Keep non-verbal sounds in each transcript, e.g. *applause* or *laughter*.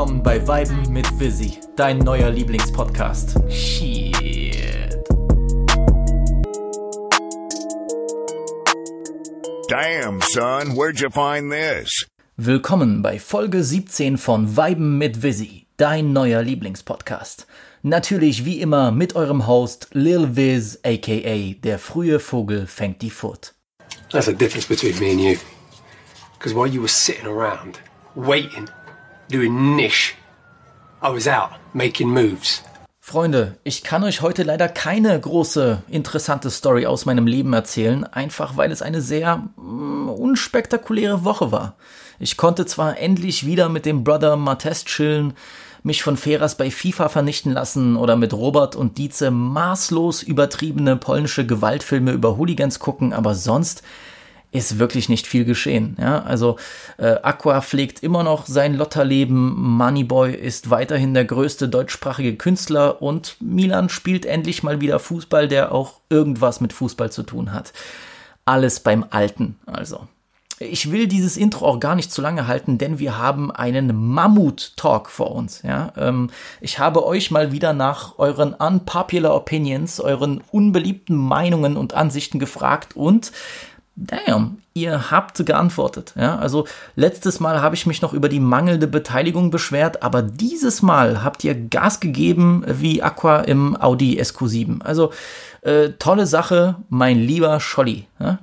willkommen bei Weiben mit Visi, dein neuer Lieblingspodcast. Shit. Damn, son, where'd you find this? Willkommen bei Folge 17 von Weiben mit Visi, dein neuer Lieblingspodcast. Natürlich wie immer mit eurem Host Lil Viz, aka der frühe Vogel fängt die Furt. That's the difference between me and you. Because while you were sitting around, waiting, doing niche, I was out, making moves. Freunde, ich kann euch heute leider keine große, interessante Story aus meinem Leben erzählen, einfach weil es eine sehr mm, unspektakuläre Woche war. Ich konnte zwar endlich wieder mit dem Brother Martes chillen, mich von Feras bei FIFA vernichten lassen oder mit Robert und Dietze maßlos übertriebene polnische Gewaltfilme über Hooligans gucken, aber sonst ist wirklich nicht viel geschehen. Ja, also äh, Aqua pflegt immer noch sein Lotterleben, Moneyboy ist weiterhin der größte deutschsprachige Künstler und Milan spielt endlich mal wieder Fußball, der auch irgendwas mit Fußball zu tun hat. Alles beim Alten, also. Ich will dieses Intro auch gar nicht zu lange halten, denn wir haben einen Mammut-Talk vor uns. Ja? Ähm, ich habe euch mal wieder nach euren unpopular Opinions, euren unbeliebten Meinungen und Ansichten gefragt und damn, ihr habt geantwortet. Ja, also letztes Mal habe ich mich noch über die mangelnde Beteiligung beschwert, aber dieses Mal habt ihr Gas gegeben wie Aqua im Audi SQ7. Also äh, tolle Sache, mein lieber Scholli. Ja?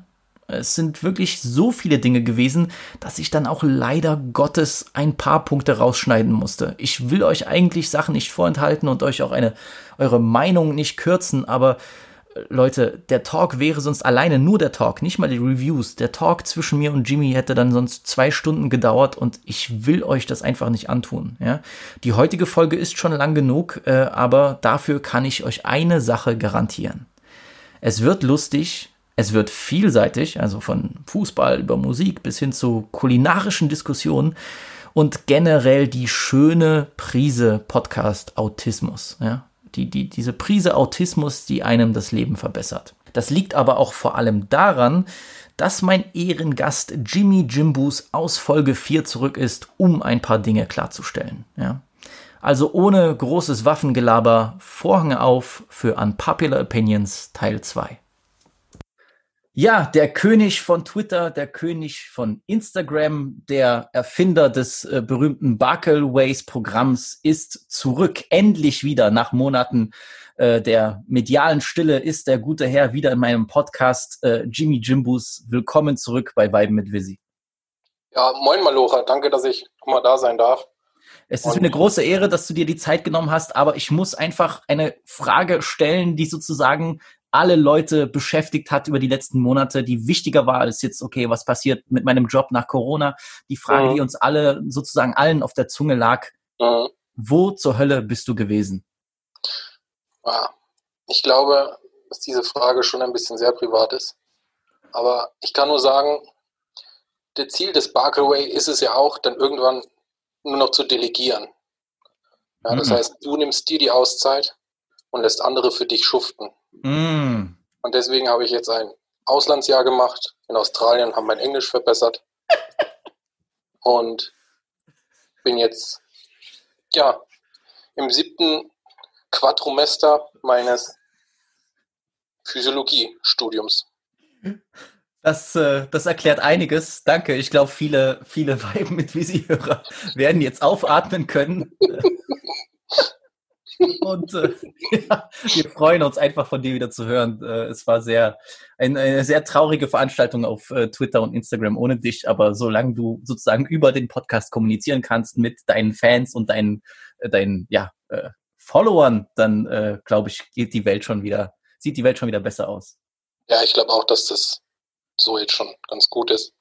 Es sind wirklich so viele Dinge gewesen, dass ich dann auch leider Gottes ein paar Punkte rausschneiden musste. Ich will euch eigentlich Sachen nicht vorenthalten und euch auch eine eure Meinung nicht kürzen, aber Leute, der Talk wäre sonst alleine nur der Talk, nicht mal die Reviews. Der Talk zwischen mir und Jimmy hätte dann sonst zwei Stunden gedauert und ich will euch das einfach nicht antun. Ja? Die heutige Folge ist schon lang genug, äh, aber dafür kann ich euch eine Sache garantieren. Es wird lustig, es wird vielseitig, also von Fußball über Musik bis hin zu kulinarischen Diskussionen und generell die schöne Prise Podcast Autismus. Ja? Die, die, diese Prise Autismus, die einem das Leben verbessert. Das liegt aber auch vor allem daran, dass mein Ehrengast Jimmy Jimbus aus Folge 4 zurück ist, um ein paar Dinge klarzustellen. Ja. Also ohne großes Waffengelaber, Vorhänge auf für Unpopular Opinions Teil 2. Ja, der König von Twitter, der König von Instagram, der Erfinder des äh, berühmten Barkelways-Programms ist zurück, endlich wieder nach Monaten äh, der medialen Stille ist der gute Herr wieder in meinem Podcast. Äh, Jimmy Jimbus, willkommen zurück bei Weiben mit Visi. Ja, moin Malocha, danke, dass ich nochmal da sein darf. Es ist mir eine große Ehre, dass du dir die Zeit genommen hast, aber ich muss einfach eine Frage stellen, die sozusagen alle Leute beschäftigt hat über die letzten Monate, die wichtiger war als jetzt, okay, was passiert mit meinem Job nach Corona? Die Frage, mhm. die uns alle sozusagen allen auf der Zunge lag, mhm. wo zur Hölle bist du gewesen? Ja, ich glaube, dass diese Frage schon ein bisschen sehr privat ist. Aber ich kann nur sagen, der Ziel des Barclay ist es ja auch, dann irgendwann nur noch zu delegieren. Ja, das mhm. heißt, du nimmst dir die Auszeit und lässt andere für dich schuften. Mm. Und deswegen habe ich jetzt ein Auslandsjahr gemacht in Australien, habe mein Englisch verbessert *laughs* und bin jetzt ja im siebten Quadrumester meines Physiologiestudiums. Das, äh, das erklärt einiges. Danke. Ich glaube, viele, viele *laughs* Weiben mit Visi-Hörer werden jetzt aufatmen können. *laughs* Und äh, *laughs* ja, wir freuen uns einfach von dir wieder zu hören. Äh, es war sehr ein, eine sehr traurige Veranstaltung auf äh, Twitter und Instagram ohne dich, aber solange du sozusagen über den Podcast kommunizieren kannst mit deinen Fans und deinen, äh, deinen ja, äh, Followern, dann äh, glaube ich, geht die Welt schon wieder, sieht die Welt schon wieder besser aus. Ja, ich glaube auch, dass das so jetzt schon ganz gut ist.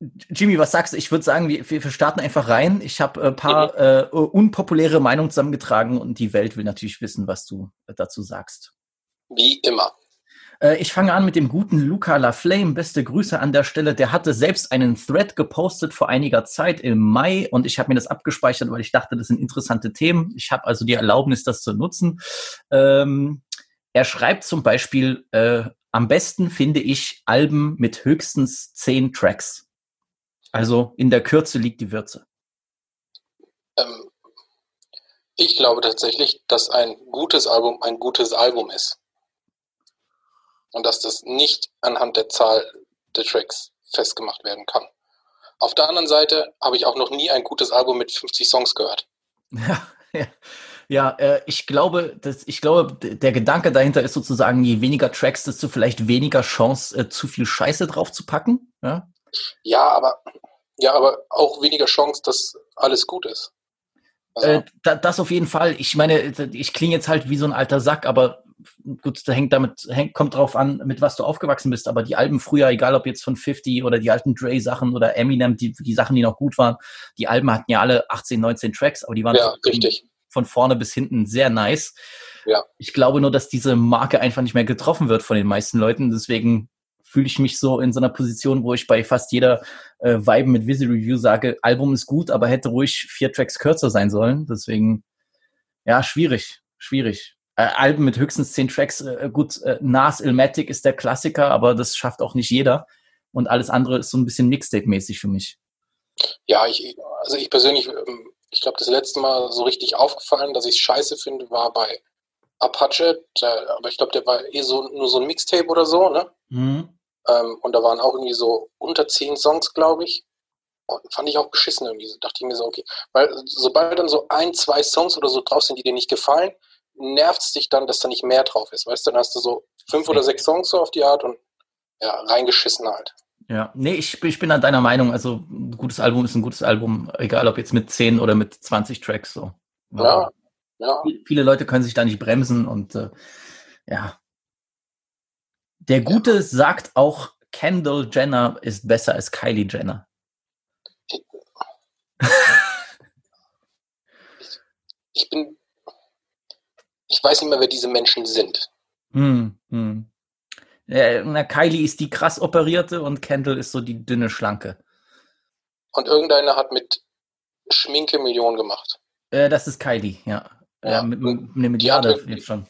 Jimmy, was sagst du? Ich würde sagen, wir, wir starten einfach rein. Ich habe ein paar mhm. äh, unpopuläre Meinungen zusammengetragen und die Welt will natürlich wissen, was du dazu sagst. Wie immer. Äh, ich fange an mit dem guten Luca Laflame. Beste Grüße an der Stelle. Der hatte selbst einen Thread gepostet vor einiger Zeit im Mai und ich habe mir das abgespeichert, weil ich dachte, das sind interessante Themen. Ich habe also die Erlaubnis, das zu nutzen. Ähm, er schreibt zum Beispiel, äh, am besten finde ich Alben mit höchstens zehn Tracks. Also in der Kürze liegt die Würze. Ähm, ich glaube tatsächlich, dass ein gutes Album ein gutes Album ist. Und dass das nicht anhand der Zahl der Tracks festgemacht werden kann. Auf der anderen Seite habe ich auch noch nie ein gutes Album mit 50 Songs gehört. Ja, *laughs* ja. Ja, äh, ich glaube, dass, ich glaube, der Gedanke dahinter ist sozusagen, je weniger Tracks, desto vielleicht weniger Chance, äh, zu viel Scheiße drauf zu packen. Ja, Ja, aber, ja, aber auch weniger Chance, dass alles gut ist. Also, äh, da, das auf jeden Fall. Ich meine, ich klinge jetzt halt wie so ein alter Sack, aber gut, da hängt damit, hängt, kommt drauf an, mit was du aufgewachsen bist. Aber die Alben früher, egal ob jetzt von 50 oder die alten Dre-Sachen oder Eminem, die, die Sachen, die noch gut waren, die Alben hatten ja alle 18, 19 Tracks, aber die waren ja, von vorne bis hinten sehr nice. Ja. Ich glaube nur, dass diese Marke einfach nicht mehr getroffen wird von den meisten Leuten. Deswegen fühle ich mich so in so einer Position, wo ich bei fast jeder äh, Vibe mit Visual Review sage, Album ist gut, aber hätte ruhig vier Tracks kürzer sein sollen. Deswegen, ja, schwierig, schwierig. Äh, Alben mit höchstens zehn Tracks, äh, gut, äh, Nas Ilmatic ist der Klassiker, aber das schafft auch nicht jeder. Und alles andere ist so ein bisschen Mixtape-mäßig für mich. Ja, ich, also ich persönlich, ähm, ich glaube, das letzte Mal so richtig aufgefallen, dass ich es scheiße finde, war bei Apache, aber ich glaube, der war eh so nur so ein Mixtape oder so, ne? Mhm. Ähm, und da waren auch irgendwie so unter zehn Songs, glaube ich. Und fand ich auch beschissen irgendwie. Dachte ich mir so, okay. Weil sobald dann so ein, zwei Songs oder so drauf sind, die dir nicht gefallen, nervt es dich dann, dass da nicht mehr drauf ist. Weißt du, dann hast du so fünf oder sechs Songs so auf die Art und ja, reingeschissen halt. Ja, nee, ich, ich bin an deiner Meinung. Also ein gutes Album ist ein gutes Album, egal ob jetzt mit 10 oder mit 20 Tracks so. Ja, ja. Viele Leute können sich da nicht bremsen und äh, ja. Der Gute sagt auch, Kendall Jenner ist besser als Kylie Jenner. Ich bin, ich weiß nicht mehr, wer diese Menschen sind. Hm, hm. Äh, na, Kylie ist die krass operierte und Kendall ist so die dünne Schlanke. Und irgendeiner hat mit Schminke Millionen gemacht. Äh, das ist Kylie, ja. Ja. ja mit, mit eine Die hat Milliarde irgendwie- jetzt schon.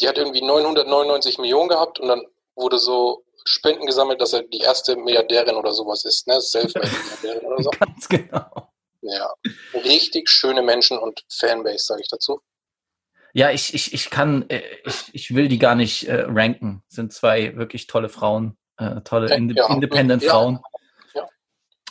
Die hat irgendwie 999 Millionen gehabt und dann wurde so Spenden gesammelt, dass er die erste Milliardärin oder sowas ist, ne? Selfmade-Milliardärin oder so. *laughs* Ganz genau. Ja. Richtig schöne Menschen und Fanbase, sage ich dazu. Ja, ich, ich, ich kann, äh, ich, ich will die gar nicht äh, ranken. Sind zwei wirklich tolle Frauen, äh, tolle Ja, Inde ja. Independent Ja. Frauen. Ja.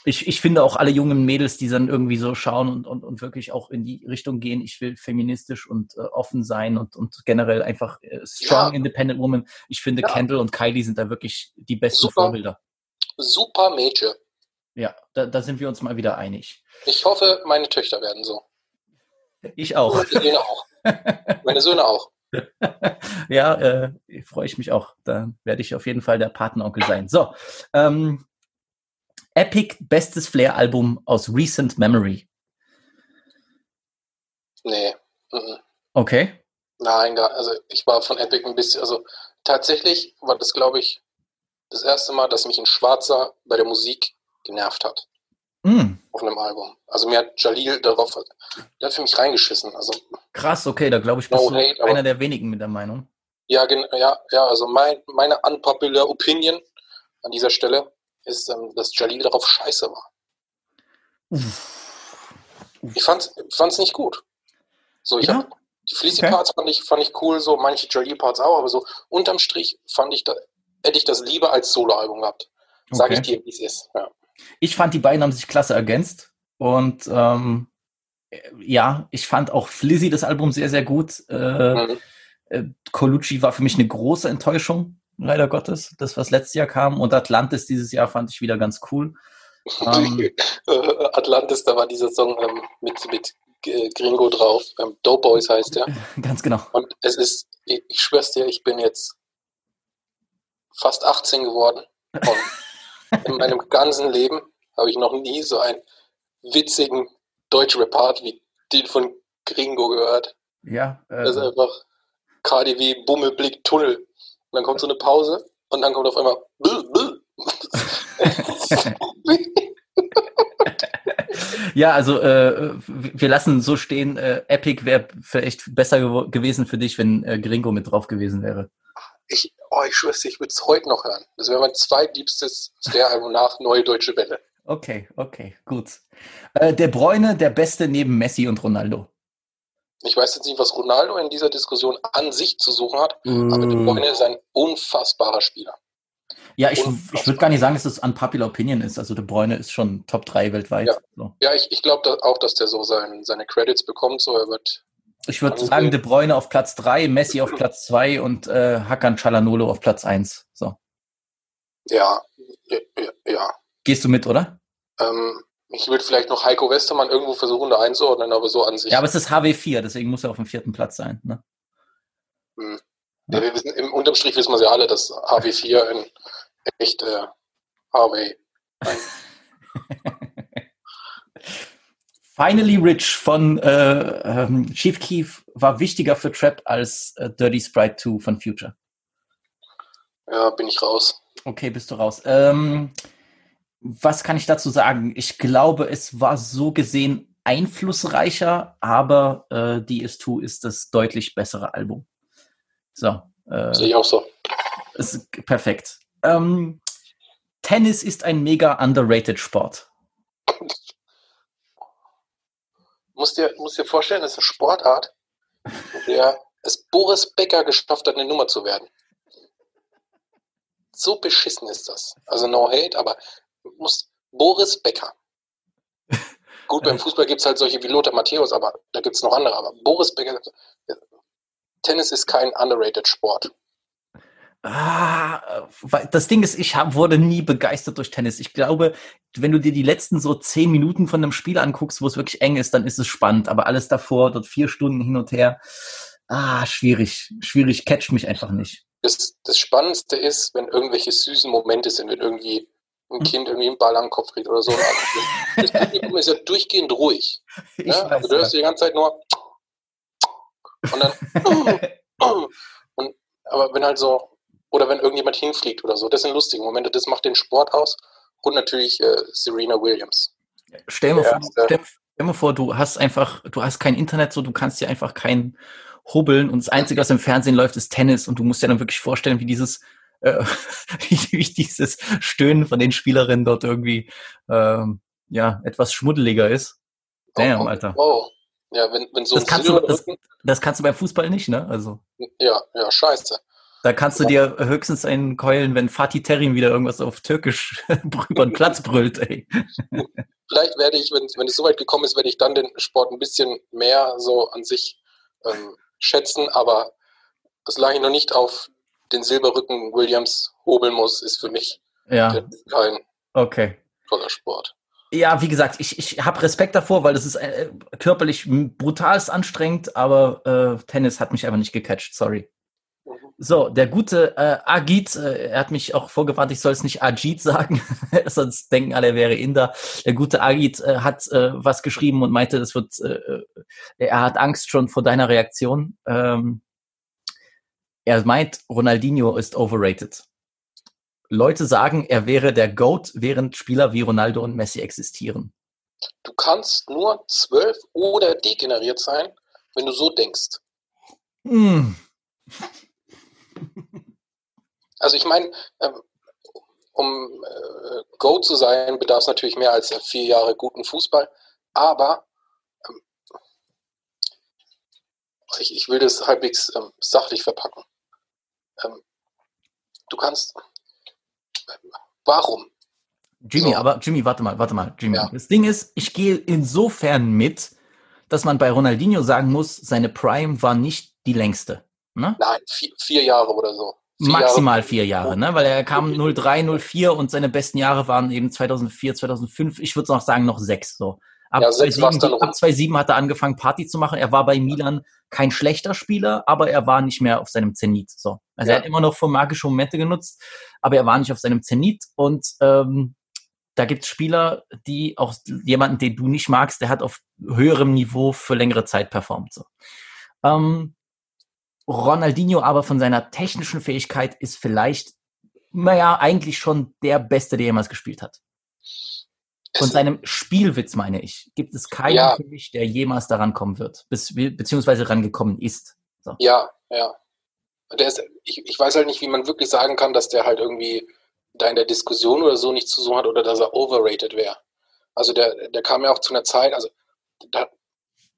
Ich, ich finde auch alle jungen Mädels, die dann irgendwie so schauen und, und, und wirklich auch in die Richtung gehen, ich will feministisch und äh, offen sein und, und generell einfach äh, strong Ja. independent woman. Ich finde Ja. Kendall und Kylie sind da wirklich die besten Super. Vorbilder. Super Mädchen. Ja, da, da sind wir uns mal wieder einig. Ich hoffe, meine Töchter werden so. Ich auch. Meine Söhne auch. *laughs* Meine Söhne auch. ja, äh, freue ich mich auch. Da werde ich auf jeden Fall der Patenonkel sein. So, ähm, Epic bestes Flair-Album aus Recent Memory. Nee. Mhm. Okay. Nein, also ich war von Epic ein bisschen, also tatsächlich war das, glaube ich, das erste Mal, dass mich ein Schwarzer bei der Musik genervt hat Hm, auf einem Album. Also mir hat Jalil darauf, der hat für mich reingeschissen. Also krass, okay, da glaube ich, No bist du hate, einer der wenigen mit der Meinung. ja, ja, ja, also mein, meine unpopular Opinion an dieser Stelle ist, ähm, dass Jalil darauf scheiße war. Ich fand's, fand's nicht gut. So, ich Ja? hab, die Fleecy Okay. Parts fand ich, fand ich cool, so manche Jalil Parts auch, aber so unterm Strich fand ich da, hätte ich das lieber als Soloalbum gehabt. Sag ich Okay. dir, wie es ist. Ja. Ich fand, die beiden haben sich klasse ergänzt. Und ähm, äh, ja, ich fand auch Flizzy das Album sehr, sehr gut. Äh, Mhm. äh, Colucci war für mich eine große Enttäuschung, leider Gottes. Das, was letztes Jahr kam. Und Atlantis dieses Jahr fand ich wieder ganz cool. Ähm, *laughs* Äh, Atlantis, da war dieser Song ähm, mit, mit äh, Gringo drauf. Ähm, Dope Boys heißt der. *laughs* ganz genau. Und es ist, ich, ich schwör's dir, ich bin jetzt fast 18 geworden. Und *laughs* in meinem ganzen Leben habe ich noch nie so einen witzigen Deutsch-Rap-Part wie den von Gringo gehört. Ja, äh, Das ist einfach KDW, Bummelblick, Tunnel. Und dann kommt so eine Pause und dann kommt auf einmal *laughs* ja, also äh, wir lassen so stehen, äh, Epic wäre vielleicht besser gewo- gewesen für dich, wenn äh, Gringo mit drauf gewesen wäre. Ich, oh, ich schwör's ich würde es heute noch hören. Das wäre mein zweitliebstes Flair-Album nach Neue Deutsche Welle. Okay, okay, gut. Äh, der Bräune, der Beste neben Messi und Ronaldo. Ich weiß jetzt nicht, was Ronaldo in dieser Diskussion an sich zu suchen hat, aber De Bruyne ist ein unfassbarer Spieler. Ja, ich, Unfassbar. ich würde gar nicht sagen, dass es unpopular Opinion ist. Also De Bruyne ist schon Top 3 weltweit. Ja. So. Ja, ich, ich glaube da auch, dass der so sein, seine Credits bekommt. So, er wird. Ich würde sagen, De Bruyne auf Platz 3, Messi auf Platz 2 und äh, Hakan Çalhanoğlu auf Platz 1. So. Ja, ja, ja, ja. Gehst du mit, oder? Ähm, ich würde vielleicht noch Heiko Westermann irgendwo versuchen, da einzuordnen, aber so an sich. Ja, aber es ist HW4, deswegen muss er auf dem vierten Platz sein. Ne? Hm. Ja, wir wissen, Im Unterstrich wissen wir ja alle, dass HW4 ein echt äh. Ein, *laughs* Finally Rich von äh, ähm, Chief Keef war wichtiger für Trap als äh, Dirty Sprite 2 von Future. ja, bin ich raus. Okay, bist du raus. Ähm, was kann ich dazu sagen? Ich glaube, es war so gesehen einflussreicher, aber äh, DS2 ist das deutlich bessere Album. So, äh, Sehe ich auch so. ist perfekt. Ähm, Tennis ist ein mega underrated Sport. *laughs* Musst dir, musst dir vorstellen, das ist eine Sportart, der es Boris Becker geschafft hat, eine Nummer zu werden. So beschissen ist das. Also no hate, aber muss Boris Becker. *laughs* Gut, beim Fußball gibt es halt solche wie Lothar Matthäus, aber da gibt es noch andere. Aber Boris Becker, Tennis ist kein underrated Sport. Ah, das Ding ist, ich hab, wurde nie begeistert durch Tennis. Ich glaube, wenn du dir die letzten so zehn Minuten von einem Spiel anguckst, wo es wirklich eng ist, dann ist es spannend. Aber alles davor, dort vier Stunden hin und her, ah, schwierig, schwierig, catcht mich einfach nicht. Das, das Spannendste ist, wenn irgendwelche süßen Momente sind, wenn irgendwie ein Kind irgendwie einen Ball am Kopf kriegt oder so. Das Publikum ist ja durchgehend ruhig. Ne? also du hörst ja. die ganze Zeit nur und dann *laughs* und, aber wenn halt so oder wenn irgendjemand hinfliegt oder so, das sind lustige Momente, das macht den Sport aus und natürlich äh, Serena Williams. Stell mir, vor, stell, stell mir vor, du hast einfach, du hast kein Internet, so du kannst dir einfach kein hubbeln und das Einzige, was im Fernsehen läuft, ist Tennis und du musst dir dann wirklich vorstellen, wie dieses äh, *laughs* wie, wie dieses Stöhnen von den Spielerinnen dort irgendwie ähm, ja etwas schmuddeliger ist. Damn, oh, Alter. Oh. Ja, wenn, wenn so Das ein kannst, du, das, das kannst du beim Fußball nicht, ne? Also ja, ja, scheiße. da kannst du dir höchstens einen keulen, wenn Fatih Terim wieder irgendwas auf Türkisch *laughs* über den Platz brüllt, ey. Vielleicht werde ich, wenn, wenn es soweit gekommen ist, werde ich dann den Sport ein bisschen mehr so an sich ähm, schätzen, aber solange ich noch nicht auf den Silberrücken Williams hobeln muss, ist für mich Ja, kein okay. toller Sport. Ja, wie gesagt, ich, ich habe Respekt davor, weil das ist äh, körperlich brutalst anstrengend, aber äh, Tennis hat mich einfach nicht gecatcht, sorry. Mhm. So, der gute äh, Agit, äh, er hat mich auch vorgewarnt, ich soll es nicht Ajit *laughs* sagen, *laughs* sonst denken alle, er wäre Inder. Der gute Agit äh, hat äh, was geschrieben und meinte, das wird, äh, äh, er hat Angst schon vor deiner Reaktion. Ähm, er meint, Ronaldinho ist overrated. Leute sagen, er wäre der GOAT, während Spieler wie Ronaldo und Messi existieren. Du kannst nur zwölf oder degeneriert sein, wenn du so denkst. Hm. *laughs* Also ich meine, ähm, um äh, Go zu sein, bedarf es natürlich mehr als vier Jahre guten Fußball. Aber ähm, ich, ich will das halbwegs ähm, sachlich verpacken. Ähm, du kannst. Warum? Jimmy, So. aber Jimmy, warte mal, warte mal, Jimmy. Ja. Das Ding ist, ich gehe insofern mit, dass man bei Ronaldinho sagen muss, seine Prime war nicht die längste. Ne? Nein, vier, vier Jahre oder so. Vier Maximal Jahre. vier Jahre, ne? Weil er kam *laughs* 03, 04 und seine besten Jahre waren eben 2004, 2005. Ich würde noch sagen, noch sechs. So. Ab, Ja, sechs war's 2007, dann ab rum. 2007 hat er angefangen, Party zu machen. Er war bei Milan kein schlechter Spieler, aber er war nicht mehr auf seinem Zenit. So. Also Ja. er hat immer noch für magische Momente genutzt, aber er war nicht auf seinem Zenit. Und ähm, da gibt es Spieler, die auch jemanden, den du nicht magst, der hat auf höherem Niveau für längere Zeit performt. So. Ähm, Ronaldinho aber von seiner technischen Fähigkeit ist vielleicht, naja, eigentlich schon der Beste, der jemals gespielt hat. Von seinem Spielwitz, meine ich, gibt es keinen Ja. für mich, der jemals daran kommen wird, bis, beziehungsweise rangekommen ist. So. Ja, ja. Der ist, ich, ich weiß halt nicht, wie man wirklich sagen kann, dass der halt irgendwie da in der Diskussion oder so nicht zu suchen hat oder dass er overrated wäre. Also der, der kam ja auch zu einer Zeit, also da,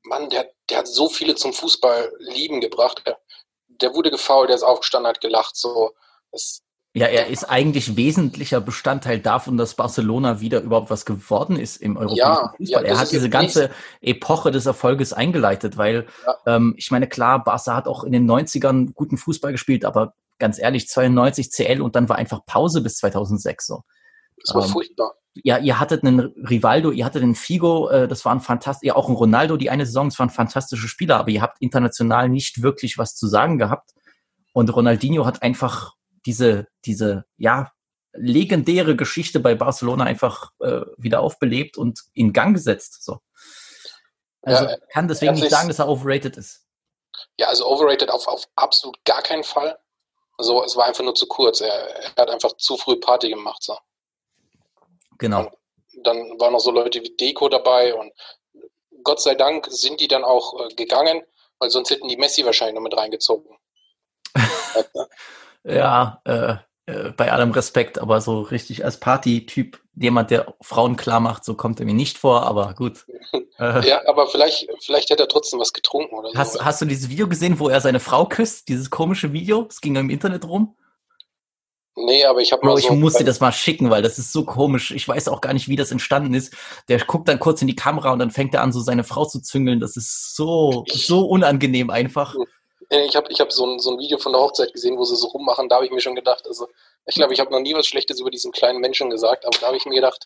Mann, der, der hat so viele zum Fußball lieben gebracht. Der, der wurde gefault, der ist aufgestanden, hat gelacht. So, das, ja, er ist eigentlich wesentlicher Bestandteil davon, dass Barcelona wieder überhaupt was geworden ist im europäischen Ja, Fußball. ja, er hat diese ganze Epoche des Erfolges eingeleitet, weil Ja. ähm, ich meine, klar, Barca hat auch in den 90ern guten Fußball gespielt, aber ganz ehrlich, 92 CL und dann war einfach Pause bis 2006 so. das war Ähm, furchtbar. Ja, ihr hattet einen Rivaldo, ihr hattet einen Figo, äh, das waren fantastisch, ja auch ein Ronaldo, die eine Saison, das waren fantastische Spieler, aber ihr habt international nicht wirklich was zu sagen gehabt. Und Ronaldinho hat einfach diese, diese, ja, legendäre Geschichte bei Barcelona einfach äh, wieder aufbelebt und in Gang gesetzt. So. Also Ja, kann deswegen hat nicht sagen, dass er overrated ist. Ja, also overrated auf, auf absolut gar keinen Fall. Also es war einfach nur zu kurz. Er, er hat einfach zu früh Party gemacht. So. Genau. Dann waren noch so Leute wie Deko dabei und Gott sei Dank sind die dann auch äh, gegangen, weil sonst hätten die Messi wahrscheinlich noch mit reingezogen. *laughs* Ja, äh, äh, bei allem Respekt, aber so richtig als Party-Typ, jemand, der Frauen klar macht, so kommt er mir nicht vor, aber gut. *laughs* Äh, Ja, aber vielleicht, vielleicht hätte er trotzdem was getrunken oder so. Hast, hast du dieses Video gesehen, wo er seine Frau küsst? Dieses komische Video? Es ging im Internet rum. nee, aber ich habe Bro, mal ich so. muss dir das mal schicken, weil das ist so komisch. Ich weiß auch gar nicht, wie das entstanden ist. Der guckt dann kurz in die Kamera und dann fängt er an, so seine Frau zu züngeln. Das ist so, so unangenehm einfach. Nee, Ich habe ich hab so, ein, so ein Video von der Hochzeit gesehen, wo sie so rummachen. Da habe ich mir schon gedacht, also ich glaube, ich habe noch nie was Schlechtes über diesen kleinen Menschen gesagt, aber da habe ich mir gedacht,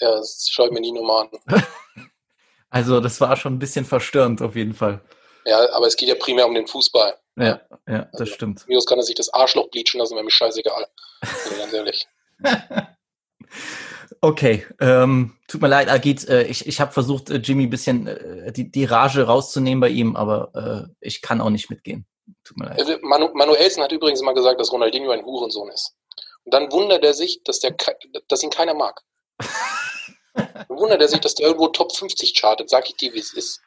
ja, das schaue mir nie nochmal an. *laughs* Also, das war schon ein bisschen verstörend auf jeden Fall. Ja, aber es geht ja primär um den Fußball. Ja, ja, das Also- stimmt. Minus kann er sich das Arschloch bleachen lassen, wäre mir scheißegal. Nee, ganz ehrlich. *laughs* Okay, ähm, tut mir leid, Agit. Äh, ich ich habe versucht, äh, Jimmy ein bisschen äh, die, die Rage rauszunehmen bei ihm, aber äh, ich kann auch nicht mitgehen. Tut mir leid. Äh, Manu, Manuelsen hat übrigens mal gesagt, dass Ronaldinho ein Hurensohn ist. Und dann wundert er sich, dass, der, dass ihn keiner mag. *laughs* Dann wundert er sich, dass der irgendwo Top 50 chartet, sag ich dir, wie es ist.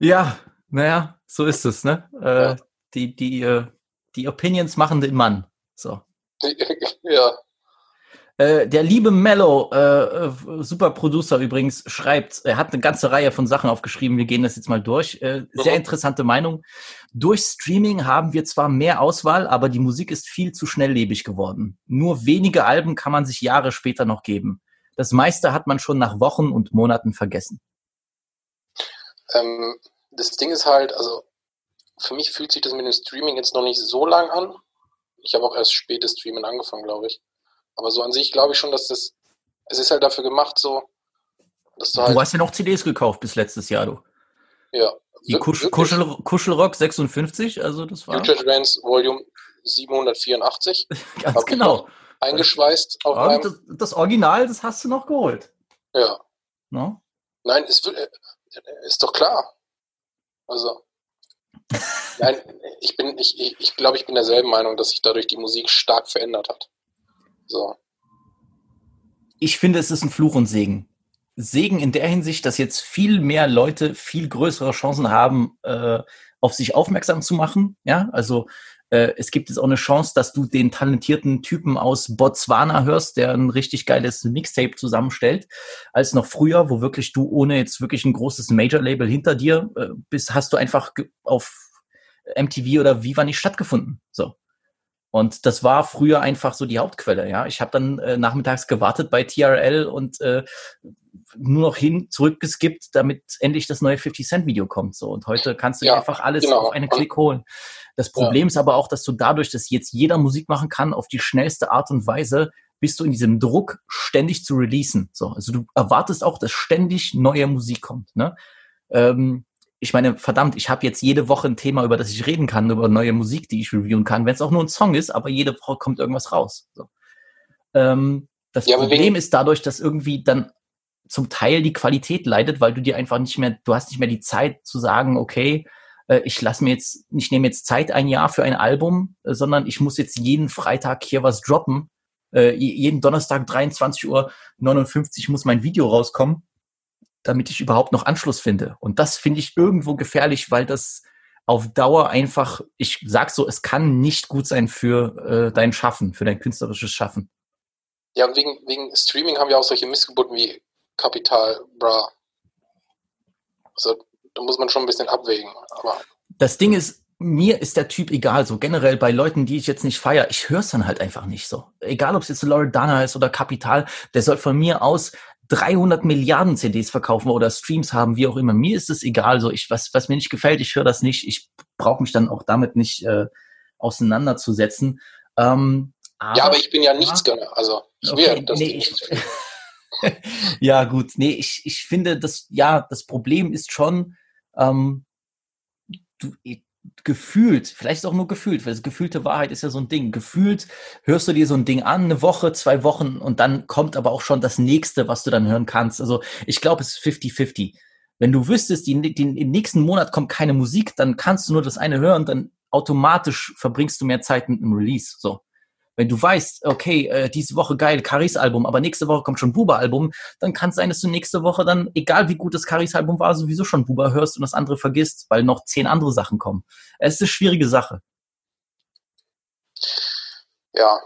Ja, naja, so ist es, ne? Äh, Ja. Die, die, äh, die Opinions machen den Mann. So. *laughs* ja, Äh, der liebe Mello, äh, äh, super Producer übrigens, schreibt, er hat eine ganze Reihe von Sachen aufgeschrieben, wir gehen das jetzt mal durch. Äh, sehr Mhm. interessante Meinung. Durch Streaming haben wir zwar mehr Auswahl, aber die Musik ist viel zu schnelllebig geworden. Nur wenige Alben kann man sich Jahre später noch geben. Das meiste hat man schon nach Wochen und Monaten vergessen. ähm, das Ding ist halt, also für mich fühlt sich das mit dem Streaming jetzt noch nicht so lang an. Ich habe auch erst spätes Streamen angefangen, glaube ich. Aber so an sich glaube ich schon, dass das, es ist halt dafür gemacht, so, dass du halt, Du hast ja noch CDs gekauft bis letztes Jahr, du. ja, Die Kusch, Kuschel, Kuschelrock 56, also das war Future Trends Volume 784 *laughs* ganz genau. eingeschweißt auf Aber meinem, das, das Original, das hast du noch geholt. ja. Ne? Nein, wird, äh, ist doch klar. Also, *laughs* nein, ich bin, ich, ich, ich glaube, ich bin derselben Meinung, dass sich dadurch die Musik stark verändert hat. So, Ich finde, es ist ein Fluch und Segen. Segen in der Hinsicht, dass jetzt viel mehr Leute viel größere Chancen haben, äh, auf sich aufmerksam zu machen. Ja, also äh, es gibt jetzt auch eine Chance, dass du den talentierten Typen aus Botswana hörst, der ein richtig geiles Mixtape zusammenstellt, als noch früher, wo wirklich du ohne jetzt wirklich ein großes Major-Label hinter dir äh, bist, hast du einfach auf MTV oder Viva nicht stattgefunden. So. Und das war früher einfach so die Hauptquelle, ja. Ich habe dann äh, nachmittags gewartet bei TRL und äh, nur noch hin zurückgeskippt, damit endlich das neue 50 Cent Video kommt. So und heute kannst du Ja, einfach alles genau. auf einen Klick holen. Das Problem ist aber auch, dass du dadurch, dass jetzt jeder Musik machen kann, auf die schnellste Art und Weise, bist du in diesem Druck, ständig zu releasen. So, also du erwartest auch, dass ständig neue Musik kommt. Ne? Ähm, ich meine, verdammt, ich habe jetzt jede Woche ein Thema, über das ich reden kann, über neue Musik, die ich reviewen kann, wenn es auch nur ein Song ist, aber jede Woche kommt irgendwas raus. So. Ähm, das Ja, Problem ist dadurch, dass irgendwie dann zum Teil die Qualität leidet, weil du dir einfach nicht mehr, du hast nicht mehr die Zeit zu sagen, okay, äh, ich lasse mir jetzt, ich nehme jetzt Zeit ein Jahr für ein Album, äh, sondern ich muss jetzt jeden Freitag hier was droppen. Äh, je- jeden Donnerstag 23 Uhr 59 muss mein Video rauskommen, damit ich überhaupt noch Anschluss finde. Und das finde ich irgendwo gefährlich, weil das auf Dauer einfach, ich sag so, es kann nicht gut sein für äh, dein Schaffen, für dein künstlerisches Schaffen. Ja, und wegen, wegen Streaming haben wir auch solche Missgeburten wie Kapital Bra. Also da muss man schon ein bisschen abwägen. Aber Das Ding ist, mir ist der Typ egal, so generell bei Leuten, die ich jetzt nicht feiere, ich höre es dann halt einfach nicht so. Egal, ob es jetzt Loredana ist oder Kapital, der soll von mir aus 300 Milliarden CDs verkaufen oder Streams haben, wie auch immer. Mir ist es egal, so ich was was mir nicht gefällt, ich höre das nicht. Ich brauche mich dann auch damit nicht äh, auseinanderzusetzen. Ähm, ja, aber ich bin ja Nichtsgönner. Also ich will ja, Okay, dass nee, ich, nichts *laughs* ja, gut. Nee, ich, ich finde, das, ja, das Problem ist schon, ähm, du, gefühlt, vielleicht ist auch nur gefühlt, weil das gefühlte Wahrheit ist ja so ein Ding. Gefühlt hörst du dir so ein Ding an, eine Woche, zwei Wochen und dann kommt aber auch schon das nächste, was du dann hören kannst. Also ich glaube, es ist 50-50. Wenn du wüsstest, die, die, im nächsten Monat kommt keine Musik, dann kannst du nur das eine hören, dann automatisch verbringst du mehr Zeit mit dem Release. So. Wenn du weißt, okay, äh, diese Woche geil, Caris Album, aber nächste Woche kommt schon Buba Album, dann kann es sein, dass du nächste Woche dann, egal wie gut das Caris Album war, sowieso schon Buba hörst und das andere vergisst, weil noch zehn andere Sachen kommen. Es ist eine schwierige Sache. Ja,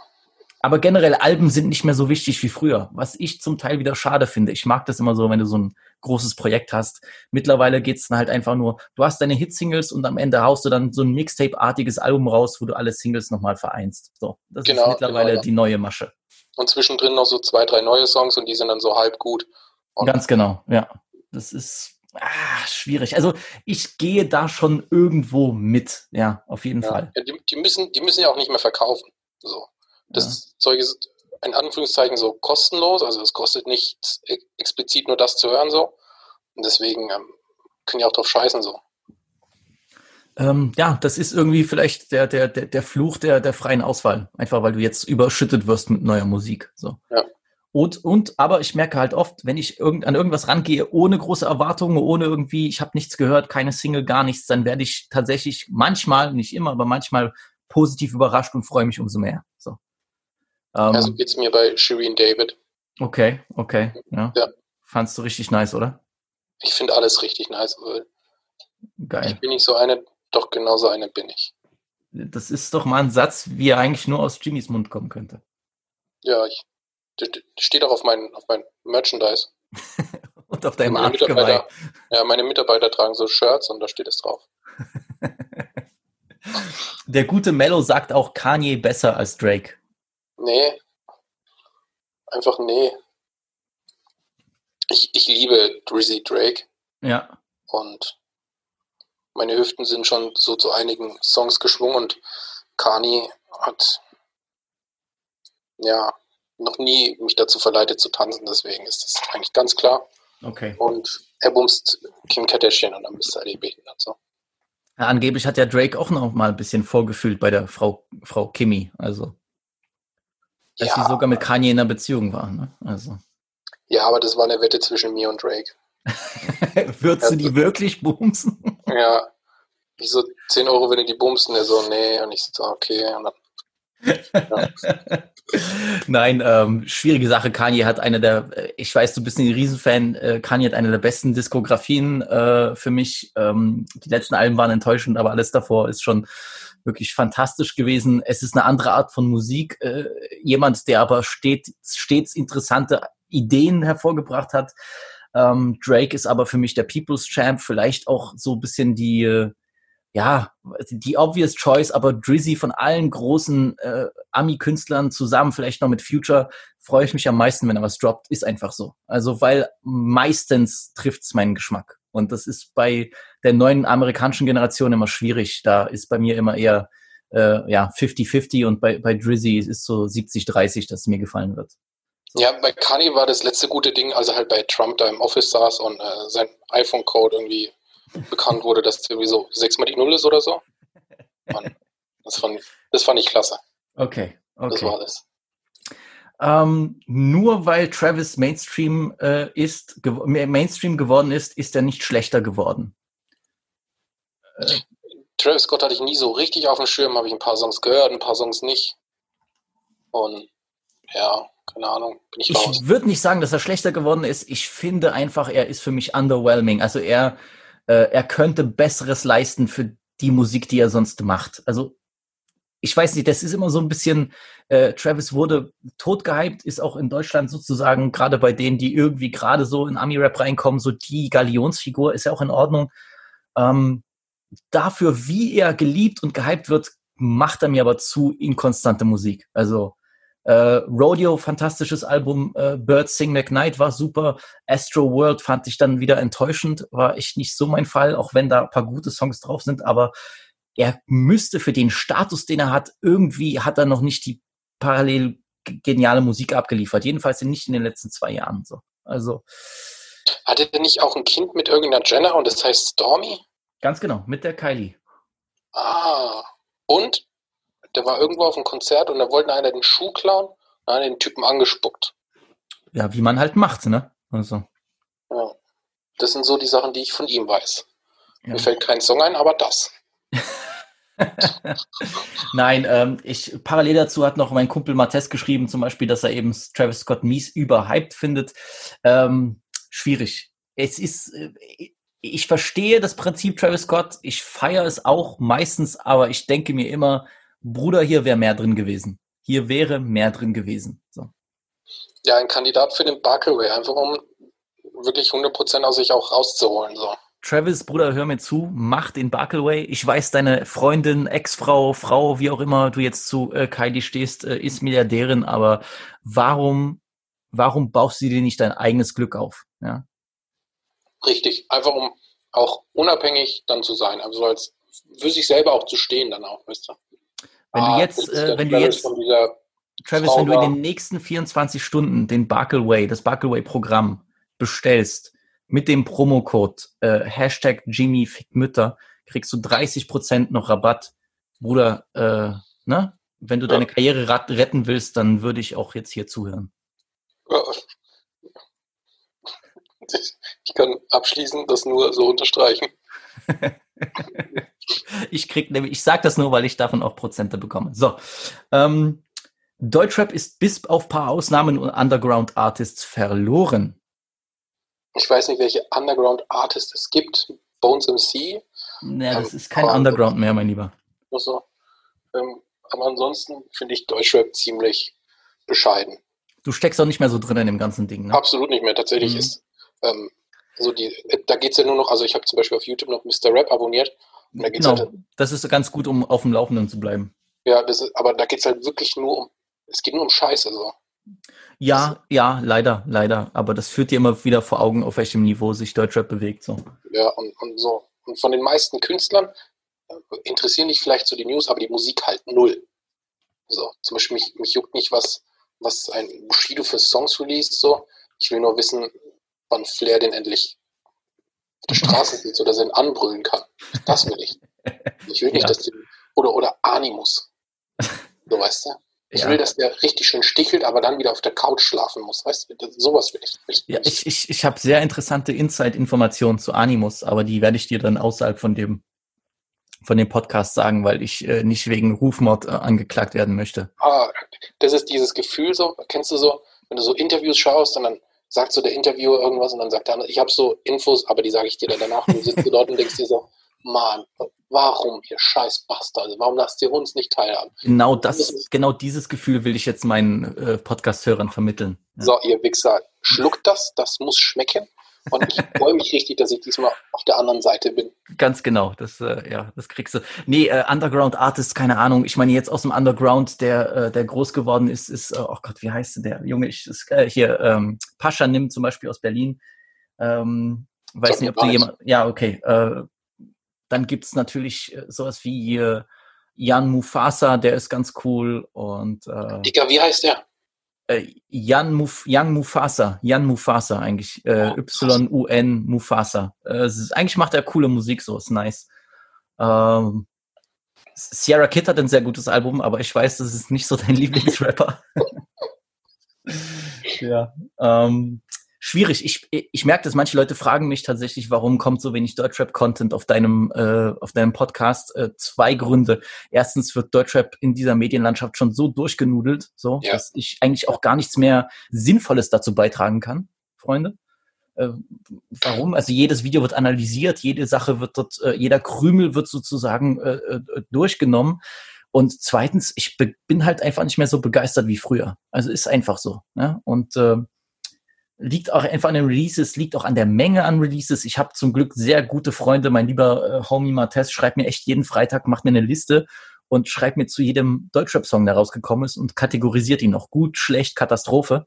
Aber generell Alben sind nicht mehr so wichtig wie früher, was ich zum Teil wieder schade finde. Ich mag das immer so, wenn du so ein großes Projekt hast. Mittlerweile geht's dann halt einfach nur, du hast deine Hitsingles und am Ende haust du dann so ein Mixtape-artiges Album raus, wo du alle Singles nochmal vereinst. So, das Genau, ist mittlerweile genau, ja. die neue Masche. und zwischendrin noch so zwei, drei neue Songs und die sind dann so halb gut. Und Ganz genau, ja. Das ist ah, schwierig. Also ich gehe da schon irgendwo mit, ja, auf jeden ja, Fall. ja, die, die, müssen, die müssen ja auch nicht mehr verkaufen. So. Das Zeug ist in Anführungszeichen so kostenlos, also es kostet nicht ex- explizit nur das zu hören so. Und deswegen ähm, können die auch drauf scheißen so. Ähm, ja, das ist irgendwie vielleicht der, der, der, der Fluch der, der freien Auswahl. Einfach weil du jetzt überschüttet wirst mit neuer Musik. So. Ja. Und, und, aber ich merke halt oft, wenn ich irgend, an irgendwas rangehe, ohne große Erwartungen, ohne irgendwie, ich habe nichts gehört, keine Single, gar nichts, dann werde ich tatsächlich manchmal, nicht immer, aber manchmal positiv überrascht und freue mich umso mehr. So. Ähm, Also geht's mir bei Shireen David. okay, okay, ja. Ja. Fandst du richtig nice, oder? Ich finde alles richtig nice. Geil. Ich bin nicht so eine, doch genauso eine bin ich. Das ist doch mal ein Satz, wie er eigentlich nur aus Jimmys Mund kommen könnte. Ja, ich, steht auch auf mein, auf mein Merchandise. *laughs* Und auf deinem meine. Mitarbeiter, ja, meine Mitarbeiter tragen so Shirts und da steht es drauf. *laughs* Der gute Mello sagt auch Kanye besser als Drake. Nee. Einfach nee. Ich, ich liebe Drizzy Drake Ja, und meine Hüften sind schon so zu einigen Songs geschwungen und Kani hat ja noch nie mich dazu verleitet zu tanzen, deswegen ist das eigentlich ganz klar. okay. Und er bumst Kim Kardashian und dann bist du halt behindert. So. Ja, angeblich hat ja Drake auch noch mal ein bisschen vorgefühlt bei der Frau, Frau Kimmy. Also, dass Ja. sie sogar mit Kanye in einer Beziehung war. Ne? Also, Ja, aber das war eine Wette zwischen mir und Drake. *laughs* wird sie die wirklich bumsen? Ja, ich so 10 Euro, wenn du die bumst, und er so, nee, und ich so, okay. Und dann, *laughs* Nein, ähm, schwierige Sache. Kanye hat eine der, äh, ich weiß, du bist ein Riesenfan, äh, Kanye hat eine der besten Diskografien äh, für mich. Ähm, die letzten Alben waren enttäuschend, aber alles davor ist schon wirklich fantastisch gewesen. Es ist eine andere Art von Musik. Äh, jemand, der aber steht, stets interessante Ideen hervorgebracht hat. Ähm, Drake ist aber für mich der People's Champ, vielleicht auch so ein bisschen die, äh, ja, die obvious choice, aber Drizzy von allen großen äh, Ami-Künstlern zusammen, vielleicht noch mit Future, freue ich mich am meisten, wenn er was droppt, ist einfach so. Also, weil meistens trifft's meinen Geschmack. Und das ist bei der neuen amerikanischen Generation immer schwierig. Da ist bei mir immer eher äh, ja 50-50 und bei, bei Drizzy ist so 70-30, dass es mir gefallen wird. ja, bei Kanye war das letzte gute Ding, als er halt bei Trump da im Office saß und äh, sein iPhone-Code irgendwie bekannt wurde, dass irgendwie so sechsmal die Null ist oder so. Mann, das, fand, das fand ich klasse. Okay, Das okay. war das. Ähm, nur weil Travis Mainstream äh, ist, gew Mainstream geworden ist, ist er nicht schlechter geworden. Travis Scott hatte ich nie so richtig auf dem Schirm, habe ich ein paar Songs gehört, ein paar Songs nicht. Und ja, keine Ahnung, bin ich raus. Ich würde nicht sagen, dass er schlechter geworden ist. Ich finde einfach, er ist für mich underwhelming. Also er, äh, er könnte Besseres leisten für die Musik, die er sonst macht. Also ich weiß nicht, das ist immer so ein bisschen, äh, Travis wurde totgehypt, ist auch in Deutschland sozusagen, gerade bei denen, die irgendwie gerade so in Ami-Rap reinkommen, so die Galionsfigur, ist ja auch in Ordnung. Ähm, dafür, wie er geliebt und gehypt wird, macht er mir aber zu inkonstante Musik. Also äh, Rodeo, fantastisches Album, äh, Bird Sing McKnight war super, Astro World fand ich dann wieder enttäuschend, war echt nicht so mein Fall, auch wenn da ein paar gute Songs drauf sind, aber er müsste für den Status, den er hat, irgendwie hat er noch nicht die parallel geniale Musik abgeliefert. Jedenfalls nicht in den letzten zwei Jahren so. Also. Hatte er nicht auch ein Kind mit irgendeiner Jenna und das heißt Stormy? Ganz genau, mit der Kylie. Ah. Und der war irgendwo auf einem Konzert und da wollten einer den Schuh klauen und hat den Typen angespuckt. Ja, wie man halt macht, ne? Also. Ja. Das sind so die Sachen, die ich von ihm weiß. Ja. Mir fällt kein Song ein, aber das. *laughs* Nein, ähm, ich parallel dazu hat noch mein Kumpel Mattes geschrieben, zum Beispiel, dass er eben Travis Scott mies überhyped findet. Ähm, schwierig. Es ist, äh, ich verstehe das Prinzip Travis Scott, ich feiere es auch meistens, aber ich denke mir immer, Bruder, hier wäre mehr drin gewesen. Hier wäre mehr drin gewesen. So. Ja, ein Kandidat für den Barkley, einfach um wirklich 100% aus sich auch rauszuholen. So. Travis, Bruder, hör mir zu, mach den Barkley. Ich weiß, deine Freundin, Ex-Frau, Frau, wie auch immer du jetzt zu äh, Kylie stehst, äh, ist Milliardärin, aber warum, warum baust du dir nicht dein eigenes Glück auf? Ja? Richtig, einfach um auch unabhängig dann zu sein, also als für sich selber auch zu stehen dann auch, weißt du. Wenn du ah, jetzt, äh, wenn du jetzt, Travis, Frau wenn du in den nächsten 24 Stunden den Barkleway, das Barkleway-Programm bestellst, mit dem Promocode äh, Hashtag Jimmy Mütter, kriegst du 30% noch Rabatt. Bruder, äh, ne? Wenn du ja. deine Karriere retten willst, dann würde ich auch jetzt hier zuhören. Ich kann abschließend das nur so unterstreichen. *laughs* ich krieg nämlich, ich sage das nur, weil ich davon auch Prozente bekomme. So. Ähm, Deutschrap ist bis auf paar Ausnahmen und Underground-Artists verloren. Ich weiß nicht, welche Underground-Artists es gibt. Bones MC. Naja, das ähm, ist kein Underground mehr, mein Lieber. Also, ähm, aber ansonsten finde ich Deutschrap ziemlich bescheiden. Du steckst auch nicht mehr so drin in dem ganzen Ding, ne? Absolut nicht mehr. Tatsächlich mhm. ist ähm, so die, da geht es ja nur noch, also ich habe zum Beispiel auf YouTube noch Mr. Rap abonniert da geht's genau, halt, das ist ganz gut, um auf dem Laufenden zu bleiben. Ja, das ist, aber da geht es halt wirklich nur um, es geht nur um Scheiße so. Ja, ja, leider, leider. Aber das führt dir immer wieder vor Augen, auf welchem Niveau sich Deutschrap bewegt. So. Ja, und, und so. Und von den meisten Künstlern äh, interessieren dich vielleicht so die News, aber die Musik halt null. So, zum Beispiel mich, mich juckt nicht, was, was ein Bushido für Songs released. So. Ich will nur wissen, wann Flair den endlich auf der Straße sitzt oder sie anbrüllen kann. Das will ich. Ich will nicht, ja. dass die, oder, oder Animus. So weißt du? Ich ja. will, dass der richtig schön stichelt, aber dann wieder auf der Couch schlafen muss. Weißt du, sowas will ich. ich ja, ich, ich, ich habe sehr interessante Inside-Informationen zu Animus, aber die werde ich dir dann außerhalb von dem, von dem Podcast sagen, weil ich äh, nicht wegen Rufmord äh, angeklagt werden möchte. Ah, das ist dieses Gefühl so, kennst du so, wenn du so Interviews schaust und dann sagt so der Interviewer irgendwas und dann sagt der andere, ich habe so Infos, aber die sage ich dir dann danach. Und du sitzt dort und denkst dir so, Mann, warum ihr scheiß Bastard? Also warum lasst ihr uns nicht teilhaben? Genau das, genau dieses Gefühl will ich jetzt meinen äh, Podcast-Hörern vermitteln. Ja. So, ihr Wichser, schluckt das, das muss schmecken. Und ich freue mich richtig, dass ich diesmal auf der anderen Seite bin. Ganz genau, das, äh, ja, das kriegst du. Nee, äh, Underground Artist, keine Ahnung. Ich meine, jetzt aus dem Underground, der, äh, der groß geworden ist, ist, äh, oh Gott, wie heißt der Junge? Ich, ist, äh, hier, ähm, Pascha nimmt zum Beispiel aus Berlin. Ähm, weiß nicht, ob du jemand, ja, okay. Äh, dann gibt's natürlich äh, sowas wie Jan Mufasa, der ist ganz cool und Dicker, wie heißt der? Äh, Jan, Muf, Jan Mufasa, Jan Mufasa eigentlich, äh, oh, Y-U-N Mufasa. Äh, ist, eigentlich macht er coole Musik, so ist nice. Ähm, Sierra Kid hat ein sehr gutes Album, aber ich weiß, das ist nicht so dein *laughs* Lieblingsrapper. *laughs* ja. Ähm, schwierig. Ich, ich merke, dass manche Leute fragen mich tatsächlich, warum kommt so wenig Deutschrap-Content auf deinem, äh, auf deinem Podcast? Äh, zwei Gründe. Erstens wird Deutschrap in dieser Medienlandschaft schon so durchgenudelt, so, ja. dass ich eigentlich auch gar nichts mehr Sinnvolles dazu beitragen kann, Freunde. Äh, warum? Also jedes Video wird analysiert, jede Sache wird dort, äh, jeder Krümel wird sozusagen äh, äh durchgenommen. Und zweitens, ich bin halt einfach nicht mehr so begeistert wie früher. Also ist einfach so. Ne? Und äh, liegt auch einfach an den Releases, liegt auch an der Menge an Releases. Ich habe zum Glück sehr gute Freunde. Mein lieber äh, Homie Martes schreibt mir echt jeden Freitag, macht mir eine Liste und schreibt mir zu jedem Deutschrap-Song, der rausgekommen ist und kategorisiert ihn noch gut, schlecht, Katastrophe.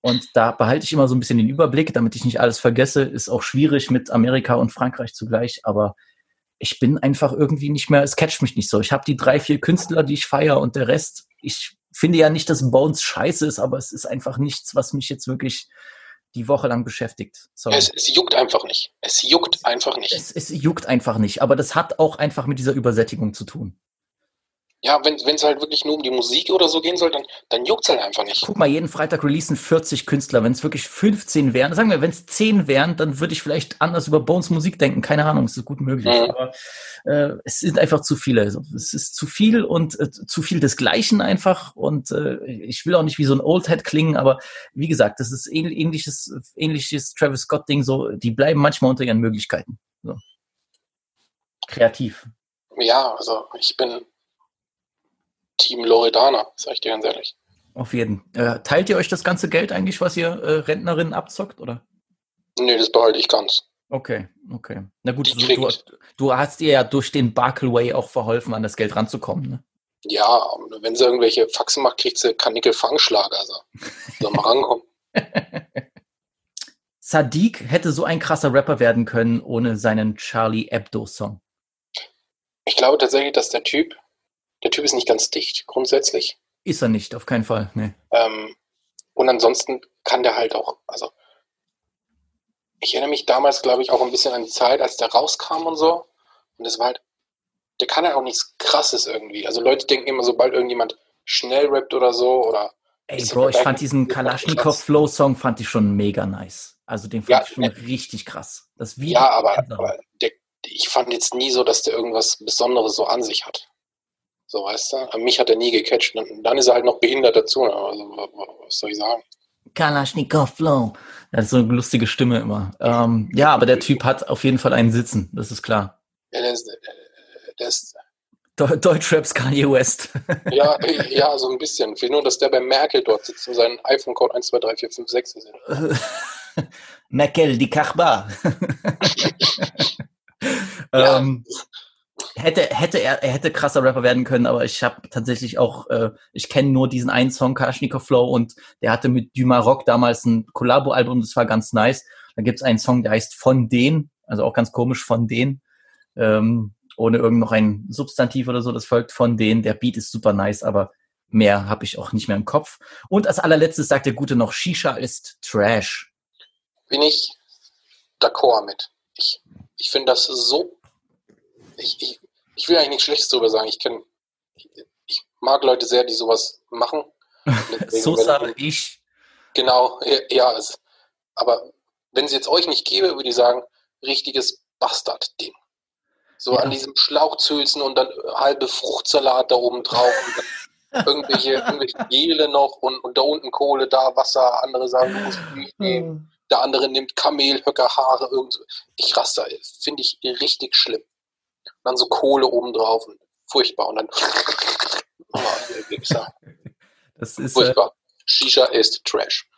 Und da behalte ich immer so ein bisschen den Überblick, damit ich nicht alles vergesse. Ist auch schwierig mit Amerika und Frankreich zugleich, aber ich bin einfach irgendwie nicht mehr, es catcht mich nicht so. Ich habe die drei, vier Künstler, die ich feiere und der Rest, ich finde ja nicht, dass Bones scheiße ist, aber es ist einfach nichts, was mich jetzt wirklich die Woche lang beschäftigt. Es, es, juckt einfach nicht. Es juckt einfach nicht. Es, es juckt einfach nicht. Aber das hat auch einfach mit dieser Übersättigung zu tun. Ja, wenn es halt wirklich nur um die Musik oder so gehen soll, dann, dann juckt es halt einfach nicht. Guck mal, jeden Freitag releasen 40 Künstler. Wenn es wirklich 15 wären, sagen wir, wenn es 10 wären, dann würde ich vielleicht anders über Bones Musik denken. Keine Ahnung, es ist gut möglich. Mhm. Aber äh, es sind einfach zu viele. Also, es ist zu viel und äh, zu viel des Gleichen einfach. Und äh, ich will auch nicht wie so ein Oldhead klingen, aber wie gesagt, das ist ähnliches, ähnliches Travis Scott-Ding. So, die bleiben manchmal unter ihren Möglichkeiten. So. Kreativ. Ja, also ich bin Team Loredana, sag ich dir ganz ehrlich. Auf jeden. Äh, teilt ihr euch das ganze Geld eigentlich, was ihr äh, Rentnerinnen abzockt, oder? Nee, das behalte ich ganz. Okay, okay. Na gut, du, du, du, hast ihr ja durch den Barclay auch verholfen, an das Geld ranzukommen, ne? Ja, wenn sie irgendwelche Faxen macht, kriegt sie Kanickel-Fangschlager. Also. Soll mal rankommen. *laughs* Sadiq hätte so ein krasser Rapper werden können ohne seinen Charlie Hebdo-Song. Ich glaube tatsächlich, dass der Typ der Typ ist nicht ganz dicht, grundsätzlich. Ist er nicht, auf keinen Fall, nee. Ähm, und ansonsten kann der halt auch, also ich erinnere mich damals, glaube ich, auch ein bisschen an die Zeit, als der rauskam und so. Und das war halt, der kann ja halt auch nichts Krasses irgendwie. Also Leute denken immer, sobald irgendjemand schnell rappt oder so oder. Ey, Bro, ich fand diesen Kalaschnikow-Flow-Song fand ich schon mega nice. Also den fand ja, ich schon ne, richtig krass. Das Video ja, aber, aber der, ich fand jetzt nie so, dass der irgendwas Besonderes so an sich hat. So, weißt du? Mich hat er nie gecatcht. Und dann ist er halt noch behindert dazu. Ne? Also, was soll ich sagen? Kalaschnikow Flow. Er hat so eine lustige Stimme immer. Ähm, ja, aber der Typ hat auf jeden Fall einen Sitzen, das ist klar. Ja, der ist, der ist Deutschraps Kanye West. ja, *laughs* ja, so ein bisschen. Ich will nur, dass der bei Merkel dort sitzt und seinen iPhone-Code 1, 2, 3, 4, 5, 6 ist. Merkel, die Kachbar. *laughs* *laughs* ja. ähm, hätte, hätte er, er hätte krasser Rapper werden können, aber ich habe tatsächlich auch, äh, ich kenne nur diesen einen Song, Kalashnikov Flow, und der hatte mit Dumas Rock damals ein Collabo-Album, das war ganz nice. Da gibt's einen Song, der heißt Von den, also auch ganz komisch, von den, ähm, ohne irgend noch ein Substantiv oder so, das folgt von den. Der Beat ist super nice, aber mehr habe ich auch nicht mehr im Kopf. Und als allerletztes sagt der Gute noch, Shisha ist Trash. Bin ich d'accord mit. Ich, ich finde das so ich, ich, ich will eigentlich nichts Schlechtes darüber sagen. Ich kenn, ich, ich mag Leute sehr, die sowas machen. *laughs* so sage ich. Genau, ja, es, aber wenn es jetzt euch nicht gäbe, würde ich sagen, richtiges Bastard-Ding. So ja. an diesem Schlauchzülzen und dann halbe Fruchtsalat da oben drauf und irgendwelche, *laughs* irgendwelche Gele noch und, und da unten Kohle, da Wasser, andere sagen, du musst nicht nehmen. Hm. Der andere nimmt Kamelhöckerhaare, irgend so. Ich raste, finde ich richtig schlimm dann so Kohle oben drauf und furchtbar. Und dann *laughs* Das ist furchtbar. Äh, Shisha ist Trash.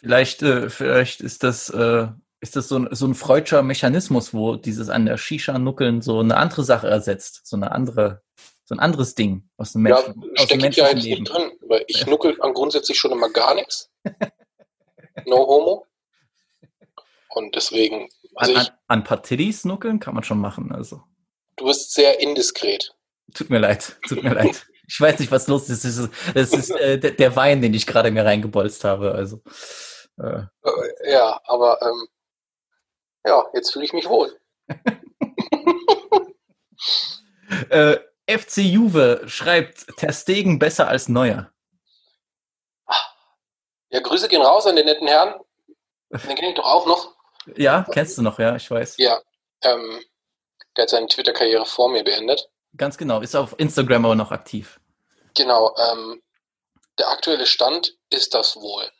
Vielleicht, äh, vielleicht ist das, äh, ist das so ein, so ein freudscher Mechanismus, wo dieses an der Shisha nuckeln so eine andere Sache ersetzt, so eine andere, so ein anderes Ding aus dem Menschen. Ja, stecke ich ja jetzt nicht drin, weil ich nuckel an grundsätzlich schon immer gar nichts. *laughs* No homo. Und deswegen. Also an, ich, an, paar Tiddies nuckeln kann man schon machen, also. Du bist sehr indiskret. Tut mir leid, tut mir leid. Ich weiß nicht, was los ist. Das ist, das ist äh, der Wein, den ich gerade mir reingebolzt habe. Also, äh. äh ja, aber ähm, ja, jetzt fühle ich mich wohl. *laughs* äh, FC Juve schreibt Ter Stegen besser als Neuer. Ja, Grüße gehen raus an den netten Herrn. Den kenne ich doch auch noch. Ja, kennst du noch, ja, ich weiß. Ja, ähm, der hat seine Twitter-Karriere vor mir beendet. Ganz genau, ist auf Instagram aber noch aktiv. Genau, ähm, der aktuelle Stand ist das wohl.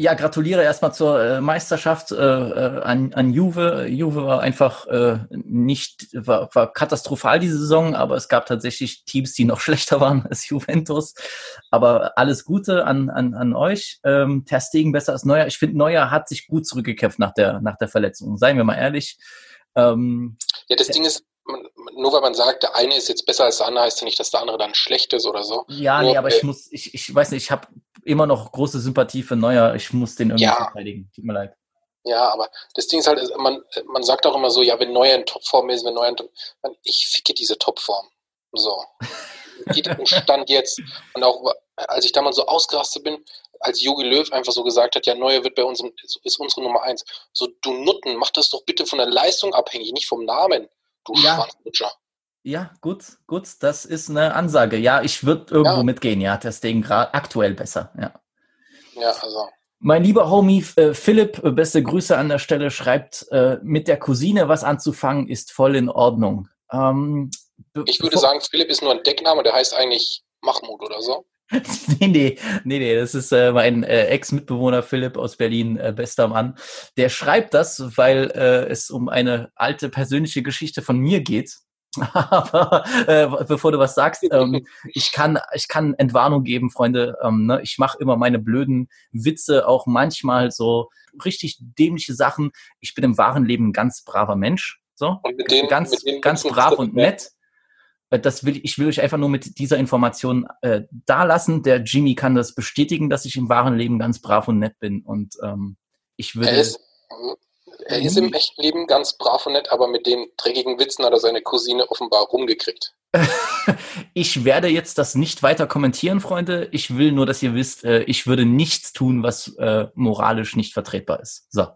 Ja, gratuliere erstmal zur äh, Meisterschaft äh, äh, an, an Juve. Juve war einfach äh, nicht, war, war katastrophal diese Saison, aber es gab tatsächlich Teams, die noch *laughs* schlechter waren als Juventus. Aber alles Gute an, an, an euch. Ähm, Ter Stegen besser als Neuer. Ich finde, Neuer hat sich gut zurückgekämpft nach der, nach der Verletzung. Seien wir mal ehrlich. Ähm, ja, das Ding ist, nur weil man sagt, der eine ist jetzt besser als der andere, heißt ja nicht, dass der andere dann schlecht ist oder so. Ja, nur, nee, aber ich muss, ich, ich weiß nicht, ich habe immer noch große Sympathie für Neuer. Ich muss den irgendwie Ja. verteidigen. Tut mir leid. Ja, aber das Ding ist halt, man, man sagt auch immer so, ja, wenn Neuer in Topform ist, wenn Neuer in Top, man, ich ficke diese Topform. So. *laughs* Stand jetzt. Und auch, als ich damals so ausgerastet bin, als Jogi Löw einfach so gesagt hat, ja, Neuer wird bei uns, ist unsere Nummer eins. So, du Nutten, mach das doch bitte von der Leistung abhängig, nicht vom Namen. Du Ja. Ja, gut, gut, das ist eine Ansage. Ja, ich würde irgendwo Ja. mitgehen. Ja, Ter Stegen gerade aktuell besser. Ja. Ja, also. Mein lieber Homie äh, Philipp, äh, beste Grüße an der Stelle, schreibt, äh, mit der Cousine was anzufangen ist voll in Ordnung. Ähm, Ich würde sagen, Philipp ist nur ein Deckname, der heißt eigentlich Mahmoud oder so. *laughs* nee, nee, nee, nee, das ist äh, mein äh, Ex-Mitbewohner Philipp aus Berlin, äh, bester Mann. Der schreibt das, weil äh, es um eine alte persönliche Geschichte von mir geht. *laughs* Aber äh, bevor du was sagst, ähm, ich kann ich kann Entwarnung geben, Freunde. Ähm, ne? Ich mache immer meine blöden Witze, auch manchmal so richtig dämliche Sachen. Ich bin im wahren Leben ein ganz braver Mensch. So, den, ganz, ganz brav und nett. Äh, Das will, ich will euch einfach nur mit dieser Information äh, da lassen. Der Jimmy kann das bestätigen, dass ich im wahren Leben ganz brav und nett bin. Und ähm, ich würde. Er ist, er ist im echten Leben ganz brav und nett, aber mit den dreckigen Witzen hat er seine Cousine offenbar rumgekriegt. *laughs* ich werde jetzt das nicht weiter kommentieren, Freunde. Ich will nur, dass ihr wisst, äh, ich würde nichts tun, was äh, moralisch nicht vertretbar ist. So.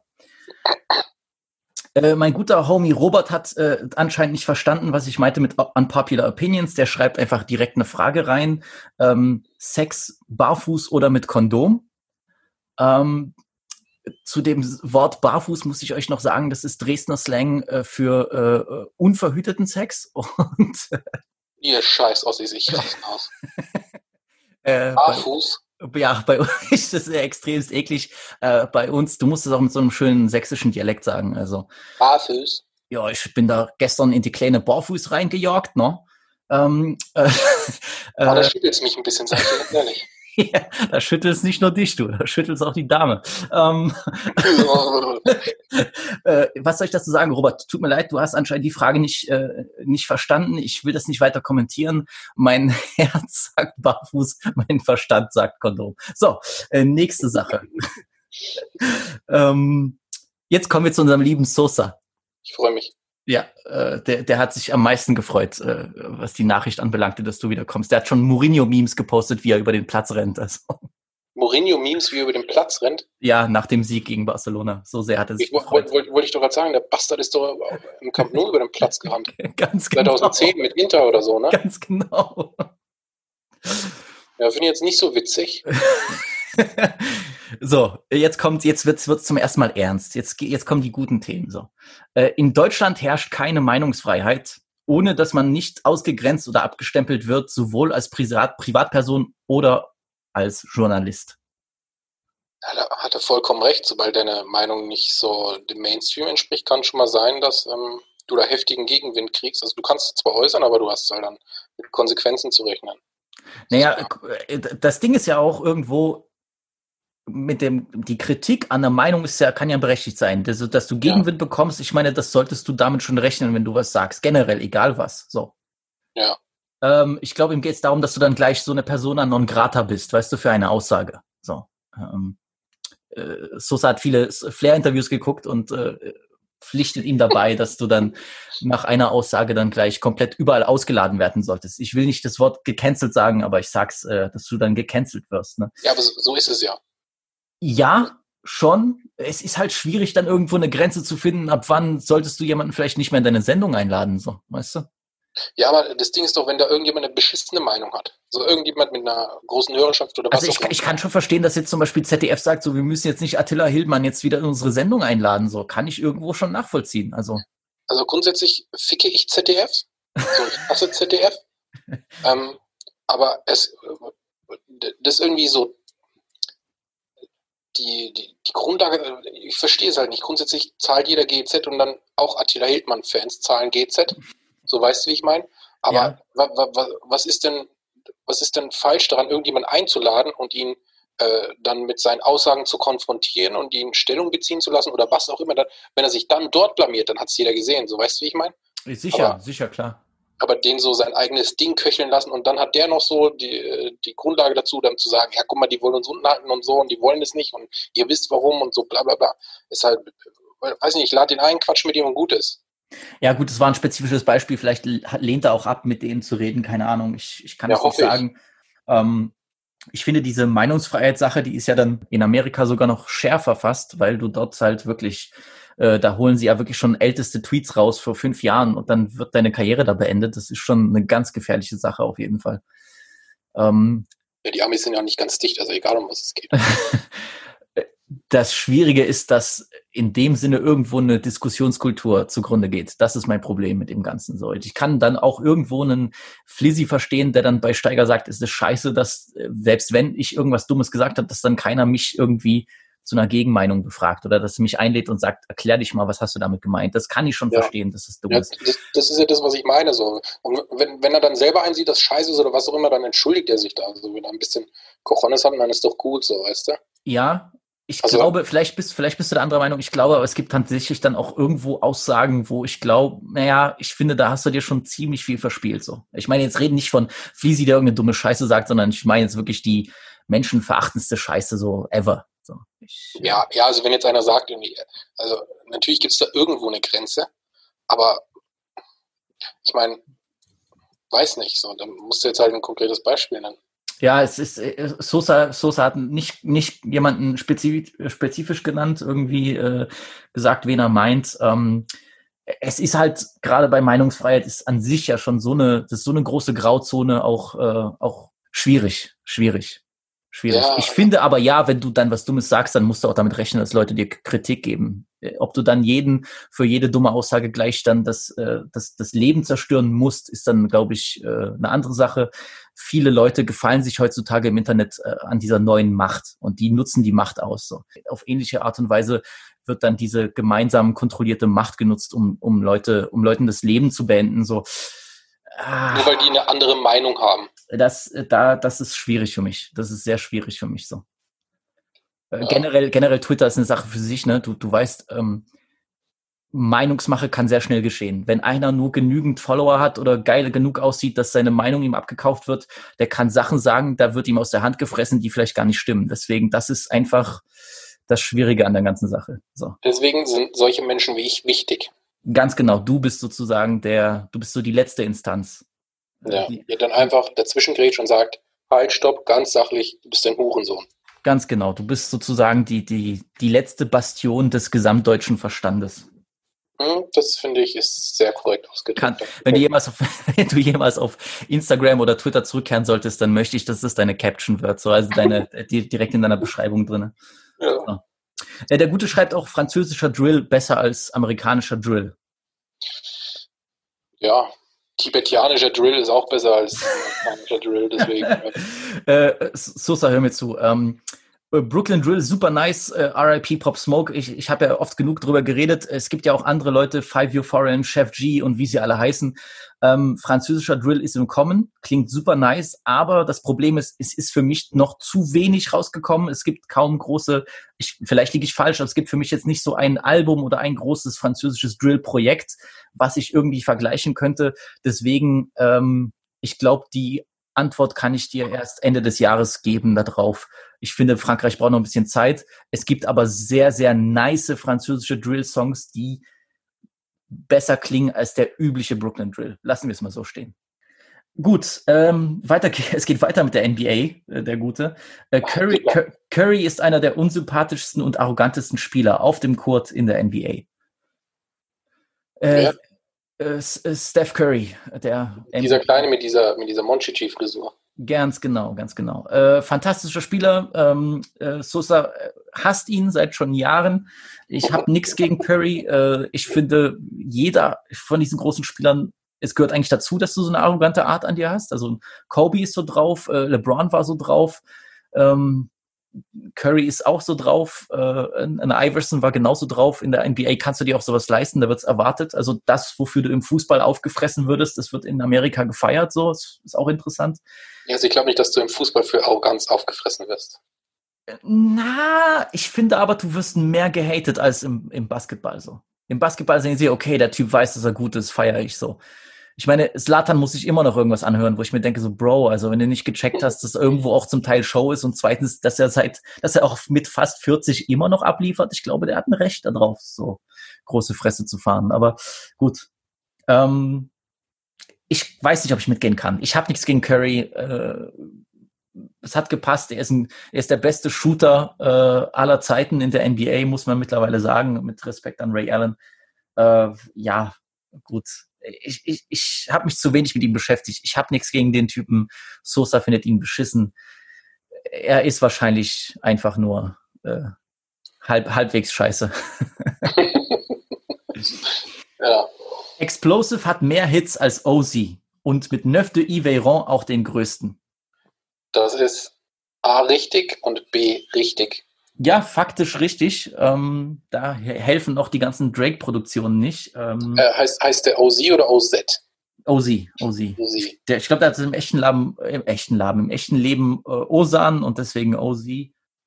Äh, mein guter Homie Robert hat äh, anscheinend nicht verstanden, was ich meinte mit Unpopular Opinions. Der schreibt einfach direkt eine Frage rein. Ähm, Sex barfuß oder mit Kondom? Ähm, zu dem Wort barfuß muss ich euch noch sagen, das ist Dresdner Slang äh, für äh, äh, unverhüteten Sex. *laughs* Und Ihr Scheiß Ossis, ich raste aus. *laughs* Barfuß. Ja, *laughs* bei uns ist das extremst eklig. Äh, bei uns, du musst es auch mit so einem schönen sächsischen Dialekt sagen. Also, Barfuß. ja, ich bin da gestern in die kleine Barfuß reingejagt, ne? Ähm, *laughs* äh, Aber da äh, schüttelt es mich ein bisschen, sag ich ehrlich. *laughs* ja, da schüttelt es nicht nur dich, du, da schüttelt es auch die Dame. Ähm, *laughs* äh, was soll ich dazu sagen, Robert? Tut mir leid, du hast anscheinend die Frage nicht, äh, nicht verstanden. Ich will das nicht weiter kommentieren. Mein *laughs* Herz sagt barfuß, mein Verstand sagt Kondom. So, äh, nächste Sache. ähm, jetzt kommen wir zu unserem lieben Sosa. Ich freue mich. Ja, äh, der, der hat sich am meisten gefreut, äh, was die Nachricht anbelangte, dass du wieder kommst. Der hat schon Mourinho-Memes gepostet, wie er über den Platz rennt. Also, Mourinho-Memes, wie er über den Platz rennt. ja, nach dem Sieg gegen Barcelona. So sehr hat er sich Ich wollte gefreut. wollt, wollt ich doch gerade sagen, der Bastard ist doch im Camp Nou über den Platz gerannt. *laughs* Ganz genau. 2010 mit Inter oder so, ne? Ganz genau. Ja, finde ich jetzt nicht so witzig. *laughs* *laughs* so, jetzt kommt, jetzt wird's, wird's zum ersten Mal ernst. Jetzt, jetzt kommen die guten Themen. So, äh, in Deutschland herrscht keine Meinungsfreiheit, ohne dass man nicht ausgegrenzt oder abgestempelt wird, sowohl als Privat Privatperson oder als Journalist. Ja, da hat er vollkommen recht. Sobald deine Meinung nicht so dem Mainstream entspricht, kann schon mal sein, dass ähm, du da heftigen Gegenwind kriegst. Also du kannst es zwar äußern, aber du hast halt dann mit Konsequenzen zu rechnen. Naja, äh, das Ding ist ja auch irgendwo mit dem, die Kritik an der Meinung ist ja, kann ja berechtigt sein. Dass, dass du Gegenwind bekommst, ich meine, das solltest du damit schon rechnen, wenn du was sagst. Generell, egal was. So. Ja. Ähm, ich glaube, ihm geht es darum, dass du dann gleich so eine Persona non grata bist, weißt du, für eine Aussage. So. Ähm, äh, Sosa hat viele Flair-Interviews geguckt und äh, pflichtet ihm dabei, *laughs* dass du dann nach einer Aussage dann gleich komplett überall ausgeladen werden solltest. Ich will nicht das Wort gecancelt sagen, aber ich sag's, äh, dass du dann gecancelt wirst. Ne? Ja, aber so ist es ja. Ja, schon. Es ist halt schwierig, dann irgendwo eine Grenze zu finden, ab wann solltest du jemanden vielleicht nicht mehr in deine Sendung einladen, so, weißt du? Ja, aber das Ding ist doch, wenn da irgendjemand eine beschissene Meinung hat. So irgendjemand mit einer großen Hörerschaft oder was Also ich, auch immer. ich kann schon verstehen, dass jetzt zum Beispiel ZDF sagt, so wir müssen jetzt nicht Attila Hildmann jetzt wieder in unsere Sendung einladen, so kann ich irgendwo schon nachvollziehen. Also Also grundsätzlich ficke ich ZDF. So, ich hasse ZDF. *laughs* ähm, aber es, das ist irgendwie so, die, die, die Grundlage, äh, ich verstehe es halt nicht. Grundsätzlich zahlt jeder GZ und dann auch Attila Hildmann-Fans zahlen GZ. So weißt du, wie ich meine? Aber Ja. wa, wa, wa, was ist denn, was ist denn falsch daran, irgendjemanden einzuladen und ihn äh, dann mit seinen Aussagen zu konfrontieren und ihn Stellung beziehen zu lassen oder was auch immer. Dann, wenn er sich dann dort blamiert, dann hat es jeder gesehen. So weißt du, wie ich meine? Sicher, Aber- sicher, klar. Aber den so sein eigenes Ding köcheln lassen und dann hat der noch so die, äh, die Grundlage dazu, dann zu sagen, ja, guck mal, die wollen uns unten halten und so und die wollen es nicht und ihr wisst warum und so bla bla bla. Ist halt, äh, weiß nicht, ich lade den ein, quatsch mit ihm und gut ist. Ja, gut, das war ein spezifisches Beispiel. Vielleicht lehnt er auch ab, mit denen zu reden. Keine Ahnung. Ich, ich kann Ja, es nicht hoffe ich. sagen. Ähm, ich finde diese Meinungsfreiheitssache, die ist ja dann in Amerika sogar noch schärfer fast, weil du dort halt wirklich, äh, da holen sie ja wirklich schon älteste Tweets raus vor fünf Jahren und dann wird deine Karriere da beendet. Das ist schon eine ganz gefährliche Sache auf jeden Fall. Ähm, Ja, die Amis sind ja nicht ganz dicht, also egal um was es geht. *laughs* das Schwierige ist, dass in dem Sinne irgendwo eine Diskussionskultur zugrunde geht. Das ist mein Problem mit dem Ganzen so. Ich kann dann auch irgendwo einen Flizzy verstehen, der dann bei Steiger sagt, es ist scheiße, dass äh, selbst wenn ich irgendwas Dummes gesagt habe, dass dann keiner mich irgendwie zu einer Gegenmeinung befragt oder dass er mich einlädt und sagt, erklär dich mal, was hast du damit gemeint? Das kann ich schon Ja. verstehen, dass es dumm Ja, ist. das, das ist ja das, was ich meine. So. Und wenn, wenn er dann selber einsieht, dass scheiße ist oder was auch immer, dann entschuldigt er sich da. Also wenn er ein bisschen Cojones hat, dann ist doch gut so, weißt du? Ja, ich Also- glaube, vielleicht bist, vielleicht bist du der anderer Meinung. Ich glaube, aber es gibt tatsächlich dann auch irgendwo Aussagen, wo ich glaube, naja, ich finde, da hast du dir schon ziemlich viel verspielt. So, ich meine, jetzt reden nicht von Fleasy, der irgendeine dumme Scheiße sagt, sondern ich meine jetzt wirklich die menschenverachtendste Scheiße so ever. So, ich, Ja, ja, also wenn jetzt einer sagt, irgendwie, also natürlich gibt es da irgendwo eine Grenze, aber ich meine, weiß nicht, so, dann musst du jetzt halt ein konkretes Beispiel nennen. Ja, es ist äh, Sosa, Sosa hat nicht, nicht jemanden spezifisch, spezifisch genannt, irgendwie äh, gesagt, wen er meint. Ähm, es ist halt gerade bei Meinungsfreiheit ist an sich ja schon so eine, das ist so eine große Grauzone auch, äh, auch schwierig, schwierig. Schwierig. Ja. Ich finde aber ja, wenn du dann was Dummes sagst, dann musst du auch damit rechnen, dass Leute dir Kritik geben. Äh, Ob du dann jeden für jede dumme Aussage gleich dann das, äh, das, das Leben zerstören musst, ist dann, glaube ich, äh, eine andere Sache. Viele Leute gefallen sich heutzutage im Internet äh, an dieser neuen Macht und die nutzen die Macht aus. So. Auf ähnliche Art und Weise wird dann diese gemeinsam kontrollierte Macht genutzt, um, um Leute, um Leuten das Leben zu beenden. So. Ah Nur weil die eine andere Meinung haben. Das, äh, da, das ist schwierig für mich. Das ist sehr schwierig für mich so. Äh. Generell, generell Twitter ist eine Sache für sich, ne? Du, du weißt, ähm, Meinungsmache kann sehr schnell geschehen. Wenn einer nur genügend Follower hat oder geil genug aussieht, dass seine Meinung ihm abgekauft wird, der kann Sachen sagen, da wird ihm aus der Hand gefressen, die vielleicht gar nicht stimmen. Deswegen, das ist einfach das Schwierige an der ganzen Sache. So. Deswegen sind solche Menschen wie ich wichtig. Ganz genau, du bist sozusagen der, du bist so die letzte Instanz. Ja, Die, ihr dann einfach dazwischen grätscht und sagt, halt, stopp, ganz sachlich, du bist ein Hurensohn. Ganz genau. Du bist sozusagen die, die, die letzte Bastion des gesamtdeutschen Verstandes. Hm, das finde ich ist sehr korrekt Kann, ausgedrückt. wenn, du jemals auf, *laughs* wenn du jemals auf Instagram oder Twitter zurückkehren solltest, dann möchte ich, dass das deine Caption wird, so also deine *laughs* die, direkt in deiner Beschreibung drin. Ja. Ja, der Gute schreibt auch französischer Drill besser als amerikanischer Drill. ja, tibetianischer Drill ist auch besser als *laughs* amerikanischer Drill, deswegen. äh, Sosa, hör mir zu. Ähm, äh, Brooklyn Drill, super nice. Äh, RIP Pop Smoke. Ich, ich habe ja oft genug drüber geredet. Es gibt ja auch andere Leute, Five Year Foreign, Chef G und wie sie alle heißen. Ähm, französischer Drill ist im Kommen, klingt super nice, aber das Problem ist, es ist für mich noch zu wenig rausgekommen. Es gibt kaum große, ich, vielleicht liege ich falsch, aber es gibt für mich jetzt nicht so ein Album oder ein großes französisches Drill-Projekt, was ich irgendwie vergleichen könnte. Deswegen, ähm, ich glaube, die Antwort kann ich dir erst Ende des Jahres geben darauf. Ich finde, Frankreich braucht noch ein bisschen Zeit. Es gibt aber sehr, sehr nice französische Drill-Songs, die besser klingen als der übliche Brooklyn Drill. Lassen wir es mal so stehen. Gut, ähm, weiter, *laughs* es geht weiter mit der NBA, äh, der Gute. Äh, Curry, Curry ist einer der unsympathischsten und arrogantesten Spieler auf dem Court in der NBA. Äh, Steph Curry, der dieser Kleine mit dieser, mit dieser Monchichi-Frisur. Ganz genau, ganz genau. Äh, fantastischer Spieler. Ähm, äh, Sosa äh, hasst ihn seit schon Jahren. Ich habe nichts gegen Curry. Äh, ich finde, jeder von diesen großen Spielern, es gehört eigentlich dazu, dass du so eine arrogante Art an dir hast. Also Kobe ist so drauf, äh, LeBron war so drauf. Ähm, Curry ist auch so drauf, äh, ein Iverson war genauso drauf. In der NBA kannst du dir auch sowas leisten, da wird's erwartet. Also das, wofür du im Fußball aufgefressen würdest, das wird in Amerika gefeiert, so, das ist auch interessant. Ja, also ich glaube nicht, dass du im Fußball für Arroganz aufgefressen wirst. Na, ich finde aber, du wirst mehr gehatet als im, im Basketball so. Im Basketball sehen sie, okay, der Typ weiß, dass er gut ist, feiere ich so. Ich meine, Slatan muss sich immer noch irgendwas anhören, wo ich mir denke, so, Bro, also wenn du nicht gecheckt hast, dass irgendwo auch zum Teil Show ist und zweitens, dass er seit, dass er auch mit fast 40 immer noch abliefert, ich glaube, der hat ein Recht darauf, so große Fresse zu fahren. Aber gut. Ähm, ich weiß nicht, ob ich mitgehen kann. Ich habe nichts gegen Curry. Äh, es hat gepasst. Er ist, ein, er ist der beste Shooter äh, aller Zeiten in der NBA, muss man mittlerweile sagen, mit Respekt an Ray Allen. Äh, ja, gut. Ich, ich, ich habe mich zu wenig mit ihm beschäftigt. Ich habe nichts gegen den Typen. Sosa findet ihn beschissen. Er ist wahrscheinlich einfach nur äh, halb, halbwegs scheiße. *laughs* Ja. Explosive hat mehr Hits als OZ und mit Neuf de Yveron auch den größten. Das ist A richtig und B richtig. Ja, faktisch richtig. Ähm, da he- helfen auch die ganzen Drake-Produktionen nicht. Ähm, Äh, heißt, heißt der OZ oder OZ? OZ, OZ. OZ. Der, ich glaube, der hat im echten Leben, im echten Leben, im echten Leben äh, Osan und deswegen OZ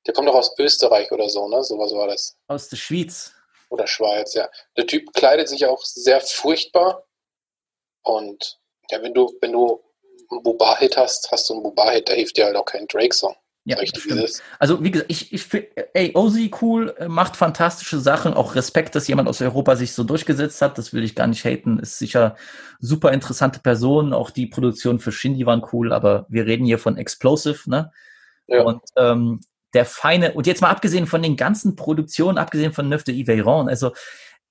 Der kommt doch aus Österreich oder so, ne? Sowas war das. aus der Schweiz. Oder Schweiz, ja. Der Typ kleidet sich auch sehr furchtbar. Und ja, wenn du, wenn du einen Buba-Hit hast, hast du einen Buba-Hit, da hilft dir halt auch kein Drake-Song. Ja. Also wie gesagt, ich, ich finde, ey, Ozzy cool, äh, macht fantastische Sachen, auch Respekt, dass jemand aus Europa sich so durchgesetzt hat, das will ich gar nicht haten, ist sicher super interessante Person, auch die Produktion für Shindy waren cool, aber wir reden hier von Explosive, ne? Ja. Und ähm, der feine, und jetzt mal abgesehen von den ganzen Produktionen, abgesehen von Neuf de Yveron, also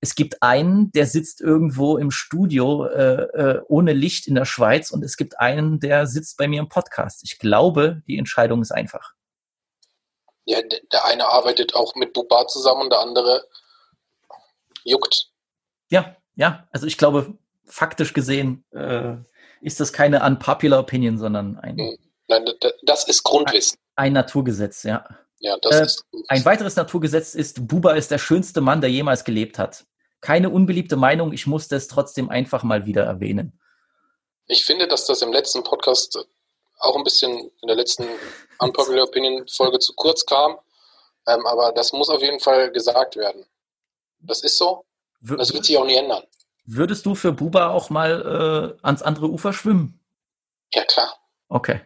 es gibt einen, der sitzt irgendwo im Studio äh, äh, ohne Licht in der Schweiz und es gibt einen, der sitzt bei mir im Podcast. Ich glaube, die Entscheidung ist einfach. Ja, der eine arbeitet auch mit Buba zusammen und der andere juckt. Ja, ja, also ich glaube, faktisch gesehen äh, ist das keine unpopular Opinion, sondern ein, Mhm. Nein, das ist Grundwissen. ein Naturgesetz, ja. Ja, das Äh, ist Ein weiteres Naturgesetz ist, Buba ist der schönste Mann, der jemals gelebt hat. Keine unbeliebte Meinung, ich musste es trotzdem einfach mal wieder erwähnen. Ich finde, dass das im letzten Podcast auch ein bisschen in der letzten Unpopular Opinion Folge zu kurz kam. Ähm, aber das muss auf jeden Fall gesagt werden. Das ist so. Das wird sich auch nie ändern. Würdest du für Buba auch mal äh, ans andere Ufer schwimmen? Ja, klar. Okay.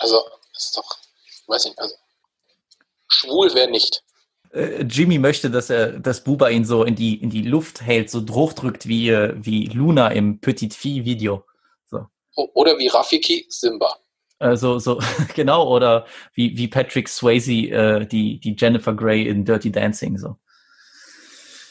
Also, das ist doch, ich weiß nicht, also, schwul wäre nicht. Äh, Jimmy möchte, dass er, dass Buba ihn so in die, in die Luft hält, so hochdrückt wie, äh, wie Luna im Petit Vieh Video. O oder wie Rafiki, Simba. Äh, so, so, *laughs* genau, oder wie, wie Patrick Swayze, äh, die, die Jennifer Grey in Dirty Dancing, so.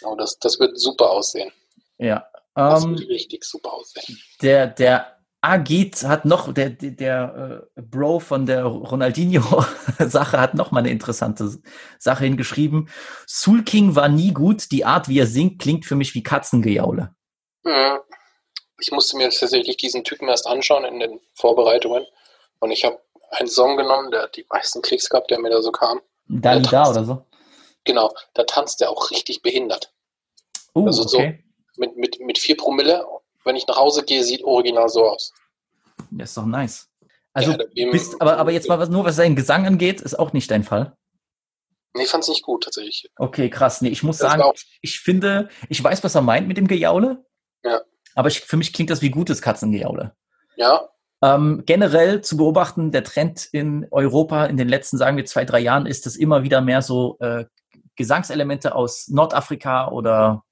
Oh, das, das wird super aussehen. Ja. Das Ähm, wird richtig super aussehen. der, der Agit hat noch, der, der, der äh, Bro von der Ronaldinho-Sache hat noch mal eine interessante Sache hingeschrieben. Soul King war nie gut, die Art, wie er singt, klingt für mich wie Katzengejaule. Mhm. Ich musste mir tatsächlich diesen Typen erst anschauen in den Vorbereitungen. Und ich habe einen Song genommen, der hat die meisten Klicks gehabt, der mir da so kam. Dalida oder so. Genau, da tanzt er auch richtig behindert. Uh, Also so- okay. Mit, mit, mit vier Promille, wenn ich nach Hause gehe, sieht original so aus. Das ist doch nice. Also, Ja, bist, aber, aber jetzt mal was, nur was seinen Gesang angeht, ist auch nicht dein Fall. Nee, fand's nicht gut tatsächlich. Okay, krass. Nee, ich muss Das sagen, ich finde, ich weiß, was er meint mit dem Gejaule. Ja. Aber ich, für mich klingt das wie gutes Katzengejaule. Ja, Ähm, generell zu beobachten, der Trend in Europa in den letzten, sagen wir, zwei, drei Jahren ist, dass immer wieder mehr so äh, Gesangselemente aus Nordafrika oder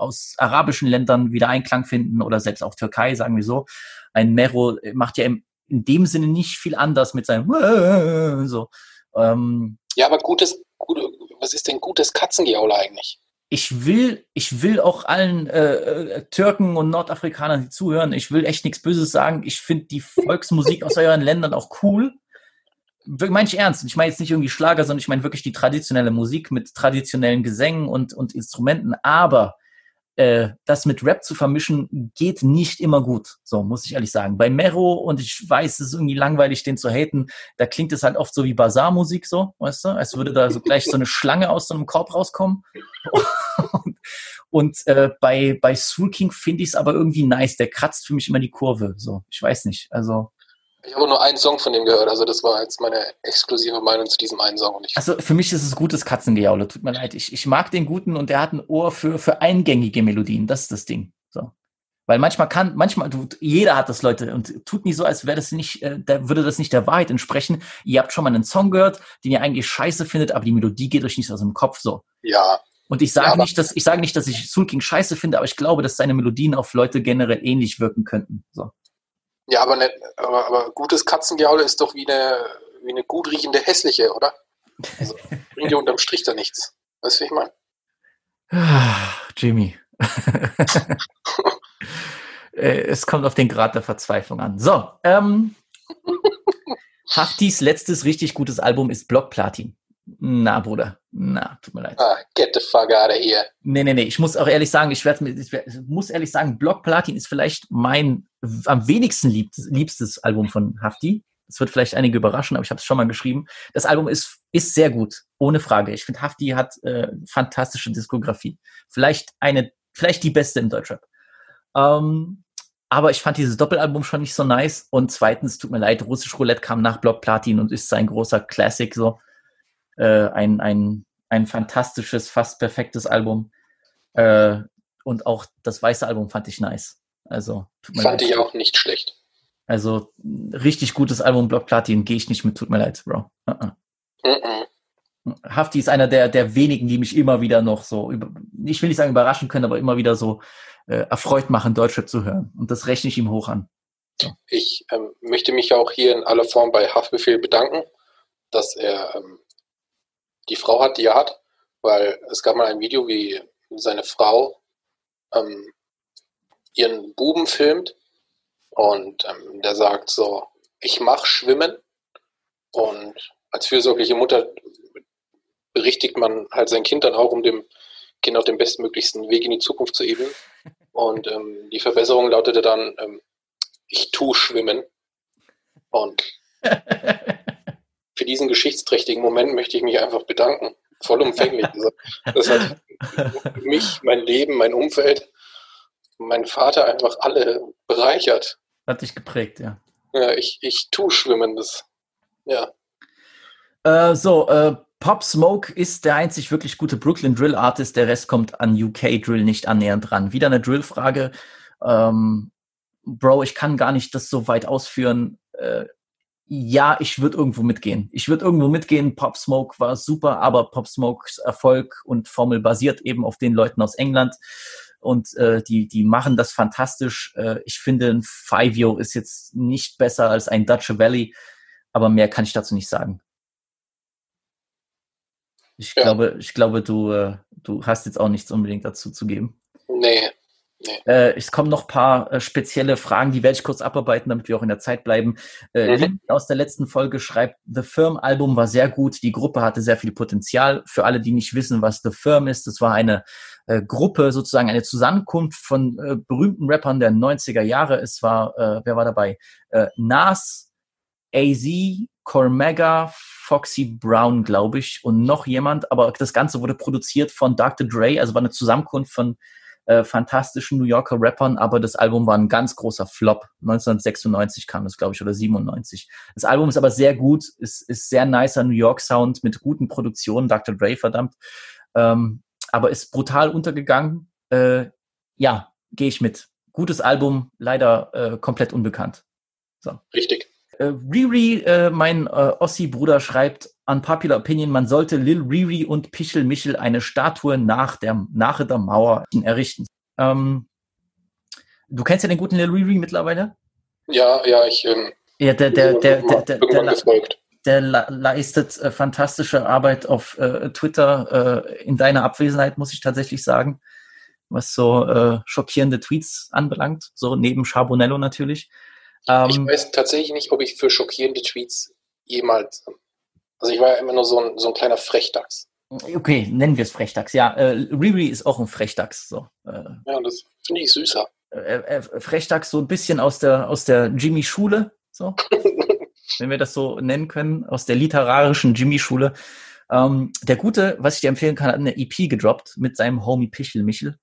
aus arabischen Ländern wieder Einklang finden oder selbst auch Türkei, sagen wir so. Ein Mero macht ja im, in dem Sinne nicht viel anders mit seinem *laughs* so. Ähm, ja, aber gutes, gute, was ist denn gutes Katzengejaule eigentlich? ich will, ich will auch allen äh, äh, Türken und Nordafrikanern, die zuhören, ich will echt nichts Böses sagen. Ich finde die Volksmusik aus euren Ländern auch cool. Meine ich ernst. Ich meine jetzt nicht irgendwie Schlager, sondern ich meine wirklich die traditionelle Musik mit traditionellen Gesängen und, und Instrumenten. Aber äh, das mit Rap zu vermischen, geht nicht immer gut. So, muss ich ehrlich sagen. Bei Mero, und ich weiß, es ist irgendwie langweilig, den zu haten, da klingt es halt oft so wie Bazar-Musik, so, weißt du? Als würde da so gleich so eine Schlange aus so einem Korb rauskommen. und und äh, bei, bei Soul King finde ich es aber irgendwie nice. Der kratzt für mich immer die Kurve. So, ich weiß nicht. Also. Ich habe nur einen Song von dem gehört, also das war jetzt meine exklusive Meinung zu diesem einen Song. also für mich ist es gutes Katzengejaule, tut mir leid. Ich, ich mag den guten und der hat ein Ohr für, für eingängige Melodien. Das ist das Ding. So. Weil manchmal kann, manchmal, du, jeder hat das, Leute, und tut nicht so, als wäre das nicht, äh, da würde das nicht der Wahrheit entsprechen. Ihr habt schon mal einen Song gehört, den ihr eigentlich scheiße findet, aber die Melodie geht euch nicht aus dem Kopf so. Ja. Und ich sage ja, nicht, dass ich sage nicht, dass ich Soul King scheiße finde, aber ich glaube, dass seine Melodien auf Leute generell ähnlich wirken könnten. So. Ja, aber, ne, aber, aber gutes Katzengejaule ist doch wie eine, wie eine gut riechende hässliche, oder? Also bringt dir unterm Strich da nichts. Weißt du, wie ich meine? Jimmy. *laughs* Äh, es kommt auf den Grad der Verzweiflung an. So, ähm, *laughs* Haftis letztes richtig gutes Album ist Block Platin. Na, Bruder. Na, tut mir leid. Ah, get the fuck out of here. Nee, nee, nee. Ich muss auch ehrlich sagen, ich, werd, ich muss ehrlich sagen, Block Platin ist vielleicht mein am wenigsten liebstes, liebstes Album von Hafti. Das wird vielleicht einige überraschen, aber ich habe es schon mal geschrieben. Das Album ist, ist sehr gut, ohne Frage. Ich finde, Hafti hat äh, fantastische Diskografie. Vielleicht eine, vielleicht die beste im Deutschrap. Ähm, aber ich fand dieses Doppelalbum schon nicht so nice. Und zweitens, tut mir leid, Russisch Roulette kam nach Block Platin und ist sein großer Classic so äh, ein, ein, ein fantastisches, fast perfektes Album. Äh, und auch das weiße Album fand ich nice. Also tut mir fand leid. ich auch nicht schlecht. Also richtig gutes Album, Block Platin, gehe ich nicht mit, tut mir leid, Bro. Uh -uh. Uh Hafti ist einer der, der wenigen, die mich immer wieder noch so, ich will nicht sagen überraschen können, aber immer wieder so äh, erfreut machen, Deutschrap zu hören. Und das rechne ich ihm hoch an. So. Ich ähm, möchte mich auch hier in aller Form bei Haftbefehl bedanken, dass er ähm, die Frau hat, die er hat, weil es gab mal ein Video, wie seine Frau ähm, ihren Buben filmt und ähm, der sagt so, ich mache Schwimmen und als fürsorgliche Mutter berichtigt man halt sein Kind dann auch, um dem Kind auf den bestmöglichsten Weg in die Zukunft zu ebnen. Und ähm, die Verbesserung lautete dann, ähm, ich tu schwimmen. Und *laughs* für diesen geschichtsträchtigen Moment möchte ich mich einfach bedanken. Vollumfänglich. *laughs* Also, das hat mich, mein Leben, mein Umfeld, mein Vater einfach alle bereichert. Hat dich geprägt, ja. Ja, ich, ich tue Schwimmen, das, ja. Äh, so, äh, Pop Smoke ist der einzig wirklich gute Brooklyn Drill Artist. Der Rest kommt an UK Drill nicht annähernd dran. Wieder eine Drill-Frage. Ähm, Bro, ich kann gar nicht das so weit ausführen. Äh, ja, ich würde irgendwo mitgehen. Ich würde irgendwo mitgehen. Pop Smoke war super, aber Pop Smokes Erfolg und Formel basiert eben auf den Leuten aus England und äh, die die machen das fantastisch. Äh, ich finde, ein Fivio ist jetzt nicht besser als ein Dutch Valley, aber mehr kann ich dazu nicht sagen. Ich ja. glaube, ich glaube, du äh, du hast jetzt auch nichts unbedingt dazu zu geben. Nee, äh, es kommen noch ein paar äh, spezielle Fragen, die werde ich kurz abarbeiten, damit wir auch in der Zeit bleiben. Äh, mhm. aus der letzten Folge schreibt, The Firm-Album war sehr gut, die Gruppe hatte sehr viel Potenzial. Für alle, die nicht wissen, was The Firm ist, das war eine äh, Gruppe, sozusagen eine Zusammenkunft von äh, berühmten Rappern der 90er Jahre. Es war, äh, wer war dabei? Nas, AZ, Cormega, Foxy Brown, glaube ich, und noch jemand. Aber das Ganze wurde produziert von Dr. Dre, also war eine Zusammenkunft von äh, fantastischen New Yorker Rappern, aber das Album war ein ganz großer Flop. 1996 kam das, glaube ich, oder 97. Das Album ist aber sehr gut, ist, ist sehr nicer New York Sound mit guten Produktionen, Dr. Dre, verdammt. Ähm, aber ist brutal untergegangen. Äh, ja, gehe ich mit. Gutes Album, leider äh, komplett unbekannt. So. Richtig. Äh, Riri, äh, mein Ossi-Bruder, schreibt, unpopular opinion, man sollte Lil Riri und Pichel Michel eine Statue nach der, nach der Mauer errichten. Ähm, du kennst ja den guten Lil Riri mittlerweile? Ja, ja, ich ähm, ja, der, der, der, der, der, der, der leistet äh, fantastische Arbeit auf äh, Twitter äh, in deiner Abwesenheit, muss ich tatsächlich sagen, was so äh, schockierende Tweets anbelangt, so neben Charbonello natürlich. Ähm, ich weiß tatsächlich nicht, ob ich für schockierende Tweets jemals also ich war ja immer nur so ein, so ein kleiner Frechdachs. Okay, nennen wir es Frechdachs. Ja, äh, Riri ist auch ein Frechdachs. So. Äh, Ja, das finde ich süßer. äh, äh, Frechdachs so ein bisschen aus der, aus der Jimmy-Schule, so. *laughs* wenn wir das so nennen können, aus der literarischen Jimmy-Schule. Ähm, der Gute, was ich dir empfehlen kann, hat eine EP gedroppt mit seinem Homie Pichel Michel.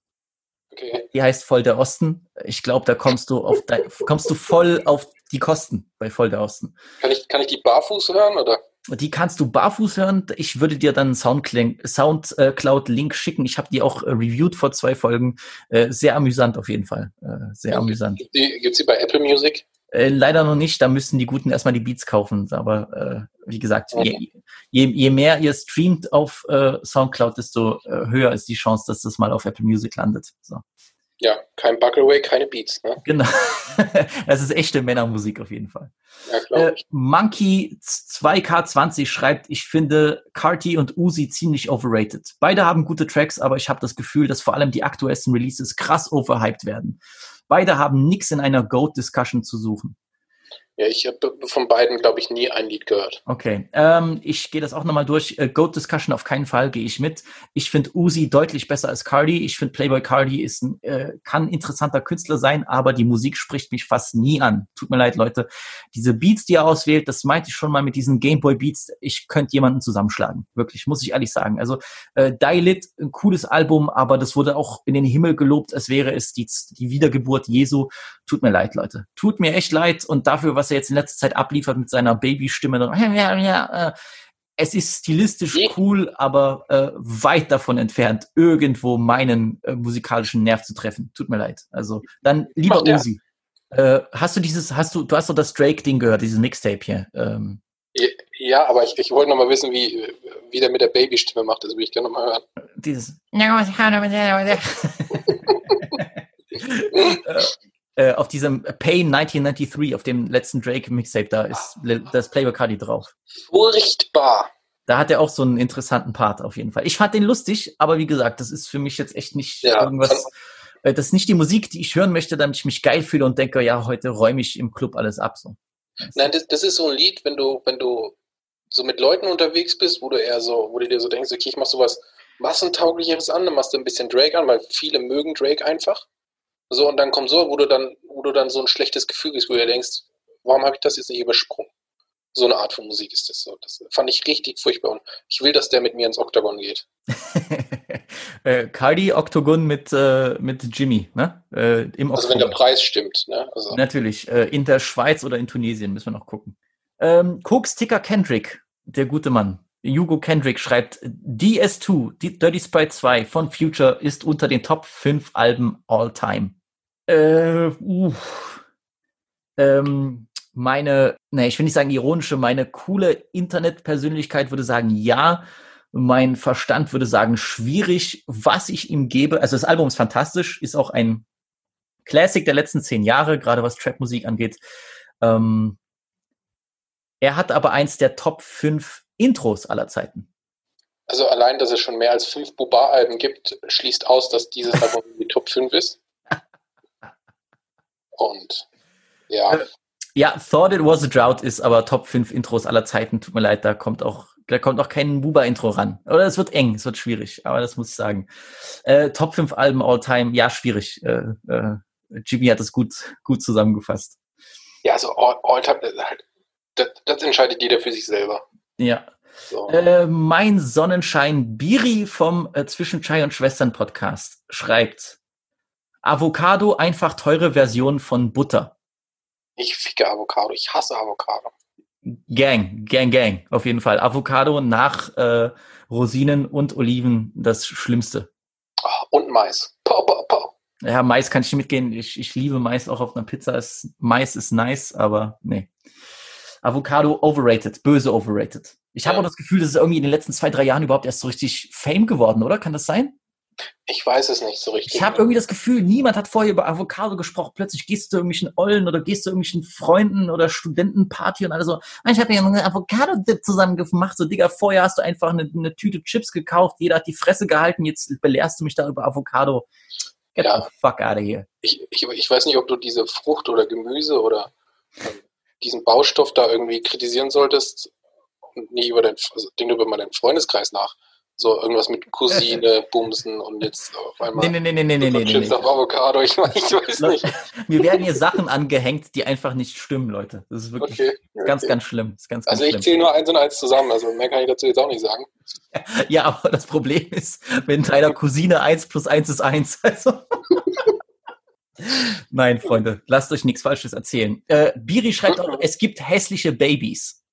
Okay. Die heißt Voll der Osten. Ich glaube, da kommst du auf dein, kommst du voll auf die Kosten bei Voll der Osten. Kann ich, kann ich die barfuß hören oder? Die kannst du barfuß hören. Ich würde dir dann einen Soundcloud-Link schicken. Ich habe die auch äh, reviewed vor zwei Folgen. Äh, sehr amüsant auf jeden Fall. Äh, sehr amüsant. Gibt die, gibt's die bei Apple Music? Äh, leider noch nicht, da müssen die Guten erstmal die Beats kaufen. Aber äh, wie gesagt, je, je, je mehr ihr streamt auf äh, Soundcloud, desto höher ist die Chance, dass das mal auf Apple Music landet. So. Ja, kein Buckleway, keine Beats, ne? Genau. *laughs* das ist echte Männermusik auf jeden Fall. Ja, Äh. Monkey 2K20 schreibt, ich finde Carti und Uzi ziemlich overrated. Beide haben gute Tracks, aber ich habe das Gefühl, dass vor allem die aktuellsten Releases krass overhyped werden. Beide haben nichts in einer Goat-Discussion zu suchen. Ja, ich habe von beiden, glaube ich, nie ein Lied gehört. Okay, ähm, ich gehe das auch nochmal durch. Äh, Goat Discussion auf keinen Fall gehe ich mit. Ich finde Uzi deutlich besser als Cardi. Ich finde Playboy Cardi ist ein, äh, kann ein interessanter Künstler sein, aber die Musik spricht mich fast nie an. Tut mir leid, Leute. Diese Beats, die er auswählt, das meinte ich schon mal mit diesen Gameboy Beats. Ich könnte jemanden zusammenschlagen. Wirklich, muss ich ehrlich sagen. Also äh, Die Lit, ein cooles Album, aber das wurde auch in den Himmel gelobt, als wäre es die, die Wiedergeburt Jesu. Tut mir leid, Leute. Tut mir echt leid und dafür, was er jetzt in letzter Zeit abliefert mit seiner Babystimme, äh, es ist stilistisch cool, aber äh, weit davon entfernt, irgendwo meinen äh, musikalischen Nerv zu treffen. Tut mir leid. Also dann lieber er. Uzi. Äh, hast du dieses, hast du, du hast doch das Drake-Ding gehört, dieses Mixtape hier. Ähm, Ja, aber ich, ich wollte noch mal wissen, wie, wie der mit der Babystimme macht. Das will ich gerne noch mal hören. dieses *laughs* *laughs* äh, auf diesem Pain 1993, auf dem letzten Drake Mixtape, da ist Le- das Playboy Cardi drauf. Furchtbar. Da hat er auch so einen interessanten Part auf jeden Fall. Ich fand den lustig, aber wie gesagt, das ist für mich jetzt echt nicht Ja, irgendwas. äh, Das ist nicht die Musik, die ich hören möchte, damit ich mich geil fühle und denke, ja, heute räume ich im Club alles ab. So. Nein, das, das ist so ein Lied, wenn du, wenn du so mit Leuten unterwegs bist, wo du eher so, wo du dir so denkst, okay, ich mach sowas massentauglicheres an, dann machst du ein bisschen Drake an, weil viele mögen Drake einfach. So, und dann kommt so, wo du dann, wo du dann so ein schlechtes Gefühl kriegst, wo du denkst, warum habe ich das jetzt nicht übersprungen? So eine Art von Musik ist das so. Das fand ich richtig furchtbar und ich will, dass der mit mir ins Oktagon geht. *laughs* äh, Cardi Octagon mit, äh, mit Jimmy, ne? Äh, Im Also wenn der. Preis stimmt, ne? Also, Natürlich. Äh, in der Schweiz oder in Tunesien müssen wir noch gucken. Ähm, Koks Ticker Kendrick, der gute Mann. Hugo Kendrick schreibt, DS2, die Dirty Sprite 2 von Future ist unter den Top 5 Alben all time. Äh, uff. Ähm, meine, ne, ich will nicht sagen ironische, meine coole Internetpersönlichkeit würde sagen ja. Mein Verstand würde sagen schwierig, was ich ihm gebe. Also das Album ist fantastisch, ist auch ein Classic der letzten zehn Jahre, gerade was Trap-Musik angeht. Ähm, er hat aber eins der Top 5 Intros aller Zeiten. also allein, dass es schon mehr als fünf Buba-Alben gibt, schließt aus, dass dieses Album *laughs* die Top 5 ist. Und ja, Äh, Ja, Thought It Was a Drought ist aber Top 5 Intros aller Zeiten. Tut mir leid, da kommt auch, da kommt auch kein Buba-Intro ran. Oder es wird eng, es wird schwierig, aber das muss ich sagen. Äh, Top 5 Alben all time, ja, schwierig. Äh, äh, Jimmy hat es gut, gut zusammengefasst. ja, also all, all time, halt, das, das entscheidet jeder für sich selber. Ja. So. Äh, mein Sonnenschein Biri vom äh, Zwischen Chai und Schwestern Podcast schreibt Avocado einfach teure Version von Butter. Ich ficke Avocado, ich hasse Avocado. Gang, Gang, Gang, auf jeden Fall. Avocado nach äh, Rosinen und Oliven das Schlimmste. Ah, und Mais. Pau, pau, pau. Ja, Mais kann ich nicht mitgehen. Ich, ich liebe Mais auch auf einer Pizza. Es, Mais ist nice, aber nee. Avocado overrated, böse overrated. Ich habe Ja. auch das Gefühl, das ist irgendwie in den letzten zwei, drei Jahren überhaupt erst so richtig Fame geworden, oder? Kann das sein? Ich weiß es nicht so richtig. Ich habe irgendwie das Gefühl, niemand hat vorher über Avocado gesprochen. Plötzlich gehst du irgendwelchen Ollen oder gehst du irgendwelchen Freunden oder Studentenparty und alle so, "Ah, ich habe hier einen Avocado-Dip zusammen gemacht. So, Digga, vorher hast du einfach eine, eine Tüte Chips gekauft, jeder hat die Fresse gehalten, jetzt belehrst du mich da über Avocado. Get Ja. the fuck out of here. ich, ich, ich weiß nicht, ob du diese Frucht oder Gemüse oder ähm, diesen Baustoff da irgendwie kritisieren solltest und nie über dein, also denk über mal deinen Freundeskreis nach. So irgendwas mit Cousine, *laughs* Bumsen und jetzt auf einmal Nee, nee, nee, nee, nee, nee, Chips nee. auf Avocado. Ich, mein, ich weiß nicht. Mir werden hier Sachen angehängt, die einfach nicht stimmen, Leute. Das ist wirklich Okay. ganz, okay. ganz schlimm. Das ist ganz, ganz Also ich schlimm. zähle nur eins und eins zusammen, also mehr kann ich dazu jetzt auch nicht sagen. *laughs* Ja, aber das Problem ist, wenn deiner Cousine 1 plus 1 ist 1. *laughs* Also. Nein, Freunde, lasst euch nichts Falsches erzählen. Äh, Biri schreibt auch, es gibt hässliche Babys.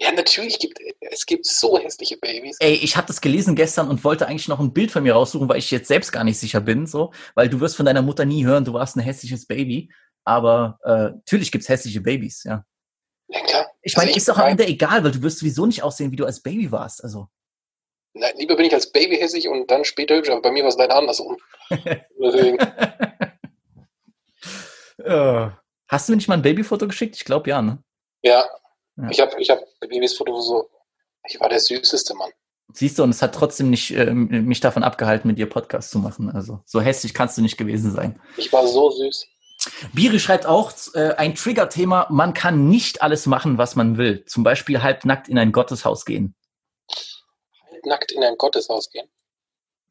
Ja, natürlich gibt es gibt so hässliche Babys. Ey, ich habe das gelesen gestern und wollte eigentlich noch ein Bild von mir raussuchen, weil ich jetzt selbst gar nicht sicher bin, so, weil du wirst von deiner Mutter nie hören, du warst ein hässliches Baby. Aber äh, natürlich gibt's hässliche Babys, ja. Ja, klar. Ich meine, Also ist doch am Ende egal, weil du wirst sowieso nicht aussehen, wie du als Baby warst. Also. Nein, lieber bin ich als Baby hässlich und dann später hübsch, aber bei mir war es leider andersrum. Deswegen, *laughs* Äh, Hast du mir nicht mal ein Babyfoto geschickt? Ich glaube ja, ne? ja, Ja. ich habe ich hab Babys Foto so, ich war der süßeste Mann. Siehst du, und es hat trotzdem nicht äh, mich davon abgehalten, mit dir Podcast zu machen. Also so hässlich kannst du nicht gewesen sein. Ich war so süß. Biri schreibt auch äh, ein Trigger-Thema, man kann nicht alles machen, was man will. Zum Beispiel halbnackt in ein Gotteshaus gehen. Nackt in ein Gotteshaus gehen.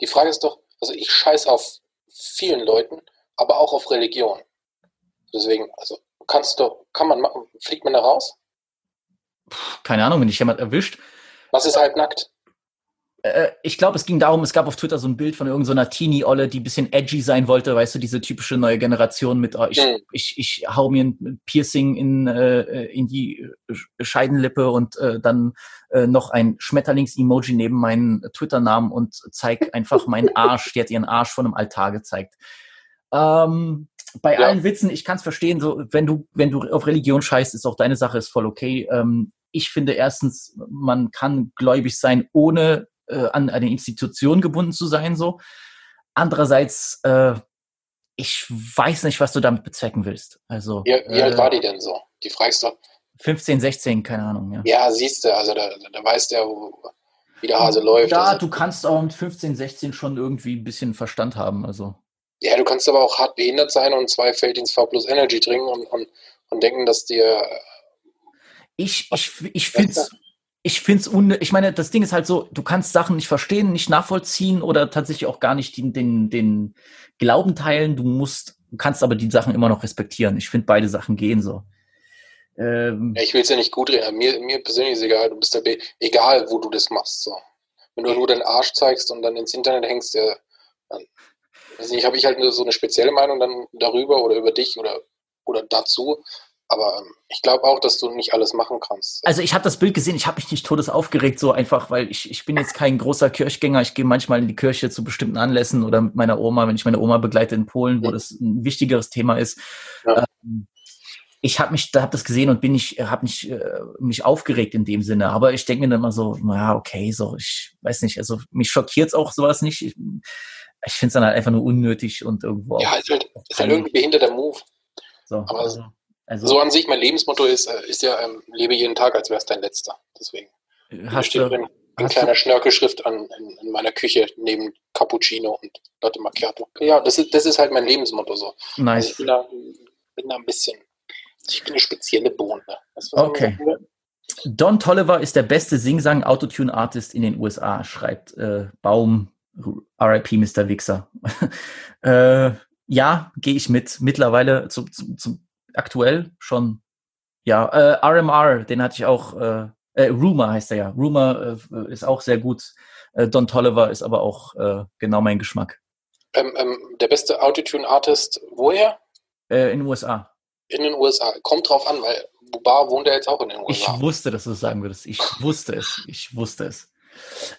Die Frage ist doch, also ich scheiß auf vielen Leuten, aber auch auf Religion. Deswegen, also kannst du, kann man machen, fliegt man da raus? Keine Ahnung, wenn dich jemand erwischt. Was ist halbnackt? Äh, ich glaube, es ging darum, es gab auf Twitter so ein Bild von irgendeiner Teenie-Olle, die ein bisschen edgy sein wollte, weißt du, diese typische neue Generation mit, oh, ich, Mhm. ich, ich hau mir ein Piercing in, äh, in die äh, Scheidenlippe und äh, dann äh, noch ein Schmetterlings-Emoji neben meinen Twitter-Namen und zeig einfach meinen *laughs* Arsch. Die hat ihren Arsch von einem Altar gezeigt. Ähm, bei Ja. allen Witzen, ich kann es verstehen, so wenn du, wenn du auf Religion scheißt, ist auch deine Sache, ist voll okay. Ähm, ich finde erstens, man kann gläubig sein, ohne äh, an eine Institution gebunden zu sein, so. Andererseits, äh, ich weiß nicht, was du damit bezwecken willst. Also Wie, wie äh, alt war die denn so? Die fragst du, 15, 16, keine Ahnung, ja. ja, siehst du, also da, da weiß der, wo, wie der Hase läuft. Ja, also, du kannst auch mit 15, 16 schon irgendwie ein bisschen Verstand haben. Also ja, du kannst aber auch hart behindert sein und zwei Felddienst V plus Energy trinken und, und, und denken, dass dir ich, ich, ich finde es. Ich finde es un ich meine, das Ding ist halt so, du kannst Sachen nicht verstehen, nicht nachvollziehen oder tatsächlich auch gar nicht den, den, den Glauben teilen. Du musst, du kannst aber die Sachen immer noch respektieren. Ich finde beide Sachen gehen so. Ähm, Ja, ich will es ja nicht gut reden. Mir, mir persönlich ist egal, du bist dabei, egal wo du das machst. So. Wenn du nur deinen Arsch zeigst und dann ins Internet hängst, ja, dann weiß nicht, habe ich halt nur so eine spezielle Meinung dann darüber oder über dich oder, oder dazu. Aber ähm, ich glaube auch, dass du nicht alles machen kannst. Also ich habe das Bild gesehen, ich habe mich nicht todes aufgeregt, so einfach, weil ich, ich bin jetzt kein großer Kirchgänger. Ich gehe manchmal in die Kirche zu bestimmten Anlässen oder mit meiner Oma, wenn ich meine Oma begleite in Polen, wo das ein wichtigeres Thema ist. Ja. Ähm, ich habe mich, da habe das gesehen und bin nicht, habe nicht äh, mich aufgeregt in dem Sinne. Aber ich denke mir dann immer so, naja, okay, so, ich weiß nicht, also mich schockiert auch sowas nicht. Ich, ich finde es dann halt einfach nur unnötig und irgendwo ja, auch ist halt, ist halt irgendwie behinderter Move. so. aber- Also, also So an sich, mein Lebensmotto ist, äh, ist ja, ähm, lebe jeden Tag, als wäre es dein letzter. Deswegen. Hast steht du, in hast kleiner Schnörkelschrift an, in, in meiner Küche neben Cappuccino und Latte Macchiato. Ja, das ist, das ist halt mein Lebensmotto so. Also nice. ich bin da, bin da ein bisschen, ich bin eine spezielle Bohne. Weißt Okay. Don Tolliver ist der beste Sing-Sang-Autotune-Artist in den USA, schreibt äh, Baum, RIP Mr. Wichser. *laughs* äh, ja, gehe ich mit. Mittlerweile zum, zum, zum aktuell schon. Ja, äh, RMR, den hatte ich auch, äh, äh, Rumor heißt er ja. Rumor äh, ist auch sehr gut. Äh, Don Tolliver ist aber auch äh, genau mein Geschmack. Ähm, ähm, der beste Autotune-Artist, woher? Äh, in den USA. In den USA. Kommt drauf an, weil Bubar wohnt ja jetzt auch in den Ich USA. wusste, dass du es sagen würdest. Ich wusste es. Ich wusste es.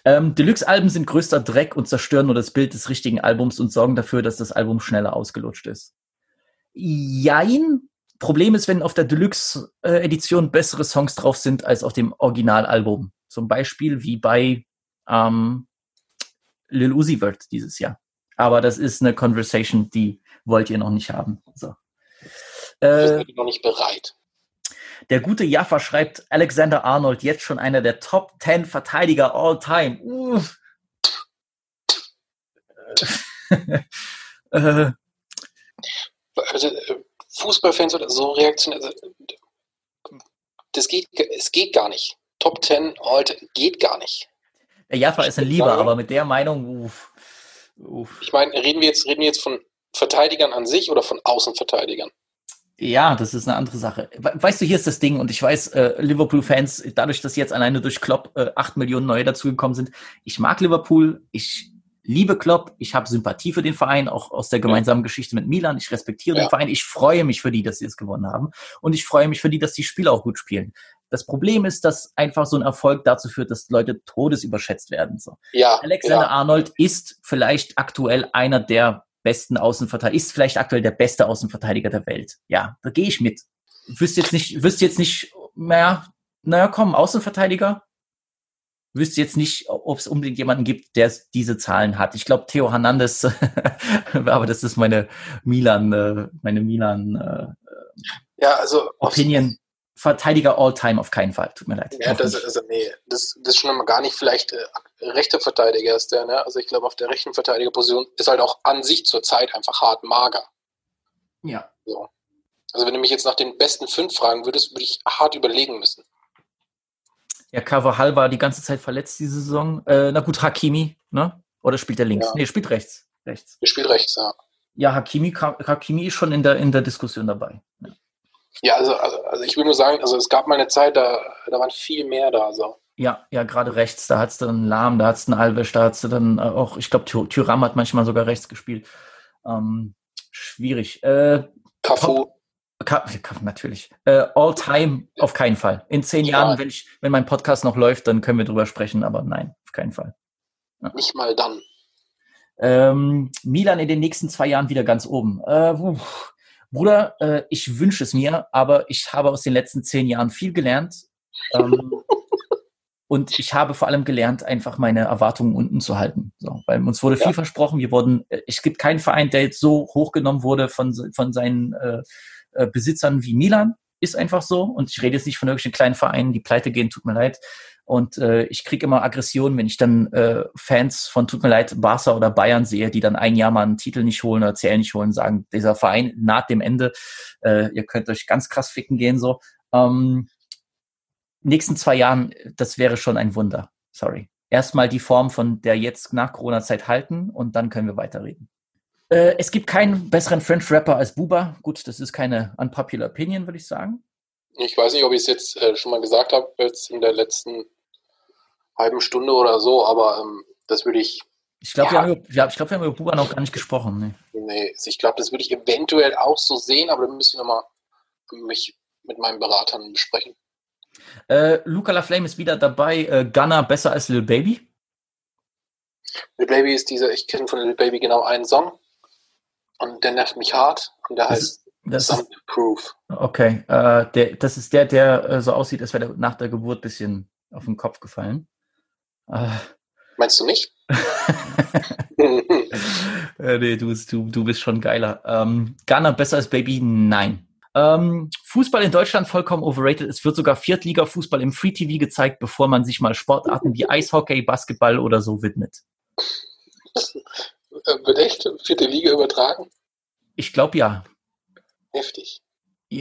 Ähm, Deluxe-Alben sind größter Dreck und zerstören nur das Bild des richtigen Albums und sorgen dafür, dass das Album schneller ausgelutscht ist. Jein. Problem ist, wenn auf der Deluxe-Edition bessere Songs drauf sind als auf dem Originalalbum. Zum Beispiel wie bei ähm, Lil Uzi Vert dieses Jahr. Aber das ist eine Conversation, die wollt ihr noch nicht haben. So. Äh, sind noch nicht bereit. der gute Jaffa schreibt, Alexander Arnold jetzt schon einer der Top 10 Verteidiger all time. Uff. äh, *laughs* Also, äh, Fußballfans oder so Reaktionen, also, das geht, es geht gar nicht. Top 10 Alt geht gar nicht. Jaffa ist ein Lieber, aber mit der Meinung, uff, uff. Ich meine, reden wir jetzt, reden wir jetzt von Verteidigern an sich oder von Außenverteidigern? Ja, das ist eine andere Sache. Weißt du, hier ist das Ding, und ich weiß, äh, Liverpool-Fans, dadurch, dass jetzt alleine durch Klopp äh, 8 Millionen neue dazugekommen sind, ich mag Liverpool, ich liebe Klopp, ich habe Sympathie für den Verein, auch aus der gemeinsamen Geschichte mit Milan. Ich respektiere ja. den Verein, ich freue mich für die, dass sie es gewonnen haben. Und ich freue mich für die, dass die Spieler auch gut spielen. Das Problem ist, dass einfach so ein Erfolg dazu führt, dass Leute todesüberschätzt werden. So. Ja, Alexander ja. Arnold ist vielleicht aktuell einer der besten Außenverteidiger, ist vielleicht aktuell der beste Außenverteidiger der Welt. Ja, da gehe ich mit. Wüsste jetzt nicht, wüsste jetzt nicht, naja, naja, komm, Außenverteidiger, wüsste jetzt nicht, ob es unbedingt jemanden gibt, der diese Zahlen hat. Ich glaube, Theo Hernandez, *laughs* aber das ist meine Milan, äh, meine Milan äh, ja, also Opinion. Verteidiger All-Time auf keinen Fall. Tut mir leid. Ja, das, also, nee, das, das ist schon mal gar nicht vielleicht äh, rechter Verteidiger ist der, ne? Also ich glaube, auf der rechten Verteidigerposition ist halt auch an sich zur Zeit einfach hart mager. Ja. So. Also wenn du mich jetzt nach den besten fünf fragen würdest, würde ich hart überlegen müssen. Ja, Carvajal war die ganze Zeit verletzt diese Saison. Äh, na gut, Hakimi, ne? Oder spielt er links? Ja. Nee, spielt rechts. Rechts. Er spielt rechts, ja. Ja, Hakimi, Hakimi ist schon in der, in der Diskussion dabei. Ja, ja also, also, also ich will nur sagen, also es gab mal eine Zeit, da, da waren viel mehr da. So. Ja, ja, gerade rechts, da hat's dann Lahm, da hat's einen Alves, da hat's dann äh, auch, ich glaube, Tyram hat manchmal sogar rechts gespielt. Ähm, schwierig. Äh, Cafu. Natürlich. Äh, all time auf keinen Fall. In zehn ja. Jahren, wenn ich, wenn mein Podcast noch läuft, dann können wir drüber sprechen, aber nein, auf keinen Fall. Ja. Nicht mal dann. Ähm, Milan in den nächsten zwei Jahren wieder ganz oben. Äh, Bruder, äh, ich wünsche es mir, aber ich habe aus den letzten zehn Jahren viel gelernt. Ähm, *laughs* und ich habe vor allem gelernt, einfach meine Erwartungen unten zu halten. So, weil uns wurde ja. viel versprochen. Wir wurden, äh, es gibt keinen Verein, der jetzt so hochgenommen wurde von, von seinen äh, äh, Besitzern wie Milan. Ist einfach so. Und ich rede jetzt nicht von irgendwelchen kleinen Vereinen, die pleite gehen, tut mir leid. Und äh, ich kriege immer Aggressionen, wenn ich dann äh, Fans von, tut mir leid, Barca oder Bayern sehe, die dann ein Jahr mal einen Titel nicht holen oder Zählen nicht holen, sagen, dieser Verein naht dem Ende, äh, ihr könnt euch ganz krass ficken gehen so. Ähm, nächsten zwei Jahren, das wäre schon ein Wunder. Sorry. Erstmal die Form von der jetzt nach Corona-Zeit halten und dann können wir weiterreden. Äh, es gibt keinen besseren French-Rapper als Buba. Gut, das ist keine unpopular Opinion, würde ich sagen. Ich weiß nicht, ob ich es jetzt äh, schon mal gesagt habe, jetzt in der letzten halben Stunde oder so, aber ähm, das würde ich. Ich glaube, ja, wir, ja, glaub, wir haben über Buba noch gar nicht gesprochen. Nee, nee ich glaube, das würde ich eventuell auch so sehen, aber dann müsste ich nochmal mich mit meinen Beratern besprechen. Äh, Luca LaFlame ist wieder dabei. Äh, Gunner besser als Lil Baby? Lil Baby ist dieser, ich kenne von Lil Baby genau einen Song. Und der nervt mich hart. Und der das heißt das Some ist, Proof. Okay, äh, der, das ist der, der äh, so aussieht, als wäre der nach der Geburt ein bisschen auf den Kopf gefallen. Äh. Meinst du nicht? *laughs* *laughs* äh, nee, du, du, du bist schon geiler. Ähm, Ghana besser als Baby? Nein. Ähm, Fußball in Deutschland vollkommen overrated. Es wird sogar Viertliga-Fußball im Free TV gezeigt, bevor man sich mal Sportarten wie Eishockey, Basketball oder so widmet. *laughs* Äh, wird echt vierte Liga übertragen? Ich glaube ja. Heftig.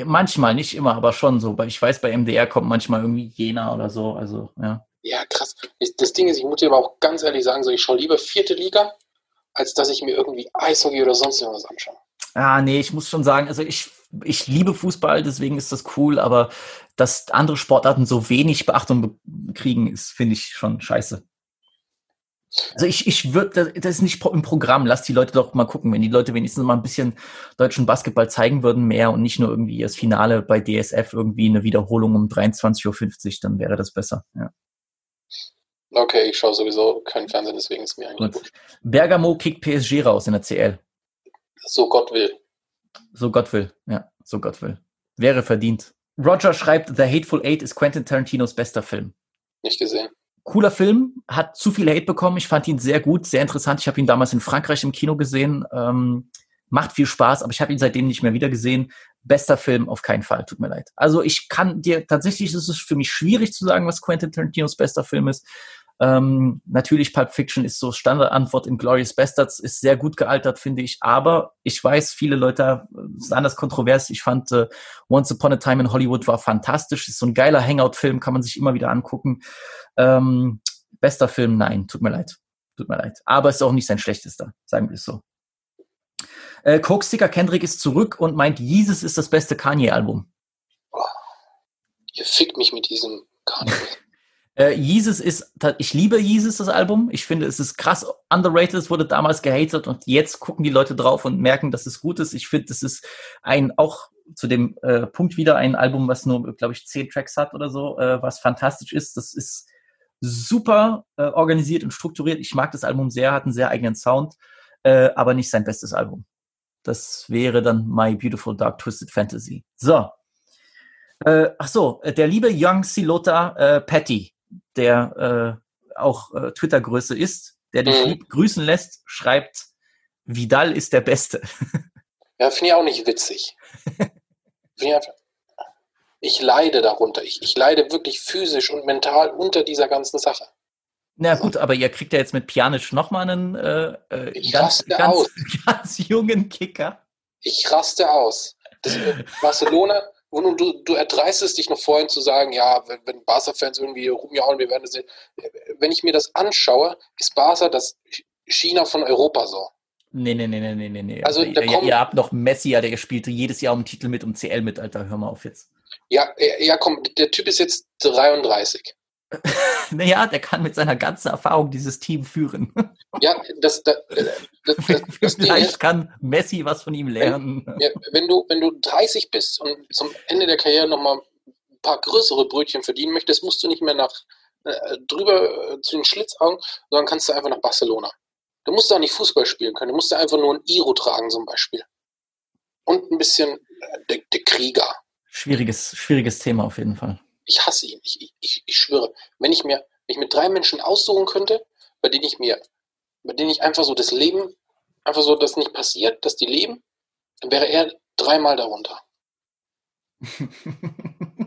Manchmal, nicht immer, aber schon so. Ich weiß, bei MDR kommt manchmal irgendwie Jena oder so. Also, ja. Ja, krass. Das Ding ist, ich muss dir aber auch ganz ehrlich sagen, so, ich schaue lieber vierte Liga, als dass ich mir irgendwie Eishockey oder sonst irgendwas anschaue. Ah, nee, ich muss schon sagen, also ich, ich liebe Fußball, deswegen ist das cool, aber dass andere Sportarten so wenig Beachtung kriegen, ist, finde ich schon scheiße. Also ich, ich würde, das ist nicht im Programm, lass die Leute doch mal gucken, wenn die Leute wenigstens mal ein bisschen deutschen Basketball zeigen würden mehr und nicht nur irgendwie das Finale bei DSF irgendwie eine Wiederholung um 23.50 Uhr, dann wäre das besser, ja. Okay, ich schaue sowieso kein Fernsehen, deswegen ist mir eigentlich gut. gut. Bergamo kickt PSG raus in der CL. So Gott will. So Gott will, ja, so Gott will. Wäre verdient. Roger schreibt, The Hateful Eight ist Quentin Tarantinos bester Film. Nicht gesehen cooler Film, hat zu viel Hate bekommen. Ich fand ihn sehr gut, sehr interessant. Ich habe ihn damals in Frankreich im Kino gesehen. Ähm, macht viel Spaß, aber ich habe ihn seitdem nicht mehr wieder gesehen. Bester Film auf keinen Fall, tut mir leid. Also ich kann dir, tatsächlich ist es für mich schwierig zu sagen, was Quentin Tarantinos bester Film ist. Ähm, natürlich, Pulp Fiction ist so Standardantwort in Glorious Bastards, ist sehr gut gealtert, finde ich. Aber ich weiß, viele Leute sind anders kontrovers. Ich fand äh, Once Upon a Time in Hollywood war fantastisch. Ist so ein geiler Hangout-Film, kann man sich immer wieder angucken. Ähm, bester Film, nein, tut mir leid. Tut mir leid. Aber ist auch nicht sein schlechtester, sagen wir es so. Äh, Coke Sticker Kendrick ist zurück und meint, Jesus ist das beste Kanye-Album. Ihr fickt mich mit diesem Kanye. Äh, Jesus ist, ich liebe Jesus, das Album. Ich finde, es ist krass underrated. Es wurde damals gehatet und jetzt gucken die Leute drauf und merken, dass es gut ist. Ich finde, es ist ein, auch zu dem äh, Punkt wieder ein Album, was nur, glaube ich, zehn Tracks hat oder so, äh, was fantastisch ist. Das ist super äh, organisiert und strukturiert. Ich mag das Album sehr, hat einen sehr eigenen Sound, äh, aber nicht sein bestes Album. Das wäre dann My Beautiful Dark Twisted Fantasy. So. Äh, ach so, der liebe Young Silota Patty, der äh, auch äh, Twitter-Größe ist, der dich Mhm. lieb grüßen lässt, schreibt, Vidal ist der Beste. *laughs* Ja, finde ich auch nicht witzig. Ich, einfach, ich leide darunter. Ich, ich leide wirklich physisch und mental unter dieser ganzen Sache. Na gut, aber ihr kriegt ja jetzt mit Pjanic nochmal einen äh, äh, Ich ganz, ganz, aus. *laughs* ganz jungen Kicker. Ich raste aus. Das, äh, Barcelona, und du, du, du erdreistest dich noch vorhin zu sagen, ja, wenn, wenn Barca-Fans irgendwie rumjauen, wir werden das sehen. Wenn ich mir das anschaue, ist Barca das China von Europa so. Nee, nee, nee, nee, nee, nee, nee. Also, ihr, da ihr, habt noch Messi, ja, der spielte jedes Jahr um Titel mit, um CL mit, Alter, hör mal auf jetzt. Ja, ja, komm, der Typ ist jetzt 33. *laughs* Naja, der kann mit seiner ganzen Erfahrung dieses Team führen. Ja, das, *laughs* das, das, das, Vielleicht kann Messi was von ihm lernen. ja, wenn, du, wenn du 30 bist und zum Ende der Karriere nochmal ein paar größere Brötchen verdienen möchtest, musst du nicht mehr nach äh, drüber äh, zu den Schlitzaugen, sondern kannst du einfach nach Barcelona. Du musst da nicht Fußball spielen können, du musst da einfach nur ein Iro tragen zum Beispiel. Und ein bisschen äh, der, der Krieger. Schwieriges, schwieriges Thema auf jeden Fall. Ich hasse ihn. Ich, ich, ich schwöre, wenn ich mir, wenn ich mir drei Menschen aussuchen könnte, bei denen ich mir, bei denen ich einfach so das Leben, einfach so, dass nicht passiert, dass die leben, dann wäre er dreimal darunter.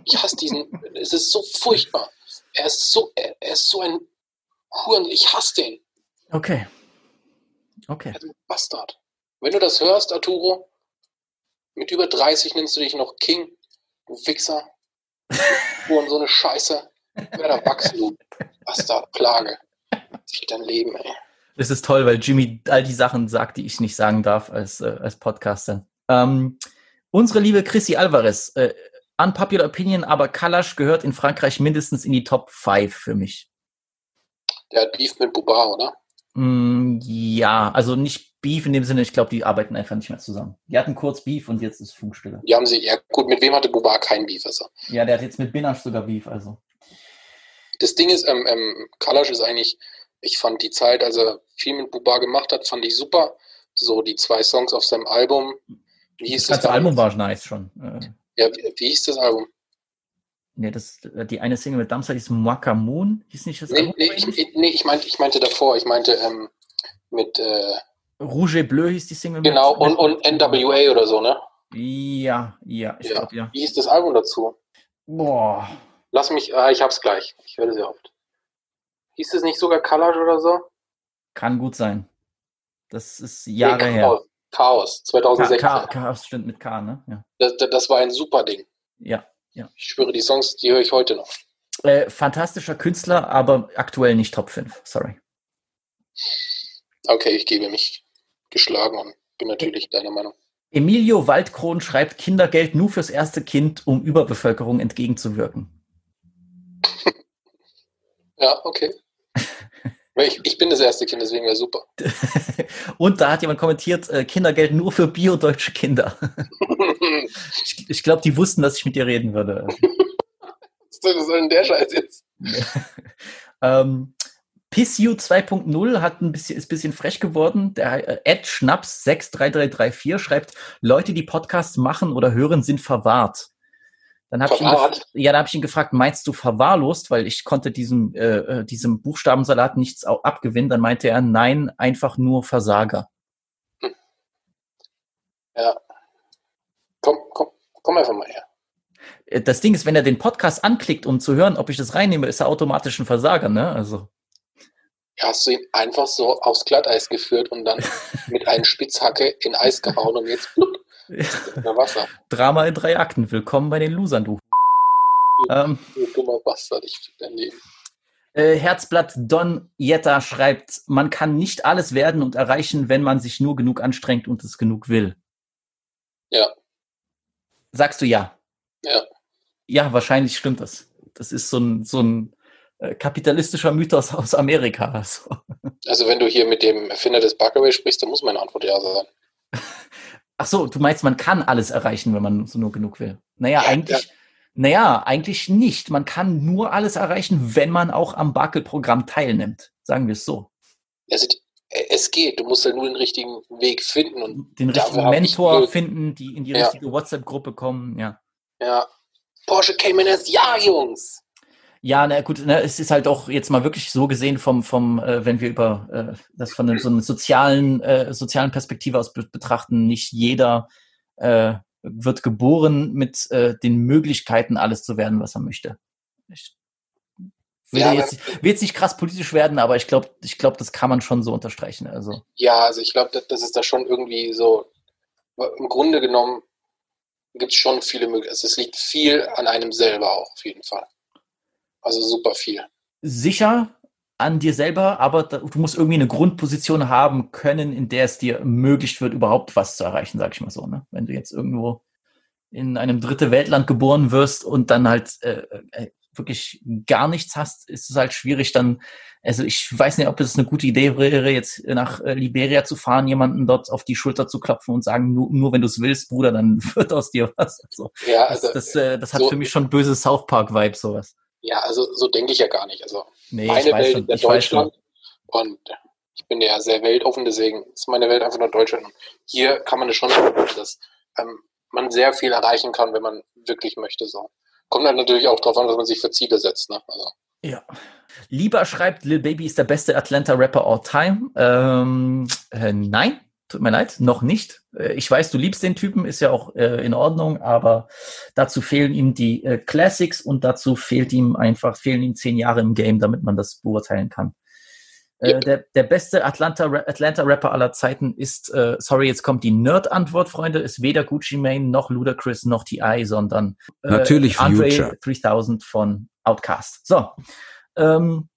Ich hasse diesen, es ist so furchtbar. Er ist so, er, er ist so ein Huren, ich hasse den. Okay. Okay. Ein Bastard. Wenn du das hörst, Arturo, mit über 30 nennst du dich noch King, du Wichser. Und so eine Scheiße. Wer da wachsen, du Bastard, Plage. Sich dein Leben, ey. Es ist toll, weil Jimmy all die Sachen sagt, die ich nicht sagen darf als, äh, als Podcaster. Ähm, unsere liebe Chrissy Alvarez, äh, unpopular opinion, aber Kalash gehört in Frankreich mindestens in die Top 5 für mich. Der hat Beef mit Bubar, oder? Mm, ja, also nicht Beef in dem Sinne, ich glaube, die arbeiten einfach nicht mehr zusammen. Die hatten kurz Beef und jetzt ist Funkstille. Die haben sie, ja gut, mit wem hatte Bubar kein Beef? Also. Ja, der hat jetzt mit Binash sogar Beef, also. Das Ding ist, ähm, ähm, Kalash ist eigentlich, ich fand die Zeit, als er viel mit Bubar gemacht hat, fand ich super. So die zwei Songs auf seinem Album. Wie hieß Das das? Album war nice schon. Äh, Ja, wie, wie hieß das Album? nee, das, die eine Single mit die ist Mwaka Moon, hieß nicht das Nee, Album? nee, ich, ich- nee ich, meinte, ich meinte davor, ich meinte ähm, mit, äh, Rouge et Bleu hieß die Single. genau, und, und NWA oder so, ne? Ja, ja, ich Ja. glaube ja. Wie hieß das Album dazu? Boah. Lass mich, ah, ich hab's gleich. Ich höre sehr oft. Hieß es nicht sogar Kalash oder so? Kann gut sein. Das ist Jahre nee, her. Chaos. Chaos, K, 2016. K, Chaos stimmt mit K, ne? Ja. Das, das, war ein super Ding. ja. Ich schwöre, die Songs, die höre ich heute noch. Äh, fantastischer Künstler, aber aktuell nicht Top 5. Sorry. Okay, ich gebe mich geschlagen und bin natürlich deiner Meinung. Emilio Waldkron schreibt Kindergeld nur fürs erste Kind, um Überbevölkerung entgegenzuwirken. *laughs* Ja, okay. *laughs* Ich, ich bin das erste Kind, deswegen wäre super. *laughs* Und da hat jemand kommentiert, äh, Kindergeld nur für biodeutsche Kinder. Ich, ich glaube, die wussten, dass ich mit dir reden würde. Was soll denn der Scheiß jetzt? ähm, PissU 2.0 hat ein bisschen, ist ein bisschen frech geworden. Der äh, Ed Schnaps 63334 schreibt, Leute, die Podcasts machen oder hören, sind verwahrt. Dann habe ich, ihn ja, da hab ich ihn gefragt, meinst du verwahrlost? Weil ich konnte diesem, äh, äh, diesem Buchstabensalat nichts abgewinnen. Dann meinte er, nein, einfach nur Versager. *laughs* Ja. Komm, komm, komm einfach mal her. Äh, Das Ding ist, wenn er den Podcast anklickt, um zu hören, ob ich das reinnehme, ist er automatisch ein Versager, ne? Also. Ja, hast du ihn einfach so aufs Glatteis geführt und dann *laughs* mit einer Spitzhacke in Eis gehauen und jetzt blub, unter Wasser. Drama in drei Akten. Willkommen bei den Losern, du. Ähm, Du dummer Bastard, ich fick dein Leben. Äh, Herzblatt Don Jetta schreibt, man kann nicht alles werden und erreichen, wenn man sich nur genug anstrengt und es genug will. Ja, Sagst du ja? ja. Ja, wahrscheinlich stimmt das. Das ist so ein, so ein kapitalistischer Mythos aus Amerika. Also. Also wenn du hier mit dem Erfinder des Buckaway sprichst, dann muss meine Antwort ja sein. Ach so, du meinst, man kann alles erreichen, wenn man so nur genug will. Naja, eigentlich, naja, eigentlich nicht. Man kann nur alles erreichen, wenn man auch am Barkel-Programm teilnimmt. Sagen wir es so. Also, es geht, du musst ja nur den richtigen Weg finden und Den richtigen Mentor finden, die in die Ja. richtige WhatsApp-Gruppe kommen, ja. ja. Porsche Cayman S, ja, Jungs! Ja, na gut, ne, es ist halt auch jetzt mal wirklich so gesehen vom, vom, äh, wenn wir über äh, das von so einer sozialen, äh, sozialen Perspektive aus be betrachten, nicht jeder äh, wird geboren mit äh, den Möglichkeiten, alles zu werden, was er möchte. Ich will Ja, ja, jetzt, will jetzt nicht krass politisch werden, aber ich glaube, ich glaube, das kann man schon so unterstreichen. Also Ja, also ich glaube, das, das ist da schon irgendwie so, im Grunde genommen gibt es schon viele Möglichkeiten. Also es liegt viel an einem selber auch, auf jeden Fall. Also super viel. sicher an dir selber, aber du musst irgendwie eine Grundposition haben können, in der es dir ermöglicht wird, überhaupt was zu erreichen, sag ich mal so. Ne? Wenn du jetzt irgendwo in einem dritte Weltland geboren wirst und dann halt äh, äh, wirklich gar nichts hast, ist es halt schwierig dann, also ich weiß nicht, ob es eine gute Idee wäre, jetzt nach äh, Liberia zu fahren, jemanden dort auf die Schulter zu klopfen und sagen, nur, nur wenn du es willst, Bruder, dann *laughs* wird aus dir was. Also, Ja, das, also, das, äh, das hat so- für mich schon böse South Park-Vibes, sowas. Ja, also so denke ich ja gar nicht. Also Nee, meine Welt schon, ist ja. Deutschland und ich bin ja sehr weltoffen, deswegen ist meine Welt einfach nur Deutschland. Und hier kann man es schon sagen, dass ähm, man sehr viel erreichen kann, wenn man wirklich möchte. So. Kommt dann natürlich auch darauf an, was man sich für Ziele setzt. Ne? Also, Ja. Lieber schreibt, Lil Baby ist der beste Atlanta-Rapper all time. Ähm, äh, nein, tut mir leid, noch nicht. Äh, ich weiß, du liebst den Typen, ist ja auch äh, in Ordnung, aber dazu fehlen ihm die äh, Classics und dazu fehlt ihm einfach, fehlen ihm zehn Jahre im Game, damit man das beurteilen kann. Äh, der, der beste Atlanta-Rapper Atlanta -Rapper aller Zeiten ist, äh, sorry, jetzt kommt die Nerd-Antwort, Freunde, ist weder Gucci Mane noch Ludacris noch T.I., sondern Natürlich Andre Future. 3000 von Outcast. So, ähm,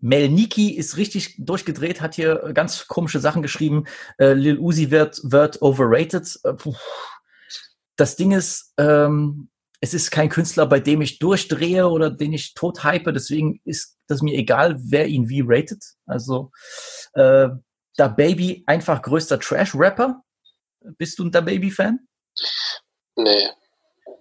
Melniki ist richtig durchgedreht, hat hier ganz komische Sachen geschrieben. Äh, Lil Uzi wird, wird overrated. Äh. Das Ding ist, ähm, es ist kein Künstler, bei dem ich durchdrehe oder den ich tot hype, deswegen ist das mir egal, wer ihn wie ratet. Also, äh, da Baby einfach größter Trash-Rapper. Bist du ein Da Baby-Fan? nee.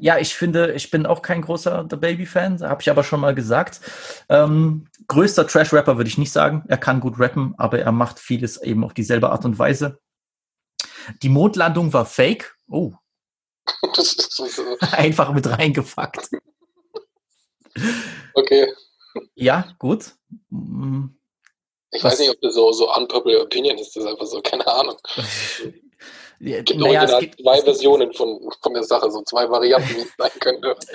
Ja, ich finde, ich bin auch kein großer The Baby-Fan, habe ich aber schon mal gesagt. Ähm, größter Trash-Rapper würde ich nicht sagen. Er kann gut rappen, aber er macht vieles eben auf dieselbe Art und Weise. Die Mondlandung war fake. Oh, *laughs* Das ist so- *laughs* einfach mit reingefuckt. okay. Ja, gut. Ich Was- weiß nicht, ob das so, so unpopular opinion ist. Das ist einfach so, keine Ahnung. *laughs* ja, Es gibt naja, es gibt, zwei Versionen von, von der Sache, so zwei Varianten, wie es sein könnte. *laughs*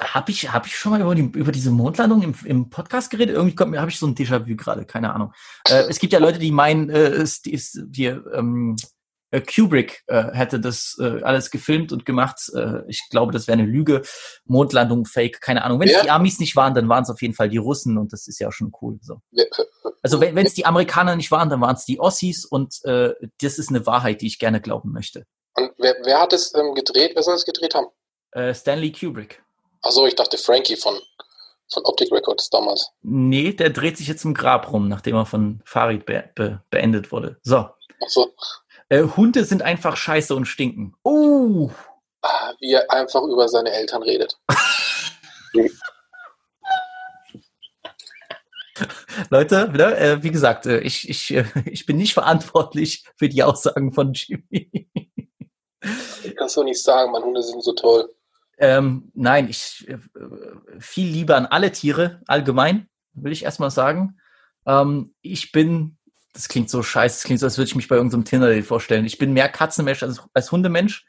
Habe ich, hab ich schon mal über, die, über diese Mondlandung im, im Podcast geredet? Irgendwie kommt mir, habe ich so ein Déjà-vu gerade, keine Ahnung. Äh, *laughs* es gibt ja Leute, die meinen, äh, es ist hier, ähm, äh, Kubrick äh, hätte das äh, alles gefilmt und gemacht. Äh, ich glaube, das wäre eine Lüge. Mondlandung, Fake, keine Ahnung. Wenn es Ja. die Amis nicht waren, dann waren es auf jeden Fall die Russen und das ist ja auch schon cool. So. Wer- Also wenn es die Amerikaner nicht waren, dann waren es die Ossis und äh, das ist eine Wahrheit, die ich gerne glauben möchte. Und wer, wer hat es ähm, gedreht? Wer soll es gedreht haben? Äh, Stanley Kubrick. Achso, ich dachte Frankie von, von Optic Records damals. Nee, der dreht sich jetzt im Grab rum, nachdem er von Farid be be beendet wurde. So. Achso, Äh, Hunde sind einfach scheiße und stinken. Oh! wie er einfach über seine Eltern redet. *laughs* Leute, ne, äh, wie gesagt, äh, ich, ich, äh, ich bin nicht verantwortlich für die Aussagen von Jimmy. Kannst du nicht sagen, meine Hunde sind so toll. ähm, nein, ich äh, viel lieber an alle Tiere allgemein, will ich erstmal sagen. Ähm, ich bin, das klingt so scheiße, das klingt so, als würde ich mich bei irgendeinem Tinder vorstellen. Ich bin mehr Katzenmensch als, als Hundemensch,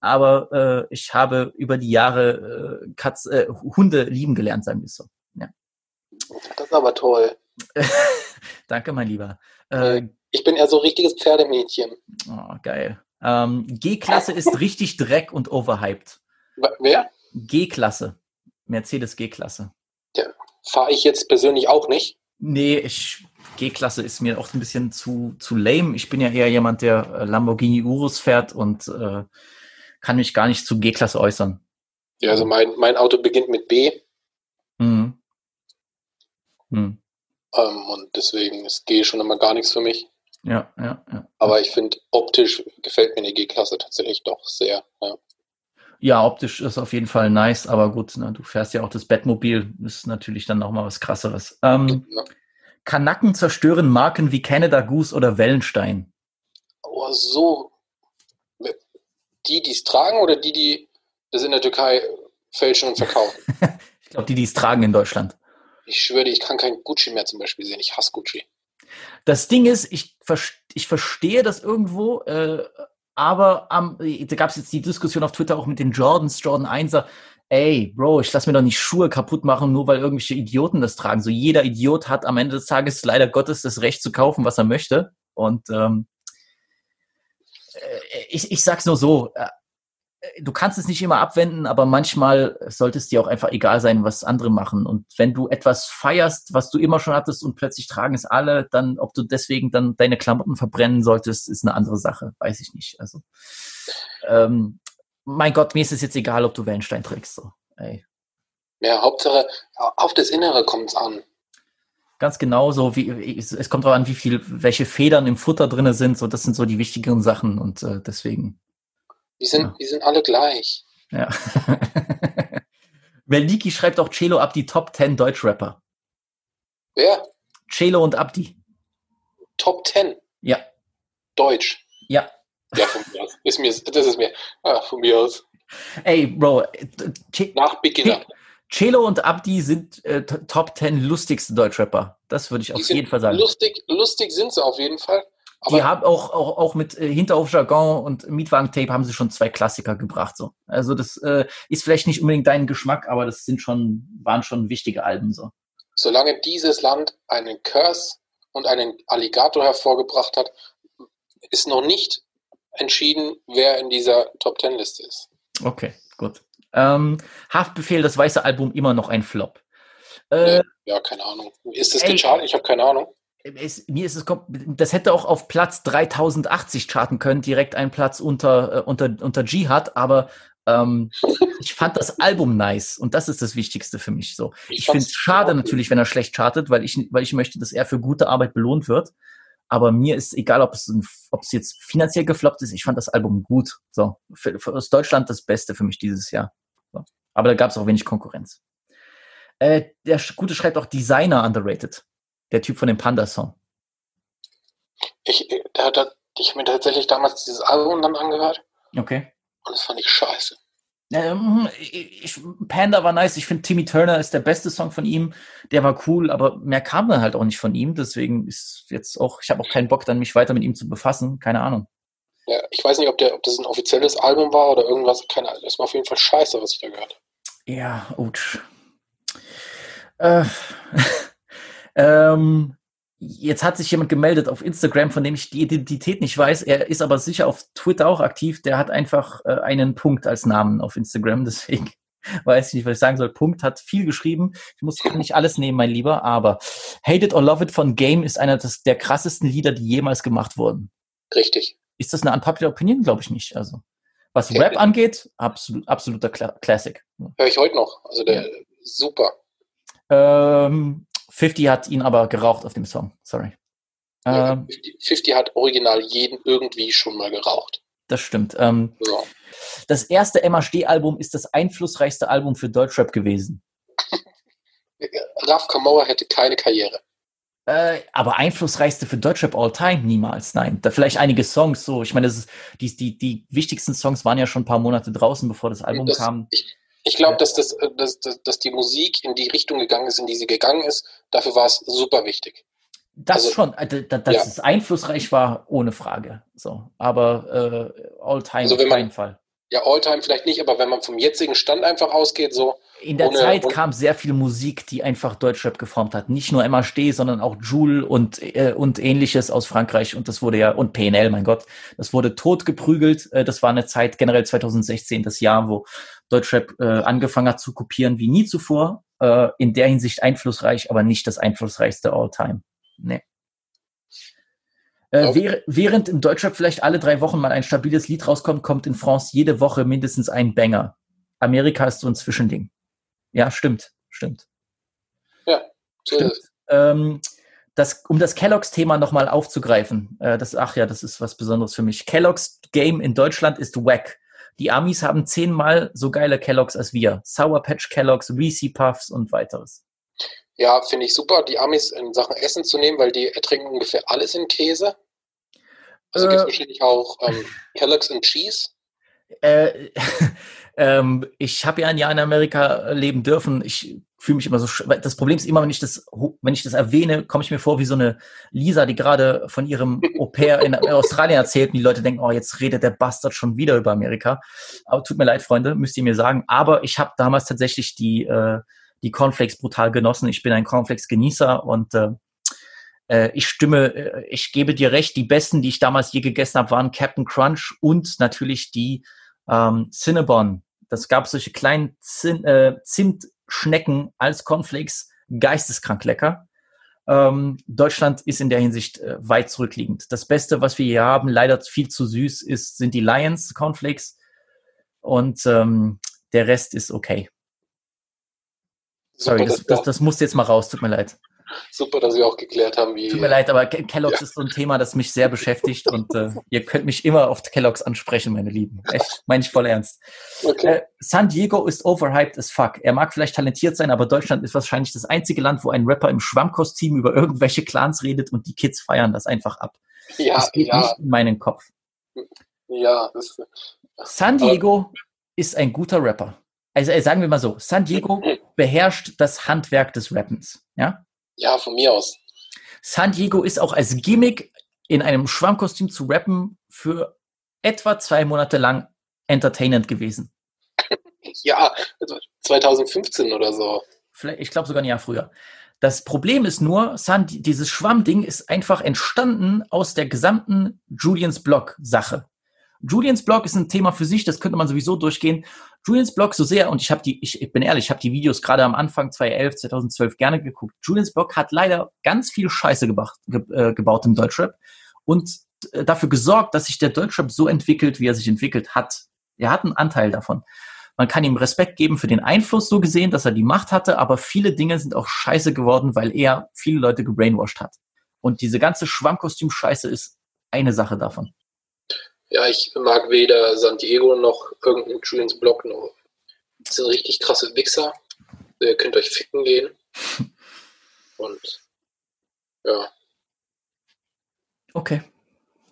aber äh, ich habe über die Jahre äh, Katz, äh, Hunde lieben gelernt, sagen wir es so. Das ist aber toll. *laughs* Danke, mein Lieber. Äh, Ich bin eher so richtiges Pferdemädchen. oh, geil. Ähm, G-Klasse ist *laughs* richtig Dreck und overhyped. Wer? G-Klasse. Mercedes G-Klasse. Fahre ich jetzt persönlich auch nicht. Nee, ich, G-Klasse ist mir auch ein bisschen zu, zu lame. Ich bin ja eher jemand, der äh, Lamborghini Urus fährt und äh, kann mich gar nicht zu G-Klasse äußern. Ja, also mein, mein Auto beginnt mit B Mhm. Mhm. ähm, und deswegen ist G schon immer gar nichts für mich. Ja, ja, ja. Aber ich finde, optisch gefällt mir eine G-Klasse tatsächlich doch sehr. Ja. Ja, optisch ist auf jeden Fall nice, aber gut, ne, du fährst ja auch das Bettmobil, ist natürlich dann noch mal was krasseres. Ähm, Ja. Kanaken zerstören Marken wie Canada Goose oder Wellenstein. Oh, so. Die, die es tragen oder die, die das in der Türkei fälschen und verkaufen? *laughs* Ich glaube, die, die es tragen in Deutschland. Ich schwöre dir, ich kann kein Gucci mehr zum Beispiel sehen. Ich hasse Gucci. Das Ding ist, ich, ich verstehe das irgendwo, äh, aber am, da gab es jetzt die Diskussion auf Twitter auch mit den Jordans, Jordan 1er. Ey, Bro, ich lass mir doch nicht Schuhe kaputt machen, nur weil irgendwelche Idioten das tragen. So jeder Idiot hat am Ende des Tages leider Gottes das Recht zu kaufen, was er möchte. Und ähm, äh, ich, ich sag's nur so, äh, du kannst es nicht immer abwenden, aber manchmal sollte es dir auch einfach egal sein, was andere machen. Und wenn du etwas feierst, was du immer schon hattest und plötzlich tragen es alle, dann, ob du deswegen dann deine Klamotten verbrennen solltest, ist eine andere Sache. Weiß ich nicht. Also, ähm, mein Gott, mir ist es jetzt egal, ob du Wellenstein trägst. So. Ey. Ja, Hauptsache, auf das Innere kommt es an. Ganz genau so, wie, es, kommt darauf an, wie viel, welche Federn im Futter drinne sind. So, das sind so die wichtigeren Sachen und äh, deswegen. Die sind, Ja. die sind alle gleich. Ja. *laughs* Meliki schreibt auch Celo ab die Top 10 Deutschrapper. Wer? Celo und Abdi. Top 10. Ja, Deutsch. ja. Ja, von mir aus. Ist mir, das ist mir. Ah, von mir aus. Ey, Bro, äh, Ce- Nach Beginner. Celo und Abdi sind äh, Top 10 lustigste Deutschrapper. Das würde ich Die auf jeden Fall sagen. Lustig, lustig sind sie auf jeden Fall. Die Aber haben auch, auch, auch mit äh, Hinterhof-Jargon und Mietwagen-Tape haben sie schon zwei Klassiker gebracht. So. Also das äh, ist vielleicht nicht unbedingt dein Geschmack, aber das sind schon, waren schon wichtige Alben. So. solange dieses Land einen Curse und einen Alligator hervorgebracht hat, ist noch nicht entschieden, wer in dieser Top 10 Liste ist. Okay, gut. Ähm, Haftbefehl, das weiße Album, immer noch ein Flop. Äh, Ja, keine Ahnung. Ist das gechartet? Ich habe keine Ahnung. Es, mir ist es, das hätte auch auf Platz 3080 charten können, direkt ein Platz unter, äh, unter, unter Jihad, aber ähm, *laughs* ich fand das Album nice und das ist das Wichtigste für mich. So. Ich, finde es schade natürlich, wenn er schlecht chartet, weil ich, weil ich möchte, dass er für gute Arbeit belohnt wird. Aber mir ist egal, ob es, ob es jetzt finanziell gefloppt ist. Ich fand das Album gut. So, für, für aus Deutschland das Beste für mich dieses Jahr. So. Aber da gab es auch wenig Konkurrenz. Äh, der Gute schreibt auch Designer underrated. Der Typ von dem Panda-Song. Ich, da, da, ich habe mir tatsächlich damals dieses Album dann angehört Okay. und das fand ich scheiße. Ähm, ich, Panda war nice. Ich finde Timmy Turner ist der beste Song von ihm. Der war cool, aber mehr kam dann halt auch nicht von ihm. Deswegen ist jetzt auch, ich habe auch keinen Bock, dann mich weiter mit ihm zu befassen. Keine Ahnung. Ja, ich weiß nicht, ob, der, ob das ein offizielles Album war oder irgendwas. Keine Ahnung. Das war auf jeden Fall scheiße, was ich da gehört habe. Ja, ouch. Äh, *laughs* ähm, jetzt hat sich jemand gemeldet auf Instagram, von dem ich die Identität nicht weiß. Er ist aber sicher auf Twitter auch aktiv. Der hat einfach äh, einen Punkt als Namen auf Instagram. *laughs* Deswegen weiß ich nicht, was ich sagen soll. Punkt hat viel geschrieben. Ich muss nicht alles nehmen, mein Lieber. Aber Hate It or Love It von Game ist einer des, der krassesten Lieder, die jemals gemacht wurden. Richtig. Ist das eine unpopular Opinion? Glaube ich nicht. Also, was. Rap angeht, absolut, absoluter Cla Classic. Höre ich heute noch. Also der super. Ähm, 50 hat ihn aber geraucht auf dem Song. Sorry. Ja, Ähm, 50, 50 hat original jeden irgendwie schon mal geraucht. das stimmt. Ähm, So. das erste MHD-Album ist das einflussreichste Album für Deutschrap gewesen. *laughs* Raf Kamauer hätte keine Karriere. Äh, aber einflussreichste für Deutschrap all time? Niemals, nein. Da vielleicht einige Songs so. Ich meine, das ist, die, die, die wichtigsten Songs waren ja schon ein paar Monate draußen, bevor das Album Das- kam. Ich, ich glaube, dass, das, äh, dass, dass, dass die Musik in die Richtung gegangen ist, in die sie gegangen ist. Dafür war es super wichtig. Das also- schon, äh, da- dass Ja. es einflussreich war, ohne Frage. So. Aber äh, all time Also auf wenn man- keinen Fall. Ja, Alltime vielleicht nicht, aber wenn man vom jetzigen Stand einfach ausgeht, so, In der Ohne- Zeit ohne- kam sehr viel Musik, die einfach Deutschrap geformt hat. Nicht nur MHD, sondern auch Joule und, äh, und ähnliches aus Frankreich. Und das wurde ja, und PNL, mein Gott, das wurde totgeprügelt. Äh, das war eine Zeit, generell 2016, das Jahr, wo Deutschrap äh, angefangen hat zu kopieren wie nie zuvor. äh, in der Hinsicht einflussreich, aber nicht das einflussreichste All-Time. Nee. Äh, währ- während in Deutschland vielleicht alle drei Wochen mal ein stabiles Lied rauskommt, kommt in France jede Woche mindestens ein Banger. Amerika ist so ein Zwischending. Ja, stimmt, stimmt. So ist es. Ähm, das, um das Kellogg's-Thema nochmal aufzugreifen, äh, das, ach ja, das ist was Besonderes für mich. Kellogg's Game in Deutschland ist wack. Die Amis haben zehnmal so geile Kellogg's als wir. Sour Patch Kellogg's, Reese Puffs und weiteres. Ja, finde ich super, die Amis in Sachen Essen zu nehmen, weil die ertrinken ungefähr alles in Käse. Also Äh. gibt es wahrscheinlich auch ähm, Kellogg's and Cheese. Äh, *laughs* ähm, ich habe ja ein Jahr in Amerika leben dürfen. Ich fühle mich immer so. Das Problem ist immer, wenn ich das, wenn ich das erwähne, komme ich mir vor wie so eine Lisa, die gerade von ihrem Au pair in *laughs* Australien erzählt und die Leute denken, oh, jetzt redet der Bastard schon wieder über Amerika. Aber tut mir leid, Freunde, müsst ihr mir sagen. Aber ich habe damals tatsächlich die, äh, die Cornflakes brutal genossen. Ich bin ein Cornflakes-Genießer und äh, äh, ich stimme, äh, ich gebe dir recht, die besten, die ich damals je gegessen habe, waren Captain Crunch und natürlich die ähm, Cinnabon. Das gab solche kleinen Zin, äh, Zimtschnecken als Cornflakes, geisteskrank lecker. Ähm, Deutschland ist in der Hinsicht äh, weit zurückliegend. Das Beste, was wir hier haben, leider viel zu süß, ist, sind die Lions Cornflakes und ähm, der Rest ist okay. Sorry, Super, das, das, das musste jetzt mal raus, tut mir leid. super, dass wir auch geklärt haben, wie. Tut mir leid, aber Ke- Kellogg's ist so ein Thema, das mich sehr beschäftigt und äh, ihr könnt mich immer auf Kellogg's ansprechen, meine Lieben. Echt, meine ich voll ernst. Okay. Äh, San Diego ist overhyped as fuck. Er mag vielleicht talentiert sein, aber Deutschland ist wahrscheinlich das einzige Land, wo ein Rapper im Schwammkostüm über irgendwelche Clans redet und die Kids feiern das einfach ab. ja, das geht ja, nicht in meinen Kopf. ja. Das, San Diego ist ein guter Rapper. Also äh, sagen wir mal so, San Diego *laughs* beherrscht das Handwerk des Rappens. Ja? ja, von mir aus. San Diego ist auch als Gimmick in einem Schwammkostüm zu rappen für etwa zwei Monate lang entertainend gewesen. *laughs* Ja, also 2015 oder so. Vielleicht, ich glaube sogar ein Jahr früher. Das Problem ist nur, San, dieses Schwammding ist einfach entstanden aus der gesamten Julians Blog Sache. Julians Blog ist ein Thema für sich, das könnte man sowieso durchgehen. Julians Blog so sehr, und ich habe die, ich, ich bin ehrlich, ich habe die Videos gerade am Anfang 2011, 2012 gerne geguckt. Julians Blog hat leider ganz viel Scheiße gebaut, ge, äh, gebaut im Deutschrap und äh, dafür gesorgt, dass sich der Deutschrap so entwickelt, wie er sich entwickelt hat. Er hat einen Anteil davon. Man kann ihm Respekt geben für den Einfluss so gesehen, dass er die Macht hatte, aber viele Dinge sind auch scheiße geworden, weil er viele Leute gebrainwashed hat. Und diese ganze Schwammkostüm-Scheiße ist eine Sache davon. Ja, ich mag weder San Diego noch irgendeinen Julians Blog noch. Das sind richtig krasse Wichser. Ihr könnt euch ficken gehen. *laughs* Und ja, Okay.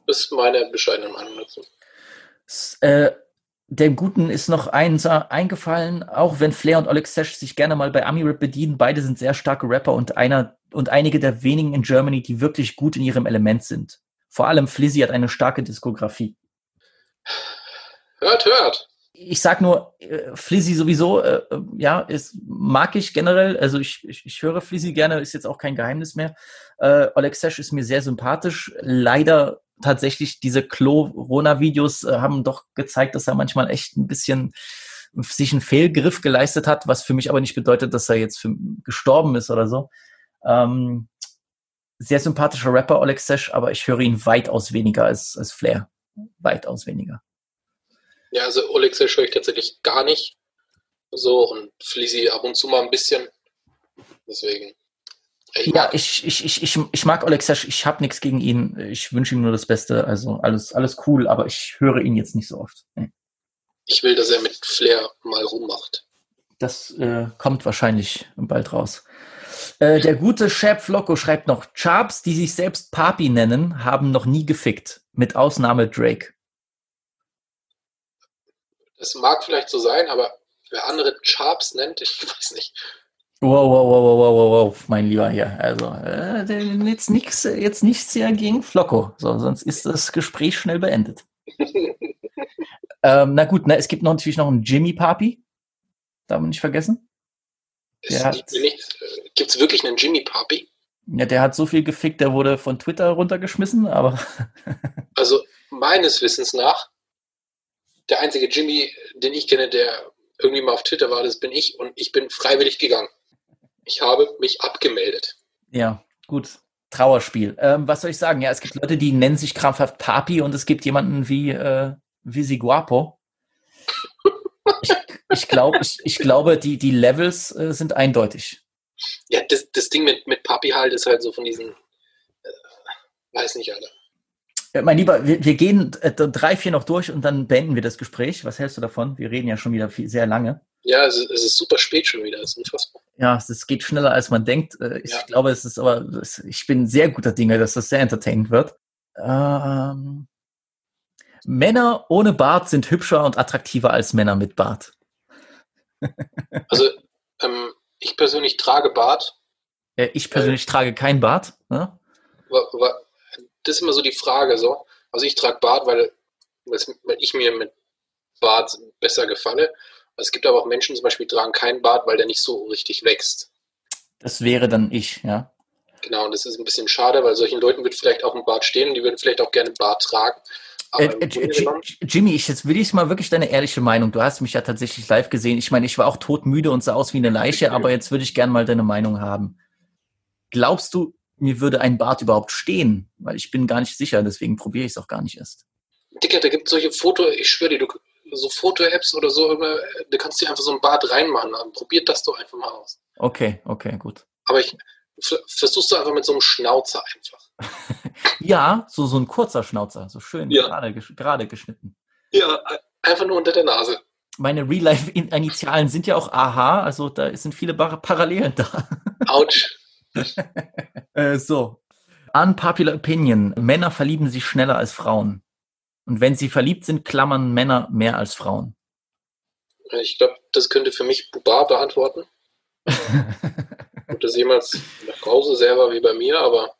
das ist meine bescheidene Meinung dazu. Äh, dem Guten ist noch eins äh, eingefallen, auch wenn Flair und Oleg Sesh sich gerne mal bei Ami-Rap bedienen, beide sind sehr starke Rapper und einer und einige der wenigen in Germany, die wirklich gut in ihrem Element sind. Vor allem Flizzy hat eine starke Diskografie. Hört, hört! ich sag nur, äh, Flizzy sowieso, äh, äh, ja, ist, mag ich generell. Also ich, ich, ich höre Flizzy gerne, ist jetzt auch kein Geheimnis mehr. Äh, Oleg Sesh ist mir sehr sympathisch. Leider tatsächlich diese Corona-Videos äh, haben doch gezeigt, dass er manchmal echt ein bisschen sich einen Fehlgriff geleistet hat, was für mich aber nicht bedeutet, dass er jetzt für, gestorben ist oder so. Ähm, sehr sympathischer Rapper, Oleg Sesh, aber ich höre ihn weitaus weniger als, als Flair. Weitaus weniger. Ja, also Oleg Sesh höre ich tatsächlich gar nicht. So und Flizzy ab und zu mal ein bisschen. Deswegen. Ich Ja, ich, ich, ich, ich, ich mag Oleg Sesh, ich habe nichts gegen ihn. Ich wünsche ihm nur das Beste. Also alles, alles cool, aber ich höre ihn jetzt nicht so oft. Nee. ich will, dass er mit Flair mal rummacht. Das äh, kommt wahrscheinlich bald raus. Äh, der gute Shab Flocko schreibt noch, Charps, die sich selbst Papi nennen, haben noch nie gefickt. Mit Ausnahme Drake. Das mag vielleicht so sein, aber wer andere Charps nennt, ich *laughs* weiß nicht. Wow, wow, wow, wow, wow, wow, wow, mein Lieber hier. Also, äh, jetzt nichts, jetzt nichts hier gegen Flocko. So, sonst ist das Gespräch schnell beendet. *laughs* ähm, na gut, na, es gibt noch natürlich noch einen Jimmy Papi. Darf man nicht vergessen. Gibt es wirklich einen Jimmy Papi? Ja, der hat so viel gefickt, der wurde von Twitter runtergeschmissen, aber *laughs* Also meines Wissens nach, der einzige Jimmy, den ich kenne, der irgendwie mal auf Twitter war, das bin ich und ich bin freiwillig gegangen. Ich habe mich abgemeldet. Ja, gut. Trauerspiel. Ähm, was soll ich sagen? Ja, es gibt Leute, die nennen sich krampfhaft Papi und es gibt jemanden wie äh, Visi Guapo. Ich, *laughs* ich, glaub, ich, ich glaube, die, die Levels äh, sind eindeutig. Ja, das, das Ding mit, mit Papi halt ist halt so von diesen, äh, weiß nicht, Alter. Äh, Mein Lieber, wir, wir gehen äh, drei, vier noch durch und dann beenden wir das Gespräch. Was hältst du davon? Wir reden ja schon wieder viel, sehr lange. Ja, es, ist- es ist super spät schon wieder, es ist unfassbar. Ja, es geht schneller, als man denkt. Äh, Ich Ja. glaube, es ist aber, ich bin sehr guter Dinge, dass das sehr entertainend wird. Ähm, Männer ohne Bart sind hübscher und attraktiver als Männer mit Bart. Also, ähm, ich persönlich trage Bart, Äh, Ich persönlich trage kein Bart. Ne? das ist immer so die Frage so. Also ich trage Bart, weil, weil ich mir mit Bart besser gefalle. Es gibt aber auch Menschen zum Beispiel, die tragen keinen Bart, weil der nicht so richtig wächst. Das wäre dann ich, ja. Genau, und das ist ein bisschen schade, weil solchen Leuten wird vielleicht auch ein Bart stehen und die würden vielleicht auch gerne Bart tragen. Äh, äh, Jimmy, ich, jetzt will ich mal wirklich deine ehrliche Meinung. Du hast mich ja tatsächlich live gesehen. Ich meine, ich war auch todmüde und sah aus wie eine Leiche, aber jetzt würde ich gern mal deine Meinung haben. Glaubst du, mir würde ein Bart überhaupt stehen? Weil ich bin gar nicht sicher, deswegen probiere ich es auch gar nicht erst. Dicker, da gibt es solche Foto, ich schwöre dir, du, so Foto-Apps oder so, da kannst du dir einfach so ein Bart reinmachen. Probiert das doch einfach mal aus. Okay, okay, gut. Aber ich versuchst du einfach mit so einem Schnauzer einfach. Ja, so, so ein kurzer Schnauzer, so schön Ja. gerade, gerade geschnitten. Ja, einfach nur unter der Nase. Meine Real-Life-Initialen sind ja auch AH, also da sind viele Parallelen da. Autsch. *laughs* Äh, so. Unpopular Opinion. Männer verlieben sich schneller als Frauen. Und wenn sie verliebt sind, klammern Männer mehr als Frauen. Ich glaube, das könnte für mich Bubar beantworten. *laughs* Ob das jemals nach Hause selber wie bei mir, aber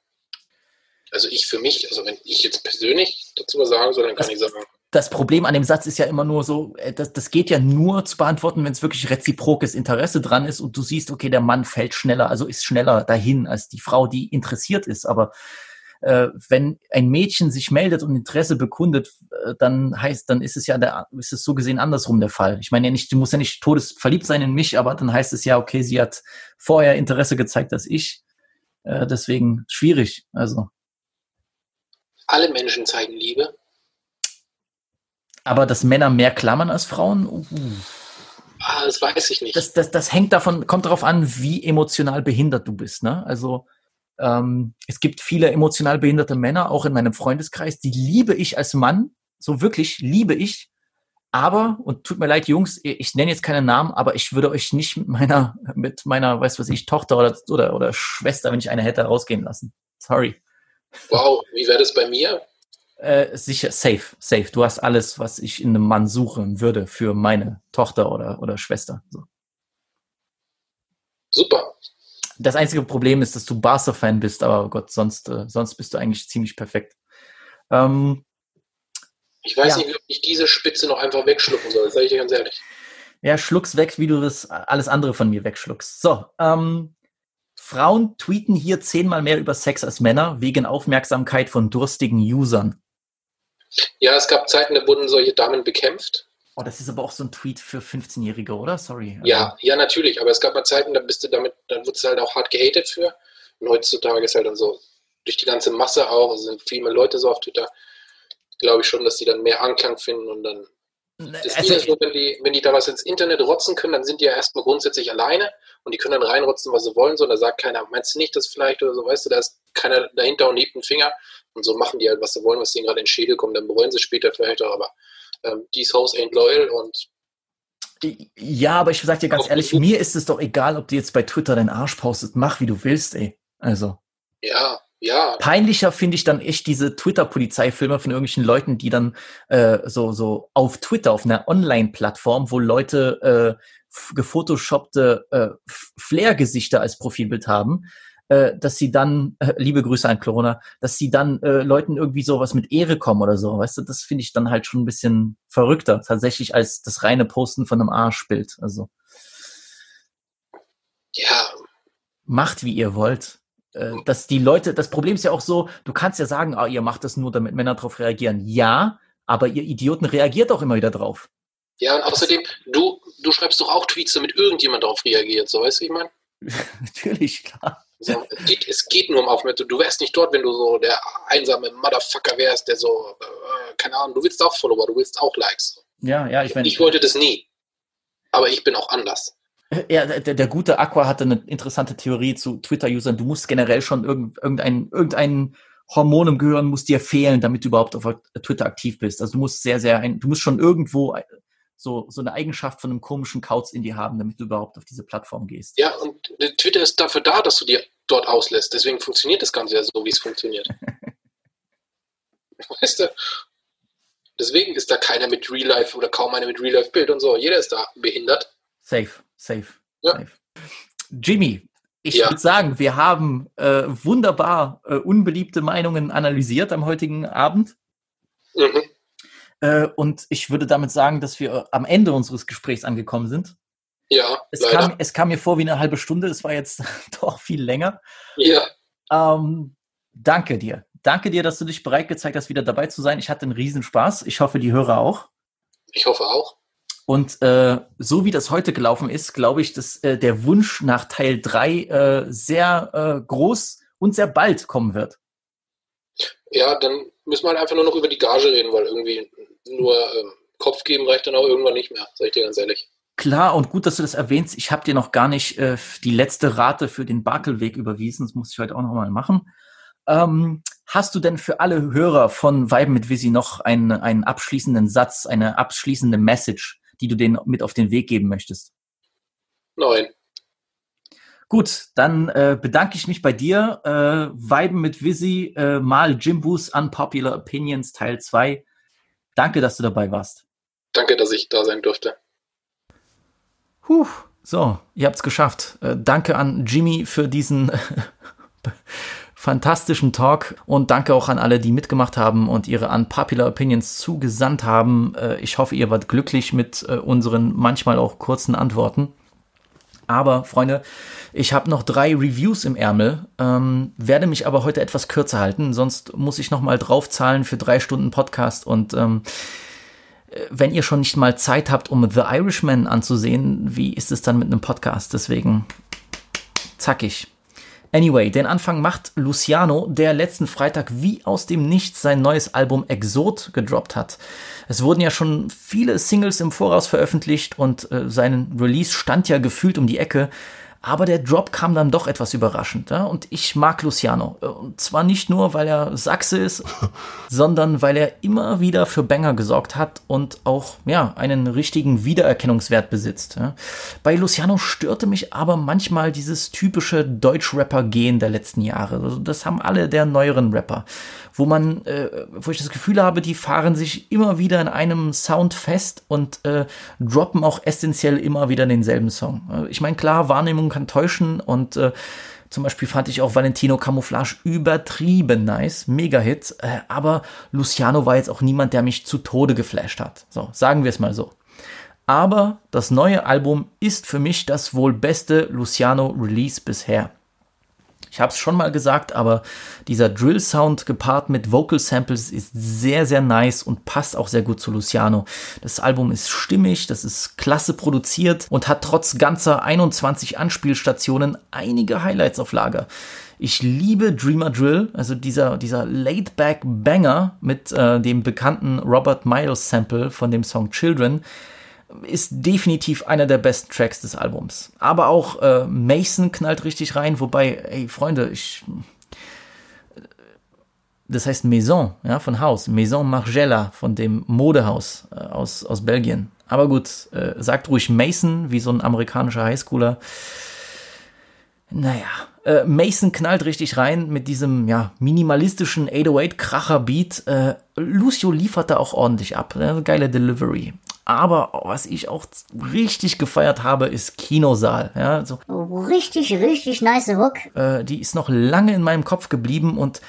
also ich für mich, also wenn ich jetzt persönlich dazu was sagen soll, dann kann ich sagen, Das Problem an dem Satz ist ja immer nur so, äh, das, das geht ja nur zu beantworten, wenn es wirklich reziprokes Interesse dran ist und du siehst, okay, der Mann fällt schneller, also ist schneller dahin als die Frau, die interessiert ist. Aber äh, wenn ein Mädchen sich meldet und Interesse bekundet, äh, dann heißt, dann ist es ja der, ist es so gesehen andersrum der Fall. Ich meine ja nicht, du musst ja nicht todesverliebt sein in mich, aber dann heißt es ja, okay, sie hat vorher Interesse gezeigt als ich. Äh, deswegen schwierig. Also, alle Menschen zeigen Liebe. aber dass Männer mehr klammern als Frauen, uh, Ah, das weiß ich nicht. das, das, das hängt davon, kommt darauf an, wie emotional behindert du bist. Ne? Also ähm, es gibt viele emotional behinderte Männer, auch in meinem Freundeskreis, die liebe ich als Mann, so wirklich liebe ich. Aber, und tut mir leid, Jungs, ich nenne jetzt keinen Namen, aber ich würde euch nicht mit meiner, mit meiner, weiß was ich, Tochter oder, oder, oder Schwester, wenn ich eine hätte, rausgehen lassen. Sorry. Wow, wie wäre das bei mir? Äh, sicher, safe, safe. Du hast alles, was ich in einem Mann suchen würde für meine Tochter oder, oder Schwester. So. Super. Das einzige Problem ist, dass du Barca-Fan bist, aber Gott, sonst, äh, sonst bist du eigentlich ziemlich perfekt. Ähm, Ich weiß Ja. nicht, ob ich diese Spitze noch einfach wegschlucken soll, sage ich dir ganz ehrlich. ja, schluck's weg, wie du das alles andere von mir wegschluckst. So, ähm, Frauen tweeten hier zehnmal mehr über Sex als Männer wegen Aufmerksamkeit von durstigen Usern. Ja, es gab Zeiten, da wurden solche Damen bekämpft. Oh, das ist aber auch so ein Tweet für 15-Jährige, oder? Sorry. Also, Ja, ja, natürlich. Aber es gab mal Zeiten, da bist du damit, dann wurdest du halt auch hart gehatet für. Und heutzutage ist halt dann so, durch die ganze Masse auch, also sind viel mehr Leute so auf Twitter, glaube ich schon, dass die dann mehr Anklang finden und dann. Das Also, ist nur, wenn die, wenn die da was ins Internet rotzen können, dann sind die ja erstmal grundsätzlich alleine und die können dann reinrotzen, was sie wollen, so, und da sagt keiner, meinst du nicht das vielleicht oder so, weißt du, da ist keiner dahinter und hebt einen Finger und so machen die halt, was sie wollen, was denen gerade in den Schädel kommt, dann bereuen sie später vielleicht auch, aber ähm, these hoes ain't loyal und Ja, aber ich sag dir ganz ehrlich, mir ist es doch egal, ob du jetzt bei Twitter deinen Arsch postest. Mach, wie du willst, ey. Also. ja, ja, Peinlicher finde ich dann echt diese Twitter-Polizeifilme von irgendwelchen Leuten, die dann äh, so, so auf Twitter, auf einer Online-Plattform, wo Leute äh, gefotoshoppte äh, Flair-Gesichter als Profilbild haben, äh, dass sie dann, äh, liebe Grüße an Corona, dass sie dann äh, Leuten irgendwie sowas mit Ehre kommen oder so, weißt du, das finde ich dann halt schon ein bisschen verrückter, tatsächlich als das reine Posten von einem Arschbild. Also ja, macht, wie ihr wollt. Äh, dass die Leute, das Problem ist ja auch so, du kannst ja sagen, ah, ihr macht das nur, damit Männer drauf reagieren. Ja, aber ihr Idioten reagiert auch immer wieder drauf. Ja, und außerdem, du, du schreibst doch auch Tweets, damit irgendjemand darauf reagiert, so weißt du, wie ich meine? *laughs* Natürlich, klar. So, es, geht, es geht nur um Aufmerksamkeit. Du wärst nicht dort, wenn du so der einsame Motherfucker wärst, der so, äh, keine Ahnung, du willst auch Follower, du willst auch Likes. Ja, ja, ich meine. Ich wollte das nie. Aber ich bin auch anders. Ja, der, der gute Aqua hatte eine interessante Theorie zu Twitter-Usern. Du musst generell schon irgendein, irgendein Hormon im Gehirn muss dir fehlen, damit du überhaupt auf Twitter aktiv bist. Also du musst sehr, sehr, ein, du musst schon irgendwo so, so eine Eigenschaft von einem komischen Kauz in dir haben, damit du überhaupt auf diese Plattform gehst. Ja, und Twitter ist dafür da, dass du dir dort auslässt. Deswegen funktioniert das Ganze ja so, wie es funktioniert. *laughs* weißt du? Deswegen ist da keiner mit Real Life oder kaum einer mit Real Life Bild und so. Jeder ist da behindert. Safe, safe. Ja. safe. Jimmy, ich ja. würde sagen, wir haben äh, wunderbar äh, unbeliebte Meinungen analysiert am heutigen Abend. Mhm. Äh, und ich würde damit sagen, dass wir äh, am Ende unseres Gesprächs angekommen sind. Ja, es kam, es kam mir vor wie eine halbe Stunde, es war jetzt *laughs* doch viel länger. Ja. Ähm, danke dir. Danke dir, dass du dich bereit gezeigt hast, wieder dabei zu sein. Ich hatte einen Riesenspaß. Ich hoffe, die Hörer auch. Ich hoffe auch. Und äh, so wie das heute gelaufen ist, glaube ich, dass äh, der Wunsch nach Teil 3 äh, sehr äh, groß und sehr bald kommen wird. Ja, dann müssen wir halt einfach nur noch über die Gage reden, weil irgendwie nur ähm, Kopf geben reicht dann auch irgendwann nicht mehr, sag ich dir ganz ehrlich. Klar und gut, dass du das erwähnst. Ich habe dir noch gar nicht äh, die letzte Rate für den Bakelweg überwiesen. Das muss ich heute auch nochmal machen. Ähm, hast du denn für alle Hörer von Weiben mit Visi noch einen, einen abschließenden Satz, eine abschließende Message, die du denen mit auf den Weg geben möchtest? Nein. Gut, dann äh, bedanke ich mich bei dir. Äh, Weiben mit Visi, äh, mal Jimbus Unpopular Opinions Teil 2. Danke, dass du dabei warst. Danke, dass ich da sein durfte. Puh, so, ihr habt es geschafft. Äh, danke an Jimmy für diesen *laughs* fantastischen Talk und danke auch an alle, die mitgemacht haben und ihre Unpopular Opinions zugesandt haben. Äh, ich hoffe, ihr wart glücklich mit äh, unseren manchmal auch kurzen Antworten. Aber, Freunde, ich habe noch drei Reviews im Ärmel, ähm, werde mich aber heute etwas kürzer halten, sonst muss ich nochmal draufzahlen für drei Stunden Podcast und ähm, wenn ihr schon nicht mal Zeit habt, um The Irishman anzusehen, wie ist es dann mit einem Podcast? Deswegen zackig. Anyway, den Anfang macht Luciano, der letzten Freitag wie aus dem Nichts sein neues Album Exot gedroppt hat. Es wurden ja schon viele Singles im Voraus veröffentlicht und äh, sein Release stand ja gefühlt um die Ecke. Aber der Drop kam dann doch etwas überraschend. Ja? Und ich mag Luciano. Und zwar nicht nur, weil er Sachse ist, *laughs* sondern weil er immer wieder für Banger gesorgt hat und auch ja, einen richtigen Wiedererkennungswert besitzt. Ja? Bei Luciano störte mich aber manchmal dieses typische Deutsch-Rapper-Gehen der letzten Jahre. Also das haben alle der neueren Rapper wo man, äh, wo ich das Gefühl habe, die fahren sich immer wieder in einem Sound fest und äh, droppen auch essentiell immer wieder denselben Song. Äh, ich meine, klar, Wahrnehmung kann täuschen und äh, zum Beispiel fand ich auch Valentino Camouflage übertrieben nice, Mega-Hit, äh, aber Luciano war jetzt auch niemand, der mich zu Tode geflasht hat. So, sagen wir es mal so. Aber das neue Album ist für mich das wohl beste Luciano-Release bisher. Ich habe es schon mal gesagt, aber dieser Drill-Sound gepaart mit Vocal Samples ist sehr, sehr nice und passt auch sehr gut zu Luciano. Das Album ist stimmig, das ist klasse produziert und hat trotz ganzer 21 Anspielstationen einige Highlights auf Lager. Ich liebe Dreamer Drill, also dieser, dieser Laid-Back-Banger mit äh, dem bekannten Robert Miles Sample von dem Song Children ist definitiv einer der besten Tracks des Albums. Aber auch äh, Mason knallt richtig rein, wobei, ey, Freunde, ich. Das heißt Maison, ja, von Haus. Maison Margiela, von dem Modehaus äh, aus, aus Belgien. Aber gut, äh, sagt ruhig Mason, wie so ein amerikanischer Highschooler. Naja, äh, Mason knallt richtig rein mit diesem ja, minimalistischen 808-Kracher-Beat. Äh, Lucio liefert da auch ordentlich ab. Äh, geile Delivery. Aber was ich auch richtig gefeiert habe, ist Kinosaal. Ja, so. Richtig, richtig nice Hook. Äh, die ist noch lange in meinem Kopf geblieben und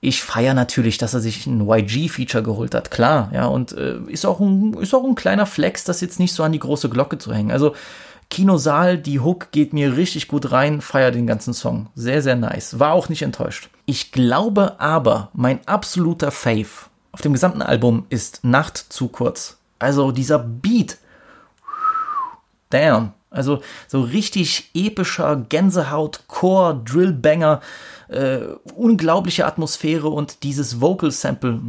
ich feiere natürlich, dass er sich ein YG-Feature geholt hat, klar, ja, und äh, ist, auch ein, ist auch ein kleiner Flex, das jetzt nicht so an die große Glocke zu hängen. Also Kinosaal, die Hook geht mir richtig gut rein, feier den ganzen Song. Sehr, sehr nice. War auch nicht enttäuscht. Ich glaube aber, mein absoluter Fave auf dem gesamten Album ist Nacht zu kurz. Also dieser Beat. Damn. Also so richtig epischer Gänsehaut, Core, Drillbanger, äh, unglaubliche Atmosphäre und dieses Vocal Sample.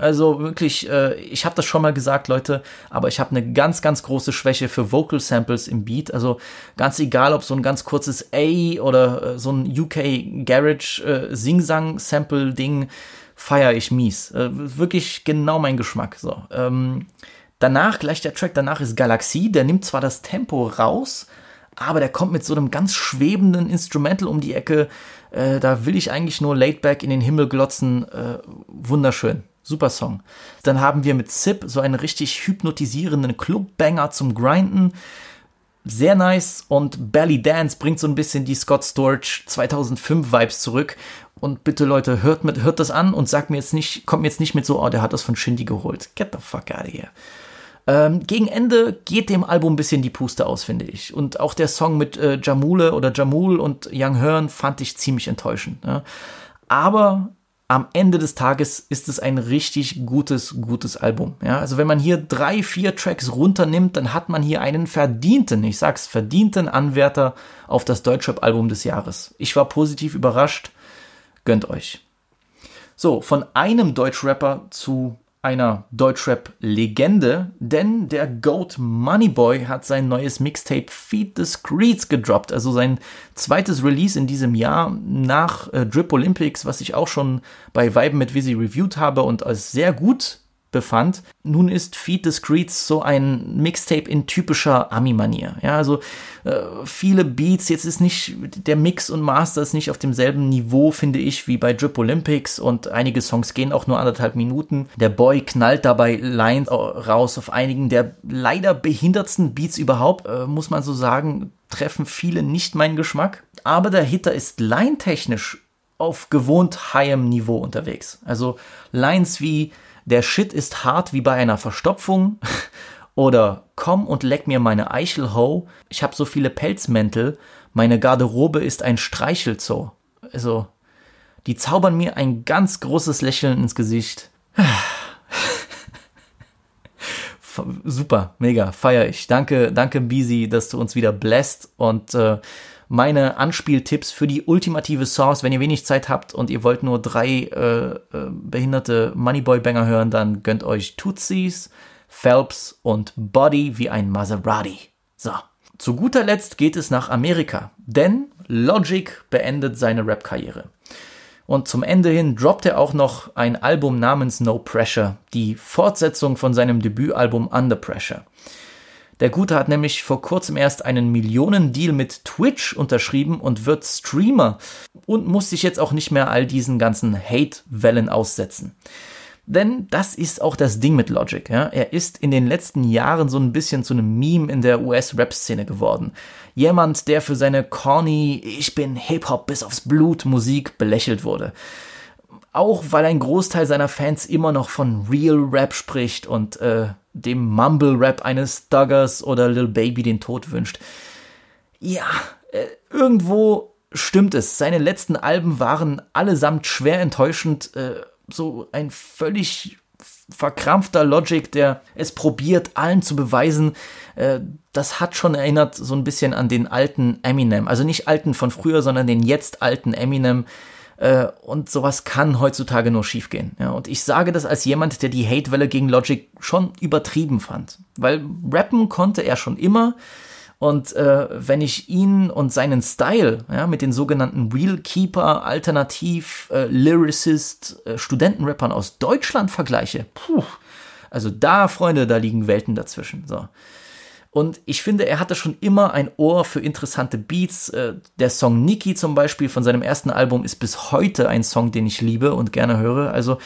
Also wirklich, äh, ich habe das schon mal gesagt, Leute, aber ich habe eine ganz, ganz große Schwäche für Vocal Samples im Beat. Also ganz egal, ob so ein ganz kurzes A oder äh, so ein UK Garage äh, Sing-Sang Sample Ding feiere ich mies. Äh, wirklich genau mein Geschmack. So. Ähm, danach, gleich der Track danach ist Galaxie, der nimmt zwar das Tempo raus, aber der kommt mit so einem ganz schwebenden Instrumental um die Ecke. Äh, da will ich eigentlich nur laid back in den Himmel glotzen. Äh, wunderschön. Super Song. Dann haben wir mit Zip so einen richtig hypnotisierenden Clubbanger zum Grinden. Sehr nice und Belly Dance bringt so ein bisschen die Scott Storch 2005 Vibes zurück und bitte Leute, hört, mit, hört das an und sagt mir jetzt nicht, kommt mir jetzt nicht mit so, oh, der hat das von Shindy geholt. Get the fuck out of here. Ähm, gegen Ende geht dem Album ein bisschen die Puste aus, finde ich. Und auch der Song mit äh, Jamule oder Jamul und Young Hearn fand ich ziemlich enttäuschend. Ne? Aber am Ende des Tages ist es ein richtig gutes, gutes Album. Ja, also wenn man hier drei, vier Tracks runternimmt, dann hat man hier einen verdienten, ich sag's, verdienten Anwärter auf das Deutschrap-Album des Jahres. Ich war positiv überrascht Gönnt euch. So, von einem Deutschrapper zu einer Deutschrap-Legende, denn der Goat Moneyboy hat sein neues Mixtape Feed the Screeds gedroppt, also sein zweites Release in diesem Jahr nach äh, Drip Olympics, was ich auch schon bei Vibe mit Visi reviewed habe und als sehr gut befand. Nun ist Feed the Screeds so ein Mixtape in typischer Ami-Manier. Ja, also äh, viele Beats, jetzt ist nicht, der Mix und Master ist nicht auf demselben Niveau, finde ich, wie bei Drip Olympics und einige Songs gehen auch nur anderthalb Minuten. Der Boy knallt dabei Lines raus auf einigen der leider behindertsten Beats überhaupt, äh, muss man so sagen, treffen viele nicht meinen Geschmack. Aber der Hitter ist line-technisch auf gewohnt highem Niveau unterwegs. Also Lines wie der Shit ist hart wie bei einer Verstopfung. *laughs* Oder komm und leck mir meine Eichelho. Ich habe so viele Pelzmäntel. Meine Garderobe ist ein Streichelzoo. Also, die zaubern mir ein ganz großes Lächeln ins Gesicht. *laughs* Super, mega, feier ich. Danke, danke, Bisi, dass du uns wieder bläst und äh, meine Anspieltipps für die ultimative Sauce. Wenn ihr wenig Zeit habt und ihr wollt nur drei äh, äh, behinderte Moneyboy-Banger hören, dann gönnt euch Tootsies, Phelps und Body wie ein Maserati. So. Zu guter Letzt geht es nach Amerika, denn Logic beendet seine Rap-Karriere. Und zum Ende hin droppt er auch noch ein Album namens No Pressure, die Fortsetzung von seinem Debütalbum Under Pressure. Der Gute hat nämlich vor kurzem erst einen Millionendeal mit Twitch unterschrieben und wird Streamer und muss sich jetzt auch nicht mehr all diesen ganzen Hate-Wellen aussetzen. Denn das ist auch das Ding mit Logic. Ja? Er ist in den letzten Jahren so ein bisschen zu einem Meme in der US-Rap-Szene geworden. Jemand, der für seine corny Ich bin Hip-Hop bis aufs Blut Musik belächelt wurde. Auch weil ein Großteil seiner Fans immer noch von Real Rap spricht und äh, dem Mumble-Rap eines Duggars oder Lil Baby den Tod wünscht. Ja, äh, irgendwo stimmt es. Seine letzten Alben waren allesamt schwer enttäuschend. Äh, so ein völlig verkrampfter Logic, der es probiert, allen zu beweisen. Äh, das hat schon erinnert so ein bisschen an den alten Eminem. Also nicht alten von früher, sondern den jetzt alten Eminem äh, und sowas kann heutzutage nur schiefgehen. Ja, und ich sage das als jemand, der die Hatewelle gegen Logic schon übertrieben fand. Weil rappen konnte er schon immer. Und äh, wenn ich ihn und seinen Style ja, mit den sogenannten Real Keeper, Alternativ, äh, Lyricist, äh, Studentenrappern aus Deutschland vergleiche, puh, also da, Freunde, da liegen Welten dazwischen. So. Und ich finde, er hatte schon immer ein Ohr für interessante Beats. Äh, der Song Nikki zum Beispiel von seinem ersten Album ist bis heute ein Song, den ich liebe und gerne höre. Also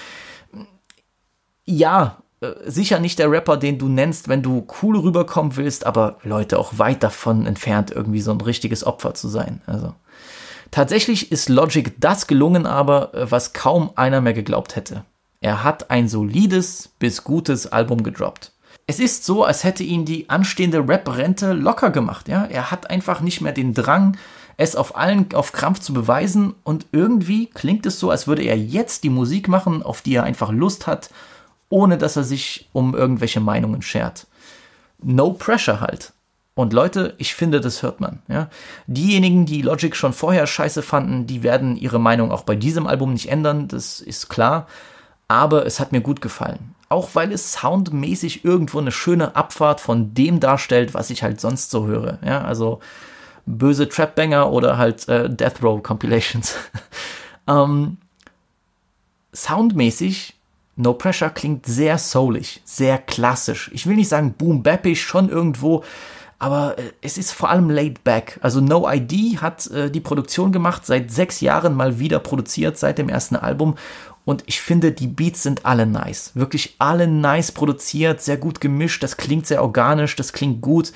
ja, äh, sicher nicht der Rapper, den du nennst, wenn du cool rüberkommen willst, aber Leute auch weit davon entfernt, irgendwie so ein richtiges Opfer zu sein. Also tatsächlich ist Logic das gelungen, aber äh, was kaum einer mehr geglaubt hätte. Er hat ein solides bis gutes Album gedroppt es ist so, als hätte ihn die anstehende Rap-Rente locker gemacht. Ja? Er hat einfach nicht mehr den Drang, es auf allen auf Krampf zu beweisen und irgendwie klingt es so, als würde er jetzt die Musik machen, auf die er einfach Lust hat, ohne dass er sich um irgendwelche Meinungen schert. No pressure halt. Und Leute, ich finde, das hört man. Ja? Diejenigen, die Logic schon vorher scheiße fanden, die werden ihre Meinung auch bei diesem Album nicht ändern, das ist klar. Aber es hat mir gut gefallen. Auch weil es soundmäßig irgendwo eine schöne Abfahrt von dem darstellt, was ich halt sonst so höre. Ja, also böse Trapbanger oder halt äh, Death Row Compilations. *laughs* ähm, soundmäßig No Pressure klingt sehr soulig, sehr klassisch. Ich will nicht sagen boom bappisch, schon irgendwo, aber äh, es ist vor allem laid back. Also No ID hat äh, die Produktion gemacht, seit sechs Jahren mal wieder produziert, seit dem ersten Album. Und ich finde, die Beats sind alle nice. Wirklich alle nice produziert, sehr gut gemischt. Das klingt sehr organisch, das klingt gut.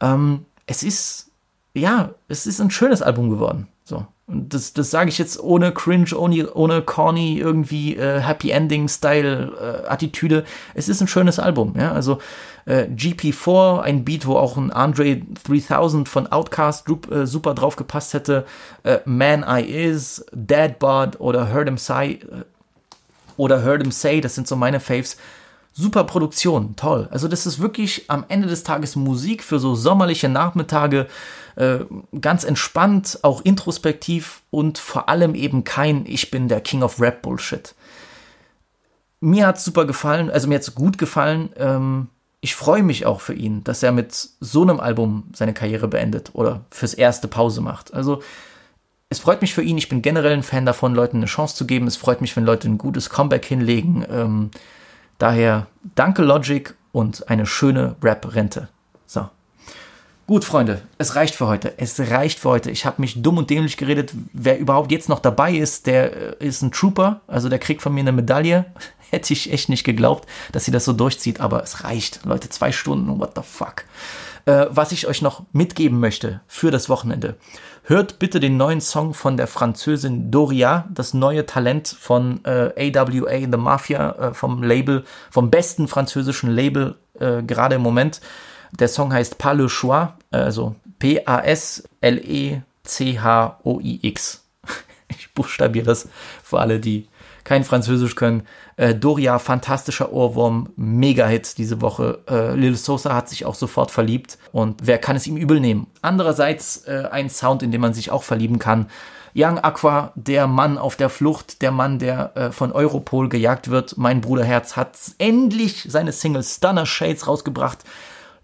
Ähm, es ist, ja, es ist ein schönes Album geworden. So. Und das, das sage ich jetzt ohne Cringe, ohne, ohne corny, irgendwie äh, Happy Ending-Style-Attitüde. Äh, es ist ein schönes Album, ja. Also äh, GP4, ein Beat, wo auch ein Andre 3000 von Outcast äh, super drauf gepasst hätte. Äh, Man I Is, Dead Bod oder Heard Him äh, oder Heard Him Say, das sind so meine Faves. Super Produktion, toll. Also das ist wirklich am Ende des Tages Musik für so sommerliche Nachmittage, äh, ganz entspannt, auch introspektiv und vor allem eben kein Ich bin der King of Rap Bullshit. Mir hat es super gefallen, also mir hat es gut gefallen. Ähm, ich freue mich auch für ihn, dass er mit so einem Album seine Karriere beendet oder fürs erste Pause macht. Also es freut mich für ihn. Ich bin generell ein Fan davon, Leuten eine Chance zu geben. Es freut mich, wenn Leute ein gutes Comeback hinlegen. Ähm, daher danke Logic und eine schöne Rap-Rente. So. Gut, Freunde, es reicht für heute. Es reicht für heute. Ich habe mich dumm und dämlich geredet. Wer überhaupt jetzt noch dabei ist, der äh, ist ein Trooper. Also der kriegt von mir eine Medaille. *laughs* Hätte ich echt nicht geglaubt, dass sie das so durchzieht. Aber es reicht. Leute, zwei Stunden. What the fuck? Äh, was ich euch noch mitgeben möchte für das Wochenende. Hört bitte den neuen Song von der Französin Doria, das neue Talent von äh, AWA The Mafia, äh, vom Label, vom besten französischen Label äh, gerade im Moment. Der Song heißt Pas le choix, also P-A-S-L-E-C-H-O-I-X. *laughs* Ich buchstabiere das für alle, die kein Französisch können. Äh, Doria, fantastischer Ohrwurm, Mega-Hit diese Woche. Äh, Lil Sosa hat sich auch sofort verliebt und wer kann es ihm übel nehmen? Andererseits äh, ein Sound, in den man sich auch verlieben kann. Young Aqua, der Mann auf der Flucht, der Mann, der äh, von Europol gejagt wird. Mein Bruder Herz hat endlich seine Single Stunner Shades rausgebracht.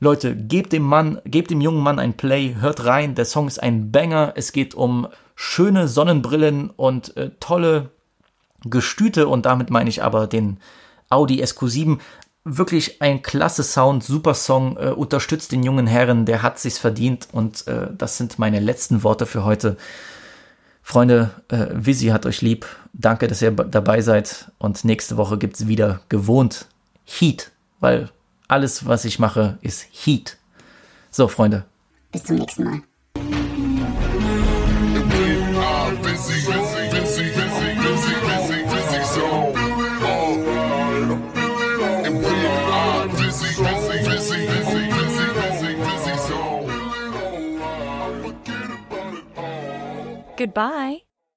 Leute, gebt dem Mann, gebt dem jungen Mann ein Play, hört rein. Der Song ist ein Banger. Es geht um schöne Sonnenbrillen und äh, tolle Gestüte und damit meine ich aber den Audi SQ7. Wirklich ein klasse Sound, super Song, äh, unterstützt den jungen Herren, der hat sich's verdient und äh, das sind meine letzten Worte für heute. Freunde, äh, Visi hat euch lieb. Danke, dass ihr dabei seid und nächste Woche gibt's wieder gewohnt Heat, weil alles, was ich mache, ist Heat. So, Freunde. Bis zum nächsten Mal. Goodbye.